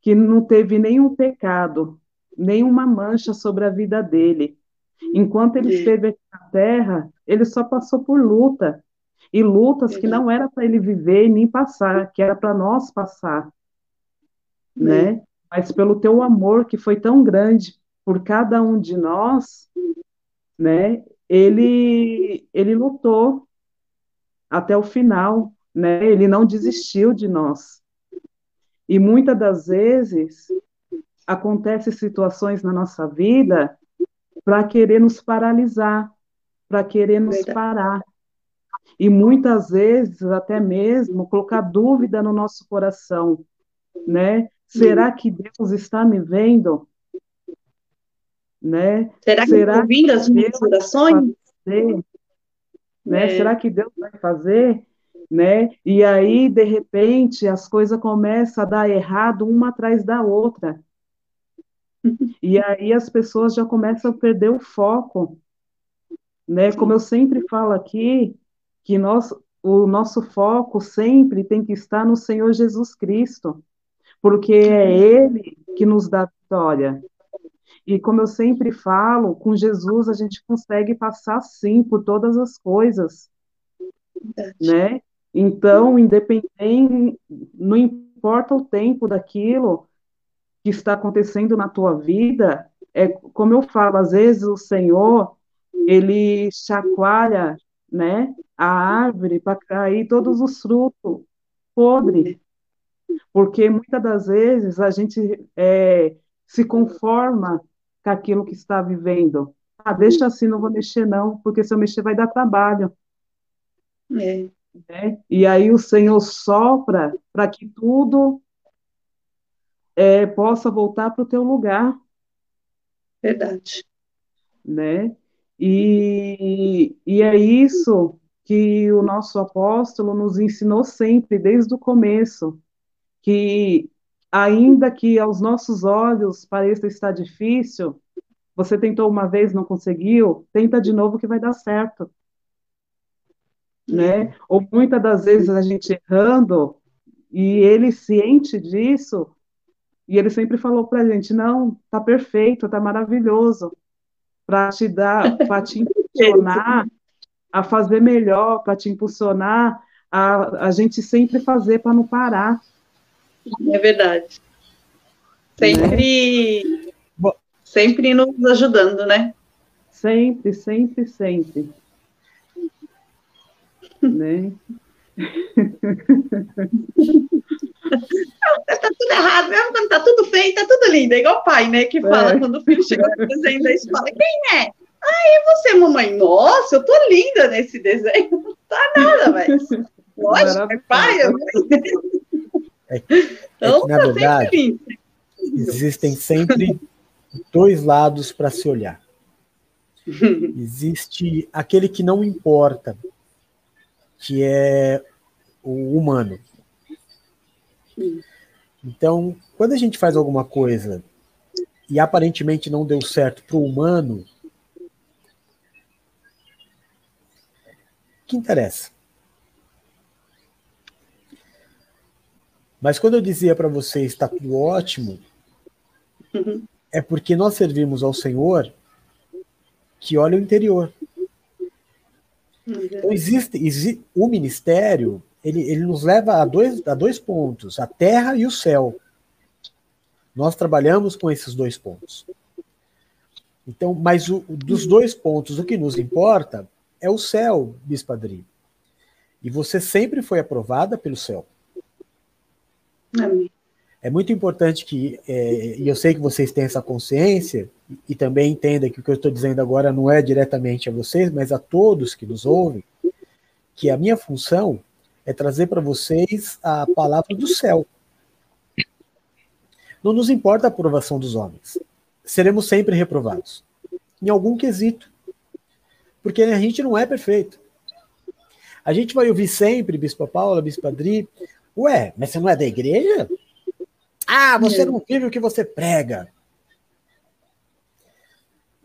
que não teve nenhum pecado, nenhuma mancha sobre a vida dele, enquanto ele esteve aqui na Terra, ele só passou por luta, e lutas que não era para ele viver nem passar, que era para nós passar, né? Mas pelo teu amor que foi tão grande por cada um de nós, né? Ele ele lutou até o final, né? Ele não desistiu de nós. E muitas das vezes acontecem situações na nossa vida para querer nos paralisar, para querer nos Verdade. parar, e muitas vezes até mesmo colocar dúvida no nosso coração, né? Será que Deus está me vendo? Né? Será que Será ouvindo as minhas orações? Né? É. Será que Deus vai fazer? Né? E aí, de repente, as coisas começam a dar errado uma atrás da outra. E aí as pessoas já começam a perder o foco. Né? Como eu sempre falo aqui, que nós, o nosso foco sempre tem que estar no Senhor Jesus Cristo, porque é Ele que nos dá vitória. E como eu sempre falo, com Jesus a gente consegue passar sim por todas as coisas, né? Então, independente, não importa o tempo daquilo que está acontecendo na tua vida, é como eu falo, às vezes o Senhor ele chacoalha né, a árvore para cair todos os frutos podres. Porque muitas das vezes a gente é, se conforma com aquilo que está vivendo. Ah, deixa assim, não vou mexer não, porque se eu mexer vai dar trabalho. É. Né? E aí o Senhor sopra para que tudo é, possa voltar para o teu lugar. Verdade. Né? E, e é isso que o nosso apóstolo nos ensinou sempre, desde o começo, que ainda que aos nossos olhos pareça estar difícil, você tentou uma vez, não conseguiu, tenta de novo que vai dar certo. Né? Ou muitas das vezes a gente errando, e ele ciente disso, e ele sempre falou para a gente: não, tá perfeito, tá maravilhoso, para te dar, para te impulsionar a fazer melhor, para te impulsionar a, a gente sempre fazer para não parar. É verdade. Sempre, né? sempre nos ajudando, né? Sempre, sempre, sempre. né? tá tudo errado, mesmo quando tá tudo feio, tá tudo lindo. É igual o pai, né? Que fala é. quando o filho chega no desenho da escola, quem é? Ah, é você, mamãe? Nossa, eu tô linda nesse desenho. Não tá nada, mas. Lógico, é pai, é é, é então, na tá verdade, existem sempre dois lados para se olhar. Existe aquele que não importa, que é o humano. Então, quando a gente faz alguma coisa e aparentemente não deu certo para o humano, que interessa? Mas quando eu dizia para vocês está tudo ótimo, uhum. é porque nós servimos ao Senhor que olha o interior. Uhum. Então existe, existe, o ministério, ele, ele nos leva a dois, a dois pontos, a terra e o céu. Nós trabalhamos com esses dois pontos. Então, mas o, dos dois pontos, o que nos importa é o céu, Bispadri. E você sempre foi aprovada pelo céu. Amém. É muito importante que, é, e eu sei que vocês têm essa consciência, e, e também entenda que o que eu estou dizendo agora não é diretamente a vocês, mas a todos que nos ouvem, que a minha função é trazer para vocês a palavra do céu. Não nos importa a aprovação dos homens. Seremos sempre reprovados. Em algum quesito. Porque a gente não é perfeito. A gente vai ouvir sempre, Bispo Paula, Bispo Adri, Ué, mas você não é da igreja? Ah, você não vive o que você prega.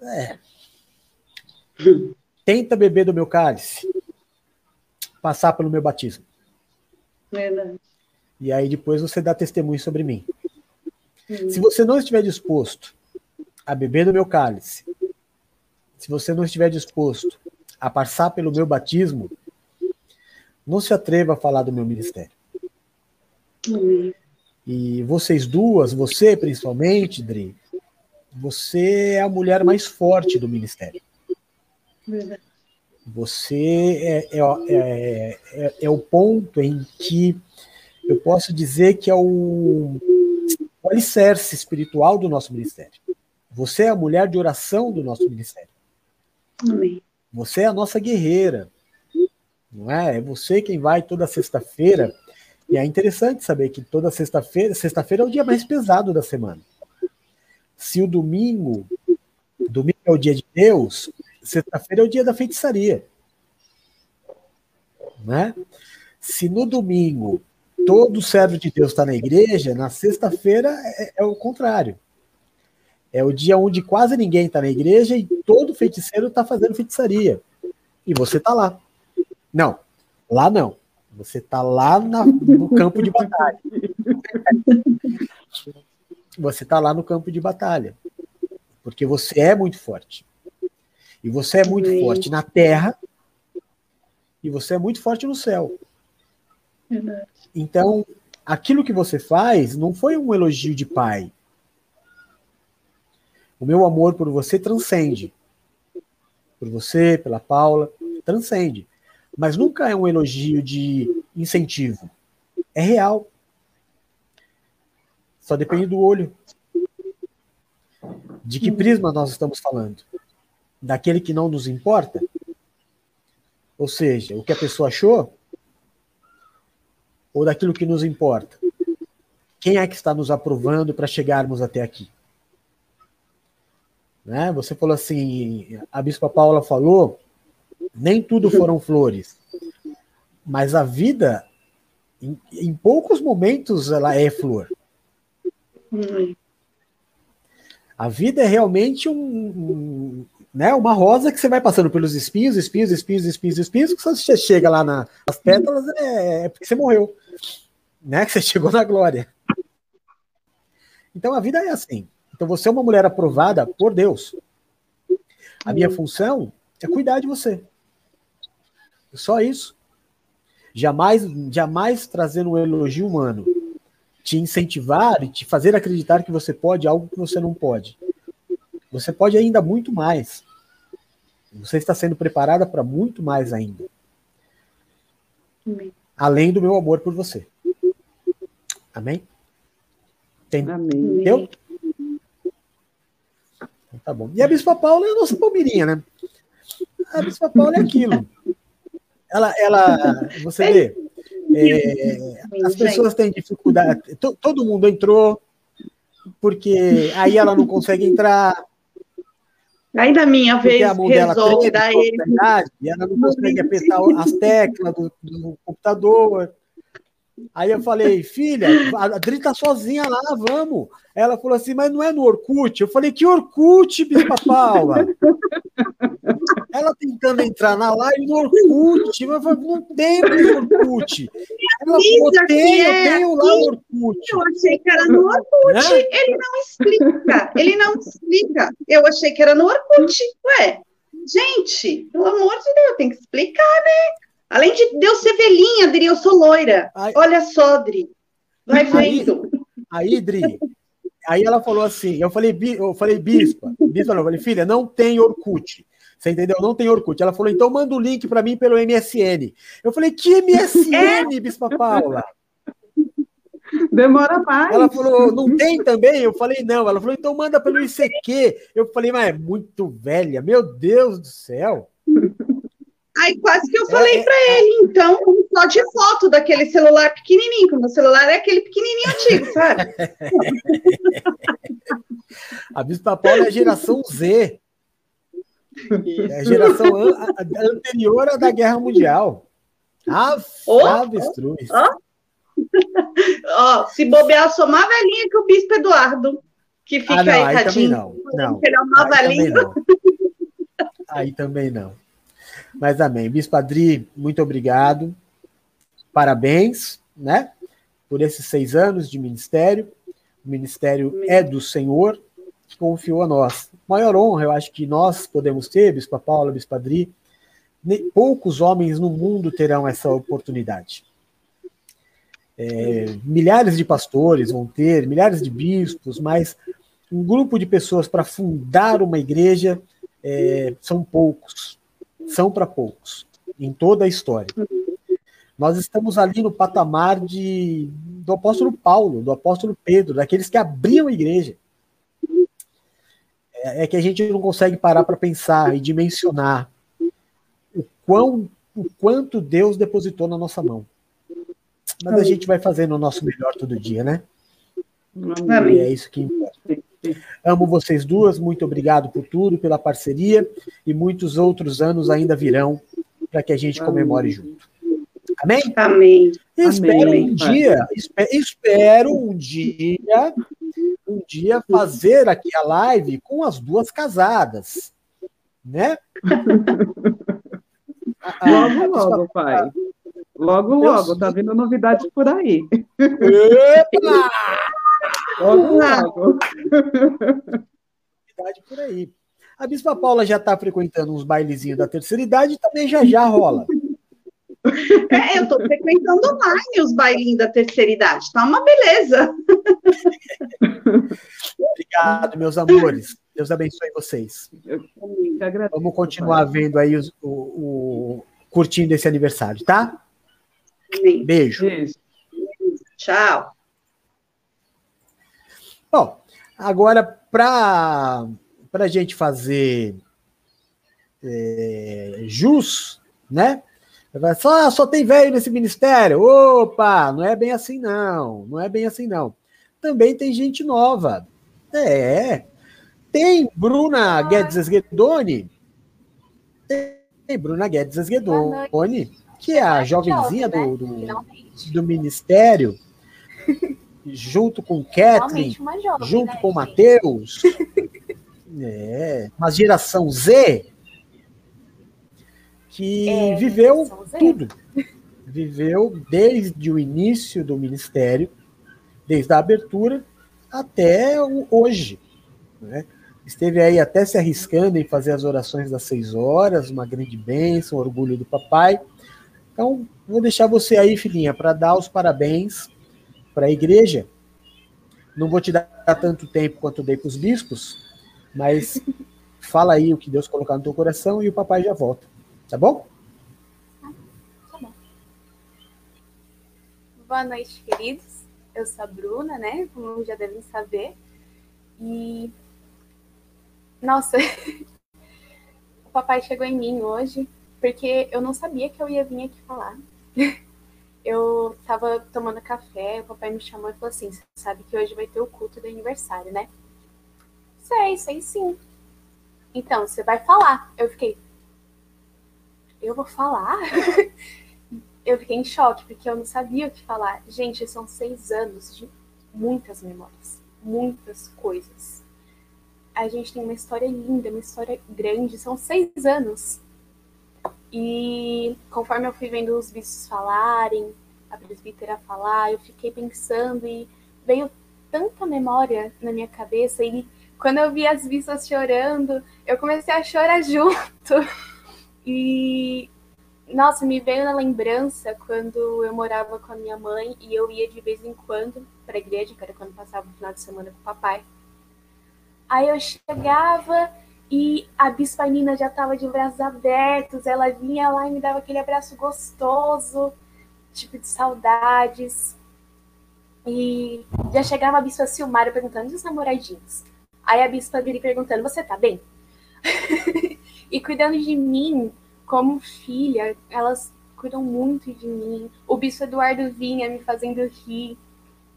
É. Tenta beber do meu cálice. Passar pelo meu batismo. Verdade. E aí depois você dá testemunho sobre mim. Hum. Se você não estiver disposto a beber do meu cálice, se você não estiver disposto a passar pelo meu batismo, não se atreva a falar do meu ministério. E vocês duas, você principalmente, Dri, você é a mulher mais forte do ministério. Você é, é, é, é, é o ponto em que eu posso dizer que é o, o alicerce espiritual do nosso ministério. Você é a mulher de oração do nosso ministério. Amém. Você é a nossa guerreira. Não é? É você quem vai toda sexta-feira e é interessante saber que toda sexta-feira, sexta-feira é o dia mais pesado da semana. Se o domingo, domingo é o dia de Deus, sexta-feira é o dia da feitiçaria. Né? Se no domingo todo servo de Deus está na igreja, na sexta-feira é, é, o contrário. É o dia onde quase ninguém está na igreja e todo feiticeiro está fazendo feitiçaria. E você está lá. Não, lá não. Você está lá na, no campo de batalha. Você está lá no campo de batalha. Porque você é muito forte. E você é muito Sim. forte na terra. E você é muito forte no céu. Verdade. Então, aquilo que você faz não foi um elogio de pai. O meu amor por você transcende. Por você, pela Paula, transcende mas nunca é um elogio de incentivo. É real. Só depende do olho. De que prisma nós estamos falando? Daquele que não nos importa? Ou seja, o que a pessoa achou? Ou daquilo que nos importa? Quem é que está nos aprovando para chegarmos até aqui? Né? Você falou assim, a Bispa Paula falou nem tudo foram flores. Mas a vida, em, em poucos momentos, ela é flor. Hum, A vida é realmente um, um- né, uma rosa que você vai passando pelos espinhos, espinhos, espinhos, espinhos, espinhos, que quando você chega lá na- nas pétalas é, é porque você morreu, né? Que você chegou na glória. Então a vida é assim. Então você é uma mulher aprovada por Deus. A minha função é cuidar de você. Só isso. Jamais, jamais trazer um elogio humano, te incentivar e te fazer acreditar que você pode algo que você não pode. Você pode ainda muito mais. Você está sendo preparada para muito mais ainda. Amém. Além do meu amor por você. Amém? Tem- Amém. Entendeu? Então Tá bom. E a Bispa Paula é a nossa palmeirinha, né? A Bispa Paula é aquilo. Ela, ela você vê, é, as pessoas têm dificuldade. to- todo mundo entrou, porque aí ela não consegue entrar, Aí na minha porque vez a mão dela resolve treme, dar com ele. e ela não consegue apertar as teclas do, do computador. Aí eu falei, filha, a Adri tá sozinha lá, vamos. Ela falou assim, mas não é no Orkut? Eu falei, que Orkut, Bispa Paula? Ela tentando entrar na live no Orkut. Eu falei, não tem Orkut. Ela falou, tem, eu é tenho lá o Orkut. Eu achei que era no Orkut. Né? Ele não explica. Ele não explica. Eu achei que era no Orkut. Ué, gente, pelo amor de Deus, tem que explicar, né? Além de Deus ser velhinha, Dri, eu sou loira. Aí- Olha só, Dri. Vai vendo. Aí, Dri, aí ela falou assim, eu falei, eu falei, bispa, bispa não, eu falei, filha, não tem Orkut. Você entendeu? Não tem Orkut. Ela falou, então manda o link para mim pelo MSN. Eu falei, que MSN, Bispa Paula? Demora mais. Ela falou, não tem também? Eu falei, não. Ela falou, então manda pelo ICQ. Eu falei, mas é muito velha, meu Deus do céu. Aí quase que eu falei É, é, pra ele, então, só de foto daquele celular pequenininho, que o meu celular é aquele pequenininho antigo, sabe? A Bispa Paula é a geração Z. É a geração an- a- a- anterior à da Guerra Mundial. Ah, Ô, avestruz. Ó, se bobear, sou mais velhinha que o Bispo Eduardo, que fica Ah, não, aí, aí não. Não, é uma aí também não. Aí também não. Mas amém. Bispo Adri, muito obrigado. Parabéns, né? Por esses seis anos de ministério. O ministério é do Senhor, que confiou a nós. Maior honra, eu acho que nós podemos ter, Bispa Paula, Bispo Adri. Poucos homens no mundo terão essa oportunidade. É, milhares de pastores vão ter, milhares de bispos, mas um grupo de pessoas para fundar uma igreja é, são poucos, são para poucos, em toda a história. Nós estamos ali no patamar de, do apóstolo Paulo, do apóstolo Pedro, daqueles que abriam a igreja. É, é que a gente não consegue parar para pensar e dimensionar o, quão, o quanto Deus depositou na nossa mão. Mas a gente vai fazendo o nosso melhor todo dia, né? E é isso que importa. Amo vocês duas, muito obrigado por tudo, pela parceria e muitos outros anos ainda virão para que a gente comemore junto. Amém? Amém. Espero Amém. um dia, espe- espero um dia, um dia fazer aqui a live com as duas casadas, né? Logo, logo, pai. Logo, logo, tá vindo novidade por aí. Epa! Logo, logo. idade por aí. A Bispa Paula já está frequentando uns bailezinhos da terceira idade e também já já rola. É, eu tô frequentando online os bailinhos da terceira idade, tá uma beleza. Obrigado, meus amores. Deus abençoe vocês. Agradeço, Vamos continuar vendo aí os- o, o- curtindo esse aniversário, tá? Amém. Beijo. Beijo. Tchau. Bom, agora para a gente fazer é, jus, né? Só, só tem velho nesse ministério. Opa, não é bem assim não. Não é bem assim não. Também tem gente nova. É. Tem Bruna Guedes Guedoni. Tem Bruna Guedes Guedoni, que é a jovenzinha do, do, do ministério. junto com jovem, junto né, com gente? Matheus. É, uma geração Z que É, viveu Z. tudo. Viveu desde o início do ministério, desde a abertura até o- hoje. né? Esteve aí até se arriscando em fazer as orações das seis horas, uma grande bênção, orgulho do papai. Então, vou deixar você aí, filhinha, para dar os parabéns para a igreja. Não vou te dar tanto tempo quanto dei para os bispos, mas fala aí o que Deus colocar no teu coração e o papai já volta. Tá bom? Boa noite, queridos. Eu sou a Bruna, né? Como já devem saber. E. Nossa, o papai chegou em mim hoje, porque eu não sabia que eu ia vir aqui falar. Eu tava tomando café, o papai me chamou e falou assim: Você sabe que hoje vai ter o culto do aniversário, né? Sei, sei sim. Então, você vai falar. Eu fiquei. Eu vou falar? eu fiquei em choque, porque eu não sabia o que falar. Gente, são seis anos de muitas memórias, muitas coisas. A gente tem uma história linda, uma história grande, são seis anos. E conforme eu fui vendo os bispos falarem, a presbítera falar, eu fiquei pensando e veio tanta memória na minha cabeça. E quando eu vi as bispas chorando, eu comecei a chorar junto. E nossa, me veio na lembrança quando eu morava com a minha mãe e eu ia de vez em quando para a igreja, que era quando passava o final de semana com o papai. Aí eu chegava e a Bispa Nina já estava de braços abertos, ela vinha lá e me dava aquele abraço gostoso, tipo de saudades. E já chegava a Bispa Silmara perguntando, e os namoradinhos? Aí a Bispa Gri perguntando, você tá bem? e cuidando de mim, como filha, elas cuidam muito de mim. O bispo Eduardo vinha me fazendo rir.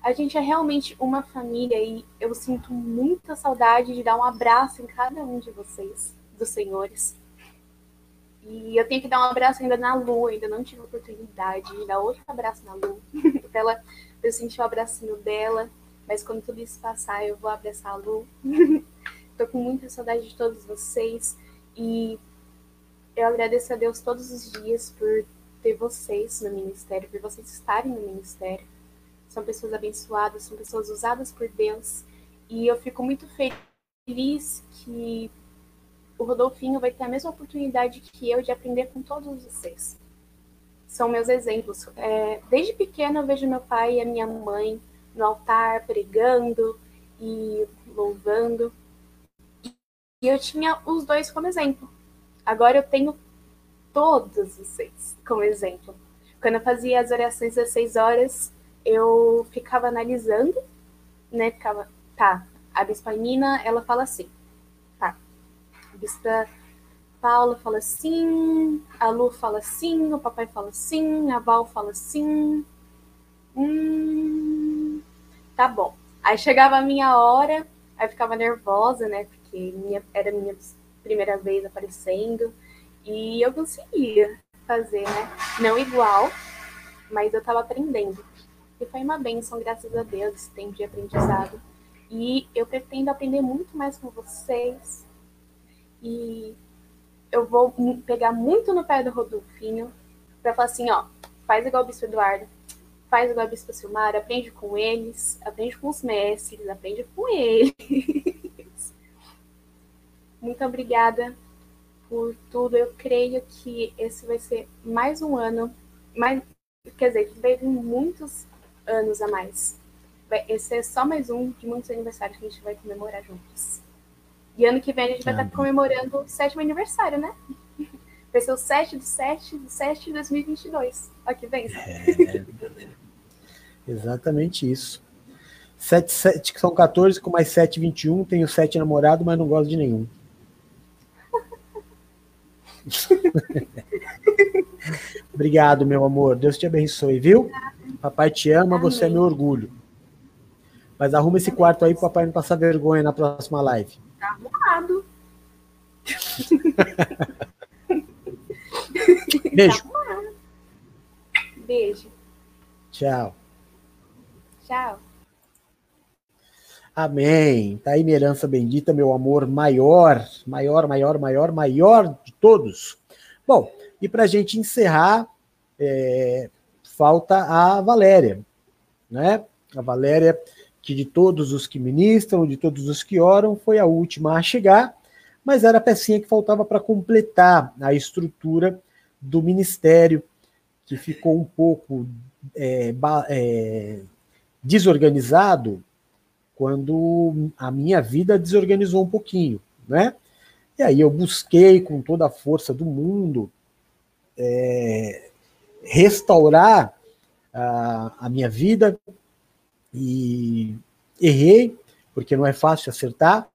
A gente é realmente uma família e eu sinto muita saudade de dar um abraço em cada um de vocês, dos senhores. E eu tenho que dar um abraço ainda na Lu, ainda não tive oportunidade de dar outro abraço na Lu. ela, eu sentir o abracinho dela. Mas quando tudo isso passar, eu vou abraçar a Lu. Tô com muita saudade de todos vocês. E eu agradeço a Deus todos os dias por ter vocês no ministério, por vocês estarem no ministério. São pessoas abençoadas, são pessoas usadas por Deus. E eu fico muito feliz que o Rodolfinho vai ter a mesma oportunidade que eu de aprender com todos vocês. São meus exemplos. É, desde pequena eu vejo meu pai e a minha mãe no altar pregando e louvando. E eu tinha os dois como exemplo. Agora eu tenho todos vocês como exemplo. Quando eu fazia as orações das seis horas, eu ficava analisando, né? Ficava, tá, a Bispa Nina, ela fala assim, tá. A Bispa Paula fala assim, a Lu fala assim, o papai fala assim, a Val fala assim. Hum, tá bom. Aí chegava a minha hora, aí ficava nervosa, né? Porque minha, era a minha primeira vez aparecendo. E eu conseguia fazer, né? Não igual, mas eu tava aprendendo. E foi uma bênção, graças a Deus, esse tempo de aprendizado. E eu pretendo aprender muito mais com vocês. E eu vou pegar muito no pé do Rodolfinho pra falar assim, ó, faz igual o Bispo Eduardo, faz igual a Bispo Silmar, aprende com eles, aprende com os mestres, aprende com eles. Muito obrigada por tudo. Eu creio que esse vai ser mais um ano, mais, quer dizer, que vir muitos anos a mais. Vai, esse é só mais um de muitos aniversários que a gente vai comemorar juntos. E ano que vem a gente vai Ah, estar comemorando o sétimo aniversário, né? Vai ser o 7 do 7 do 7 de 2022. Olha que bênção. Exatamente isso. 7, 7, que são 14, com mais 7, 21. Tenho 7 namorados, mas não gosto de nenhum. Obrigado, meu amor. Deus te abençoe, viu? Papai te ama, você é meu orgulho. Mas arruma esse quarto aí pro papai não passar vergonha na próxima live. Tá arrumado. Beijo. Tá arrumado. Beijo. Tchau. Tchau. Amém. Tá aí minha herança bendita, meu amor maior, maior, maior, maior, maior de todos. Bom, e para a gente encerrar, é, falta a Valéria, né? A Valéria, que de todos os que ministram, de todos os que oram, foi a última a chegar, mas era a pecinha que faltava para completar a estrutura do ministério, que ficou um pouco é, é, desorganizado quando a minha vida desorganizou um pouquinho, né? E aí eu busquei com toda a força do mundo é, restaurar a, a minha vida e errei, porque não é fácil acertar,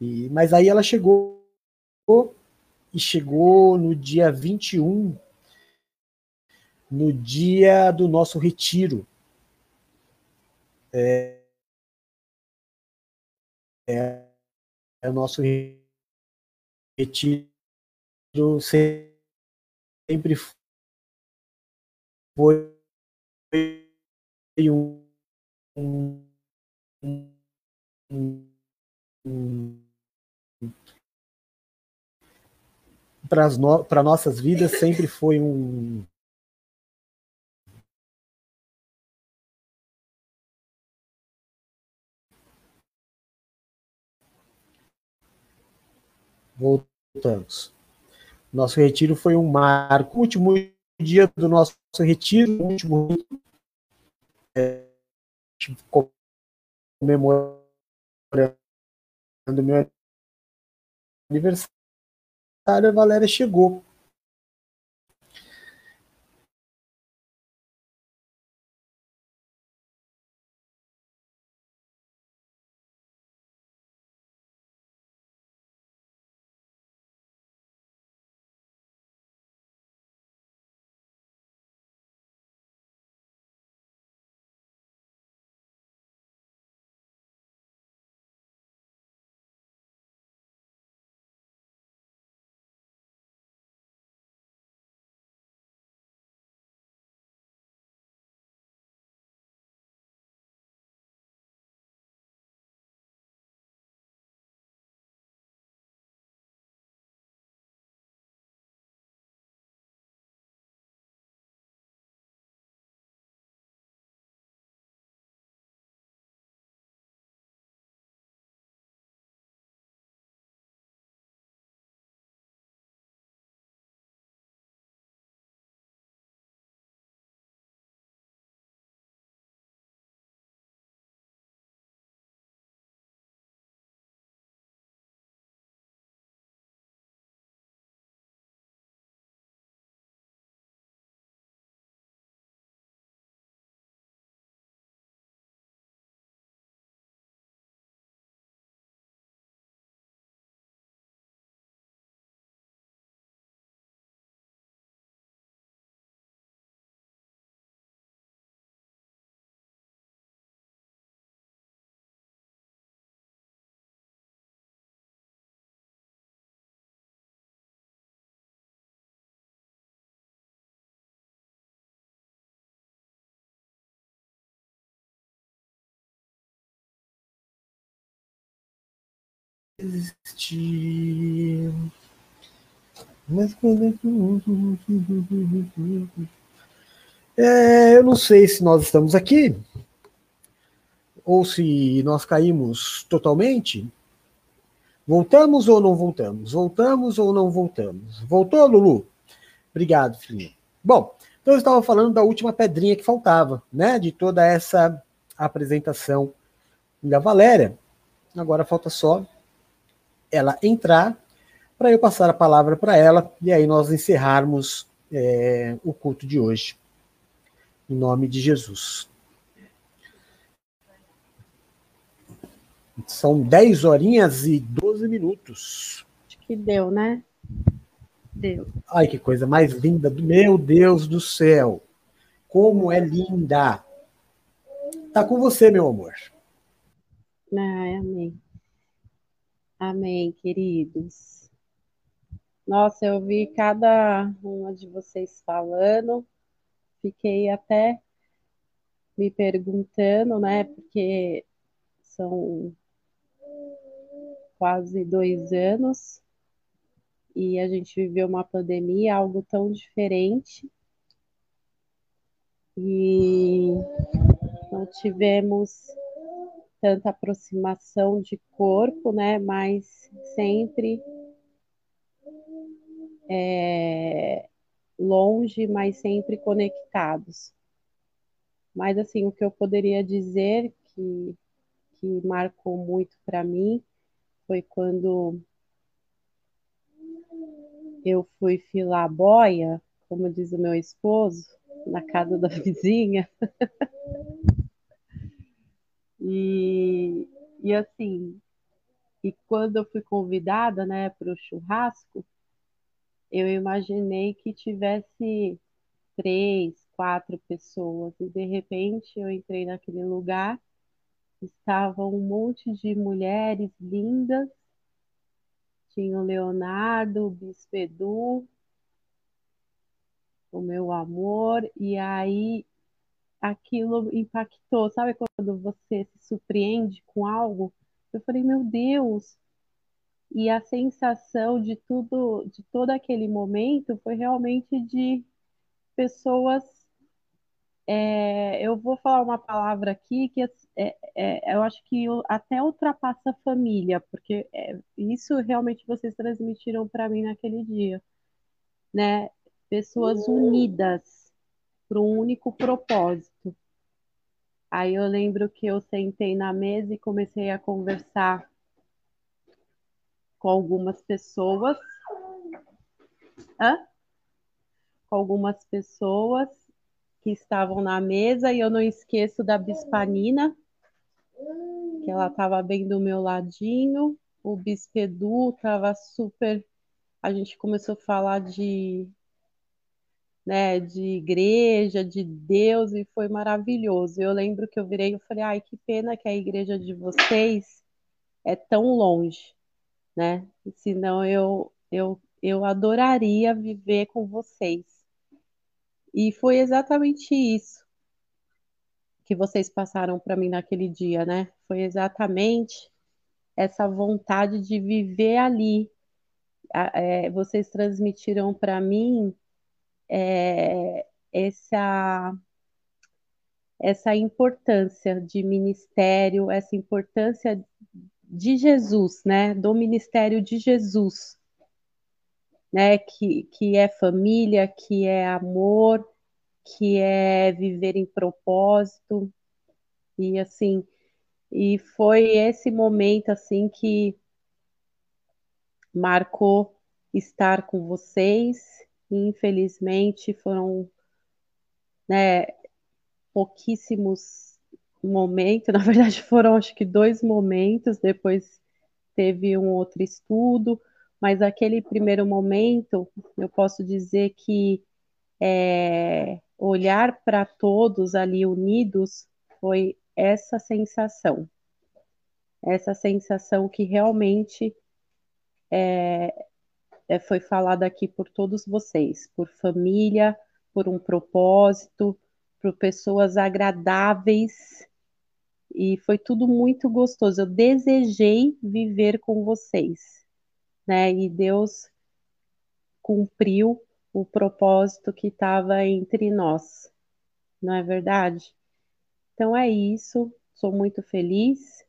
e, mas aí ela chegou e chegou no dia 21, no dia do nosso retiro. É, é, é o nosso retiro sempre foi um, um, um, para no, nossas vidas sempre foi um Voltamos. Nosso retiro foi um marco. Último dia do nosso retiro, o último é, comemorando meu aniversário, a Valéria chegou. Existir. Mas quando é que. Eu não sei se nós estamos aqui ou se nós caímos totalmente. Voltamos ou não voltamos? Voltamos ou não voltamos? Voltou, Lulu? Obrigado, filhinho. Bom, então eu estava falando da última pedrinha que faltava, né? De toda essa apresentação da Valéria. Agora falta só ela entrar, para eu passar a palavra para ela e aí nós encerrarmos é, o culto de hoje. Em nome de Jesus. São 10 horinhas e 12 minutos. Acho que deu, né? Deu. Ai, que coisa mais linda. Meu Deus do céu. Como é linda. Tá com você, meu amor. Ai, amém. Amém, queridos. Nossa, eu vi cada uma de vocês falando, fiquei até me perguntando, né? Porque são quase dois anos e a gente viveu uma pandemia, algo tão diferente. E não tivemos tanta aproximação de corpo, né? Mas sempre é, longe, mas sempre conectados. Mas assim, o que eu poderia dizer que, que marcou muito para mim foi quando eu fui filar boia, como diz o meu esposo, na casa da vizinha. E, e assim, e quando eu fui convidada, né, para o churrasco, eu imaginei que tivesse três, quatro pessoas, e de repente eu entrei naquele lugar, estava um monte de mulheres lindas, tinha o Leonardo, o Bispo Edu, o meu amor, e aí aquilo impactou, sabe quando você se surpreende com algo? Eu falei, meu Deus, e a sensação de tudo, de todo aquele momento foi realmente de pessoas. É, eu vou falar uma palavra aqui que é, é, eu acho que até ultrapassa a família, porque é, isso realmente vocês transmitiram para mim naquele dia, né? Pessoas unidas para um único propósito. Aí eu lembro que eu sentei na mesa e comecei a conversar com algumas pessoas. Hã? Com algumas pessoas que estavam na mesa e eu não esqueço da Bispanina, que ela estava bem do meu ladinho. O Bispedu estava super. A gente começou a falar de, né, de igreja, de Deus, e foi maravilhoso. Eu lembro que eu virei e falei, ai, que pena que a igreja de vocês é tão longe né? Senão eu, eu, eu adoraria viver com vocês. E foi exatamente isso que vocês passaram para mim naquele dia, né? Foi exatamente essa vontade de viver ali. É, vocês transmitiram para mim é, essa essa importância de ministério, essa importância de Jesus, né? Do ministério de Jesus, né? Que, que é família, que é amor, que é viver em propósito. E assim, e foi esse momento assim que marcou estar com vocês. Infelizmente foram né, pouquíssimos momento, na verdade foram acho que dois momentos, depois teve um outro estudo, mas aquele primeiro momento, eu posso dizer que é, olhar para todos ali unidos foi essa sensação, essa sensação que realmente é, é, foi falada aqui por todos vocês, por família, por um propósito, por pessoas agradáveis e foi tudo muito gostoso. Eu desejei viver com vocês, né? E Deus cumpriu o propósito que estava entre nós, não é verdade? Então é isso. Sou muito feliz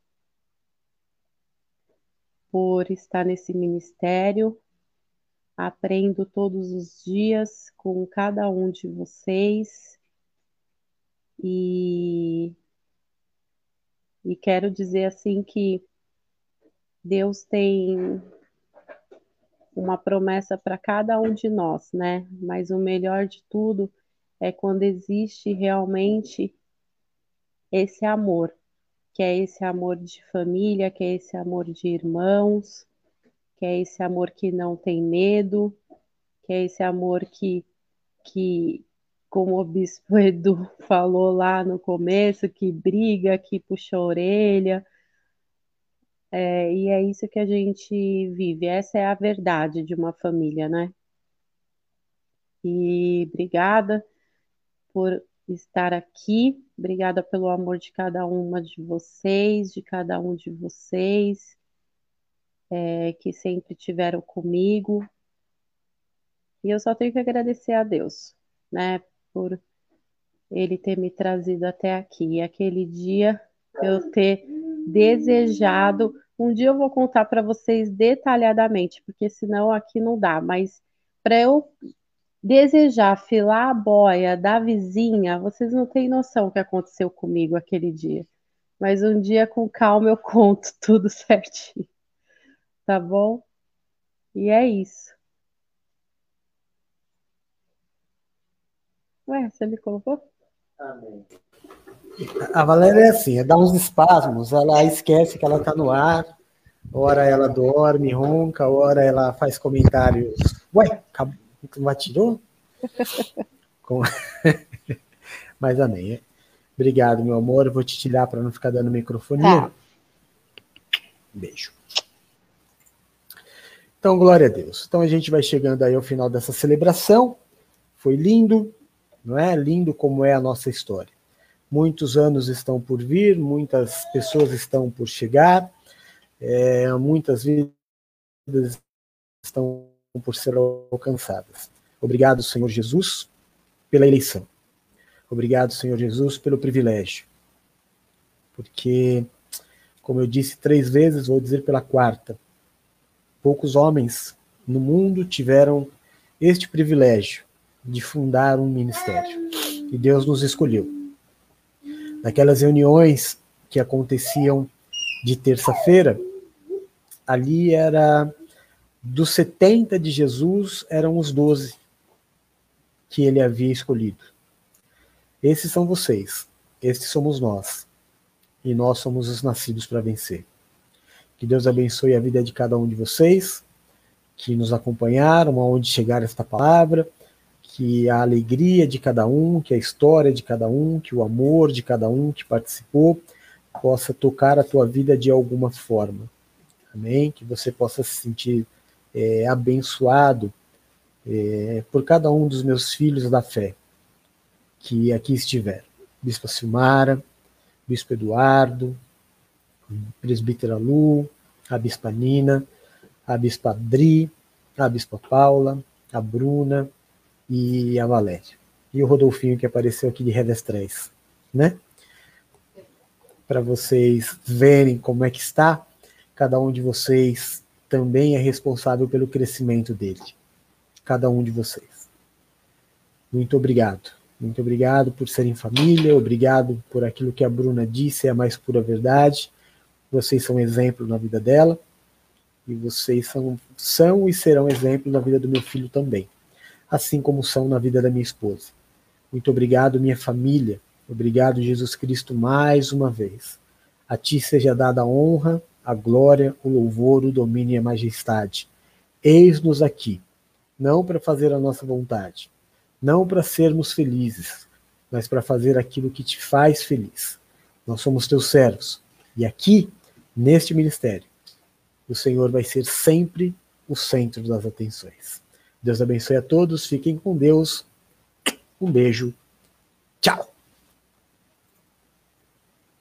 por estar nesse ministério. Aprendo todos os dias com cada um de vocês. E e quero dizer assim que Deus tem uma promessa para cada um de nós, né? Mas o melhor de tudo é quando existe realmente esse amor, que é esse amor de família, que é esse amor de irmãos, que é esse amor que não tem medo, que é esse amor que, que, como o bispo Edu falou lá no começo, que briga, que puxa a orelha. É, e é isso que a gente vive, essa é a verdade de uma família, né? E obrigada por estar aqui. Obrigada pelo amor de cada uma de vocês, de cada um de vocês, é, que sempre tiveram comigo. E eu só tenho que agradecer a Deus, né, por Ele ter me trazido até aqui. E aquele dia eu ter desejado. Um dia eu vou contar para vocês detalhadamente, porque senão aqui não dá, mas para eu desejar filar a boia da vizinha, vocês não têm noção o que aconteceu comigo aquele dia. Mas um dia com calma eu conto tudo certinho. Tá bom? E é isso. Ué, você me colocou? Amém. A Valéria é assim, é dar uns espasmos, ela esquece que ela está no ar, ora ela dorme, ronca, ora ela faz comentários. Ué, acabou não atirou? Com... Mas amém. Obrigado, meu amor. Eu vou te tirar para não ficar dando microfonia. Tá. Beijo. Então, glória a Deus. Então a gente vai chegando aí ao final dessa celebração. Foi lindo, não é? Lindo como é a nossa história. Muitos anos estão por vir, muitas pessoas estão por chegar, é, muitas vidas estão por ser alcançadas. Obrigado, Senhor Jesus, pela eleição. Obrigado, Senhor Jesus, pelo privilégio. Porque, como eu disse três vezes, vou dizer pela quarta, poucos homens no mundo tiveram este privilégio de fundar um ministério. E Deus nos escolheu. Naquelas reuniões que aconteciam de terça-feira, ali era dos 70 de Jesus, eram os 12 que ele havia escolhido. Esses são vocês, estes somos nós. E nós somos os nascidos para vencer. Que Deus abençoe a vida de cada um de vocês que nos acompanharam, aonde chegar esta palavra, que a alegria de cada um, que a história de cada um, que o amor de cada um que participou possa tocar a tua vida de alguma forma. Amém? Que você possa se sentir é, abençoado é, por cada um dos meus filhos da fé que aqui estiver. Bispo Silmara, Bispo Eduardo, Presbítera Lu, a Bispa Nina, a Bispa Adri, a Bispa Paula, a Bruna e a Valéria. E o Rodolfinho que apareceu aqui de Revestrez, né? Para vocês verem como é que está, cada um de vocês também é responsável pelo crescimento dele. Cada um de vocês. Muito obrigado. Muito obrigado por serem família, obrigado por aquilo que a Bruna disse, é a mais pura verdade. Vocês são exemplo na vida dela e vocês são, são e serão exemplo na vida do meu filho também, assim como são na vida da minha esposa. Muito obrigado, minha família. Obrigado, Jesus Cristo, mais uma vez. A ti seja dada a honra, a glória, o louvor, o domínio e a majestade. Eis-nos aqui, não para fazer a nossa vontade, não para sermos felizes, mas para fazer aquilo que te faz feliz. Nós somos teus servos. E aqui, Neste ministério, o Senhor vai ser sempre o centro das atenções. Deus abençoe a todos, fiquem com Deus. Um beijo. Tchau.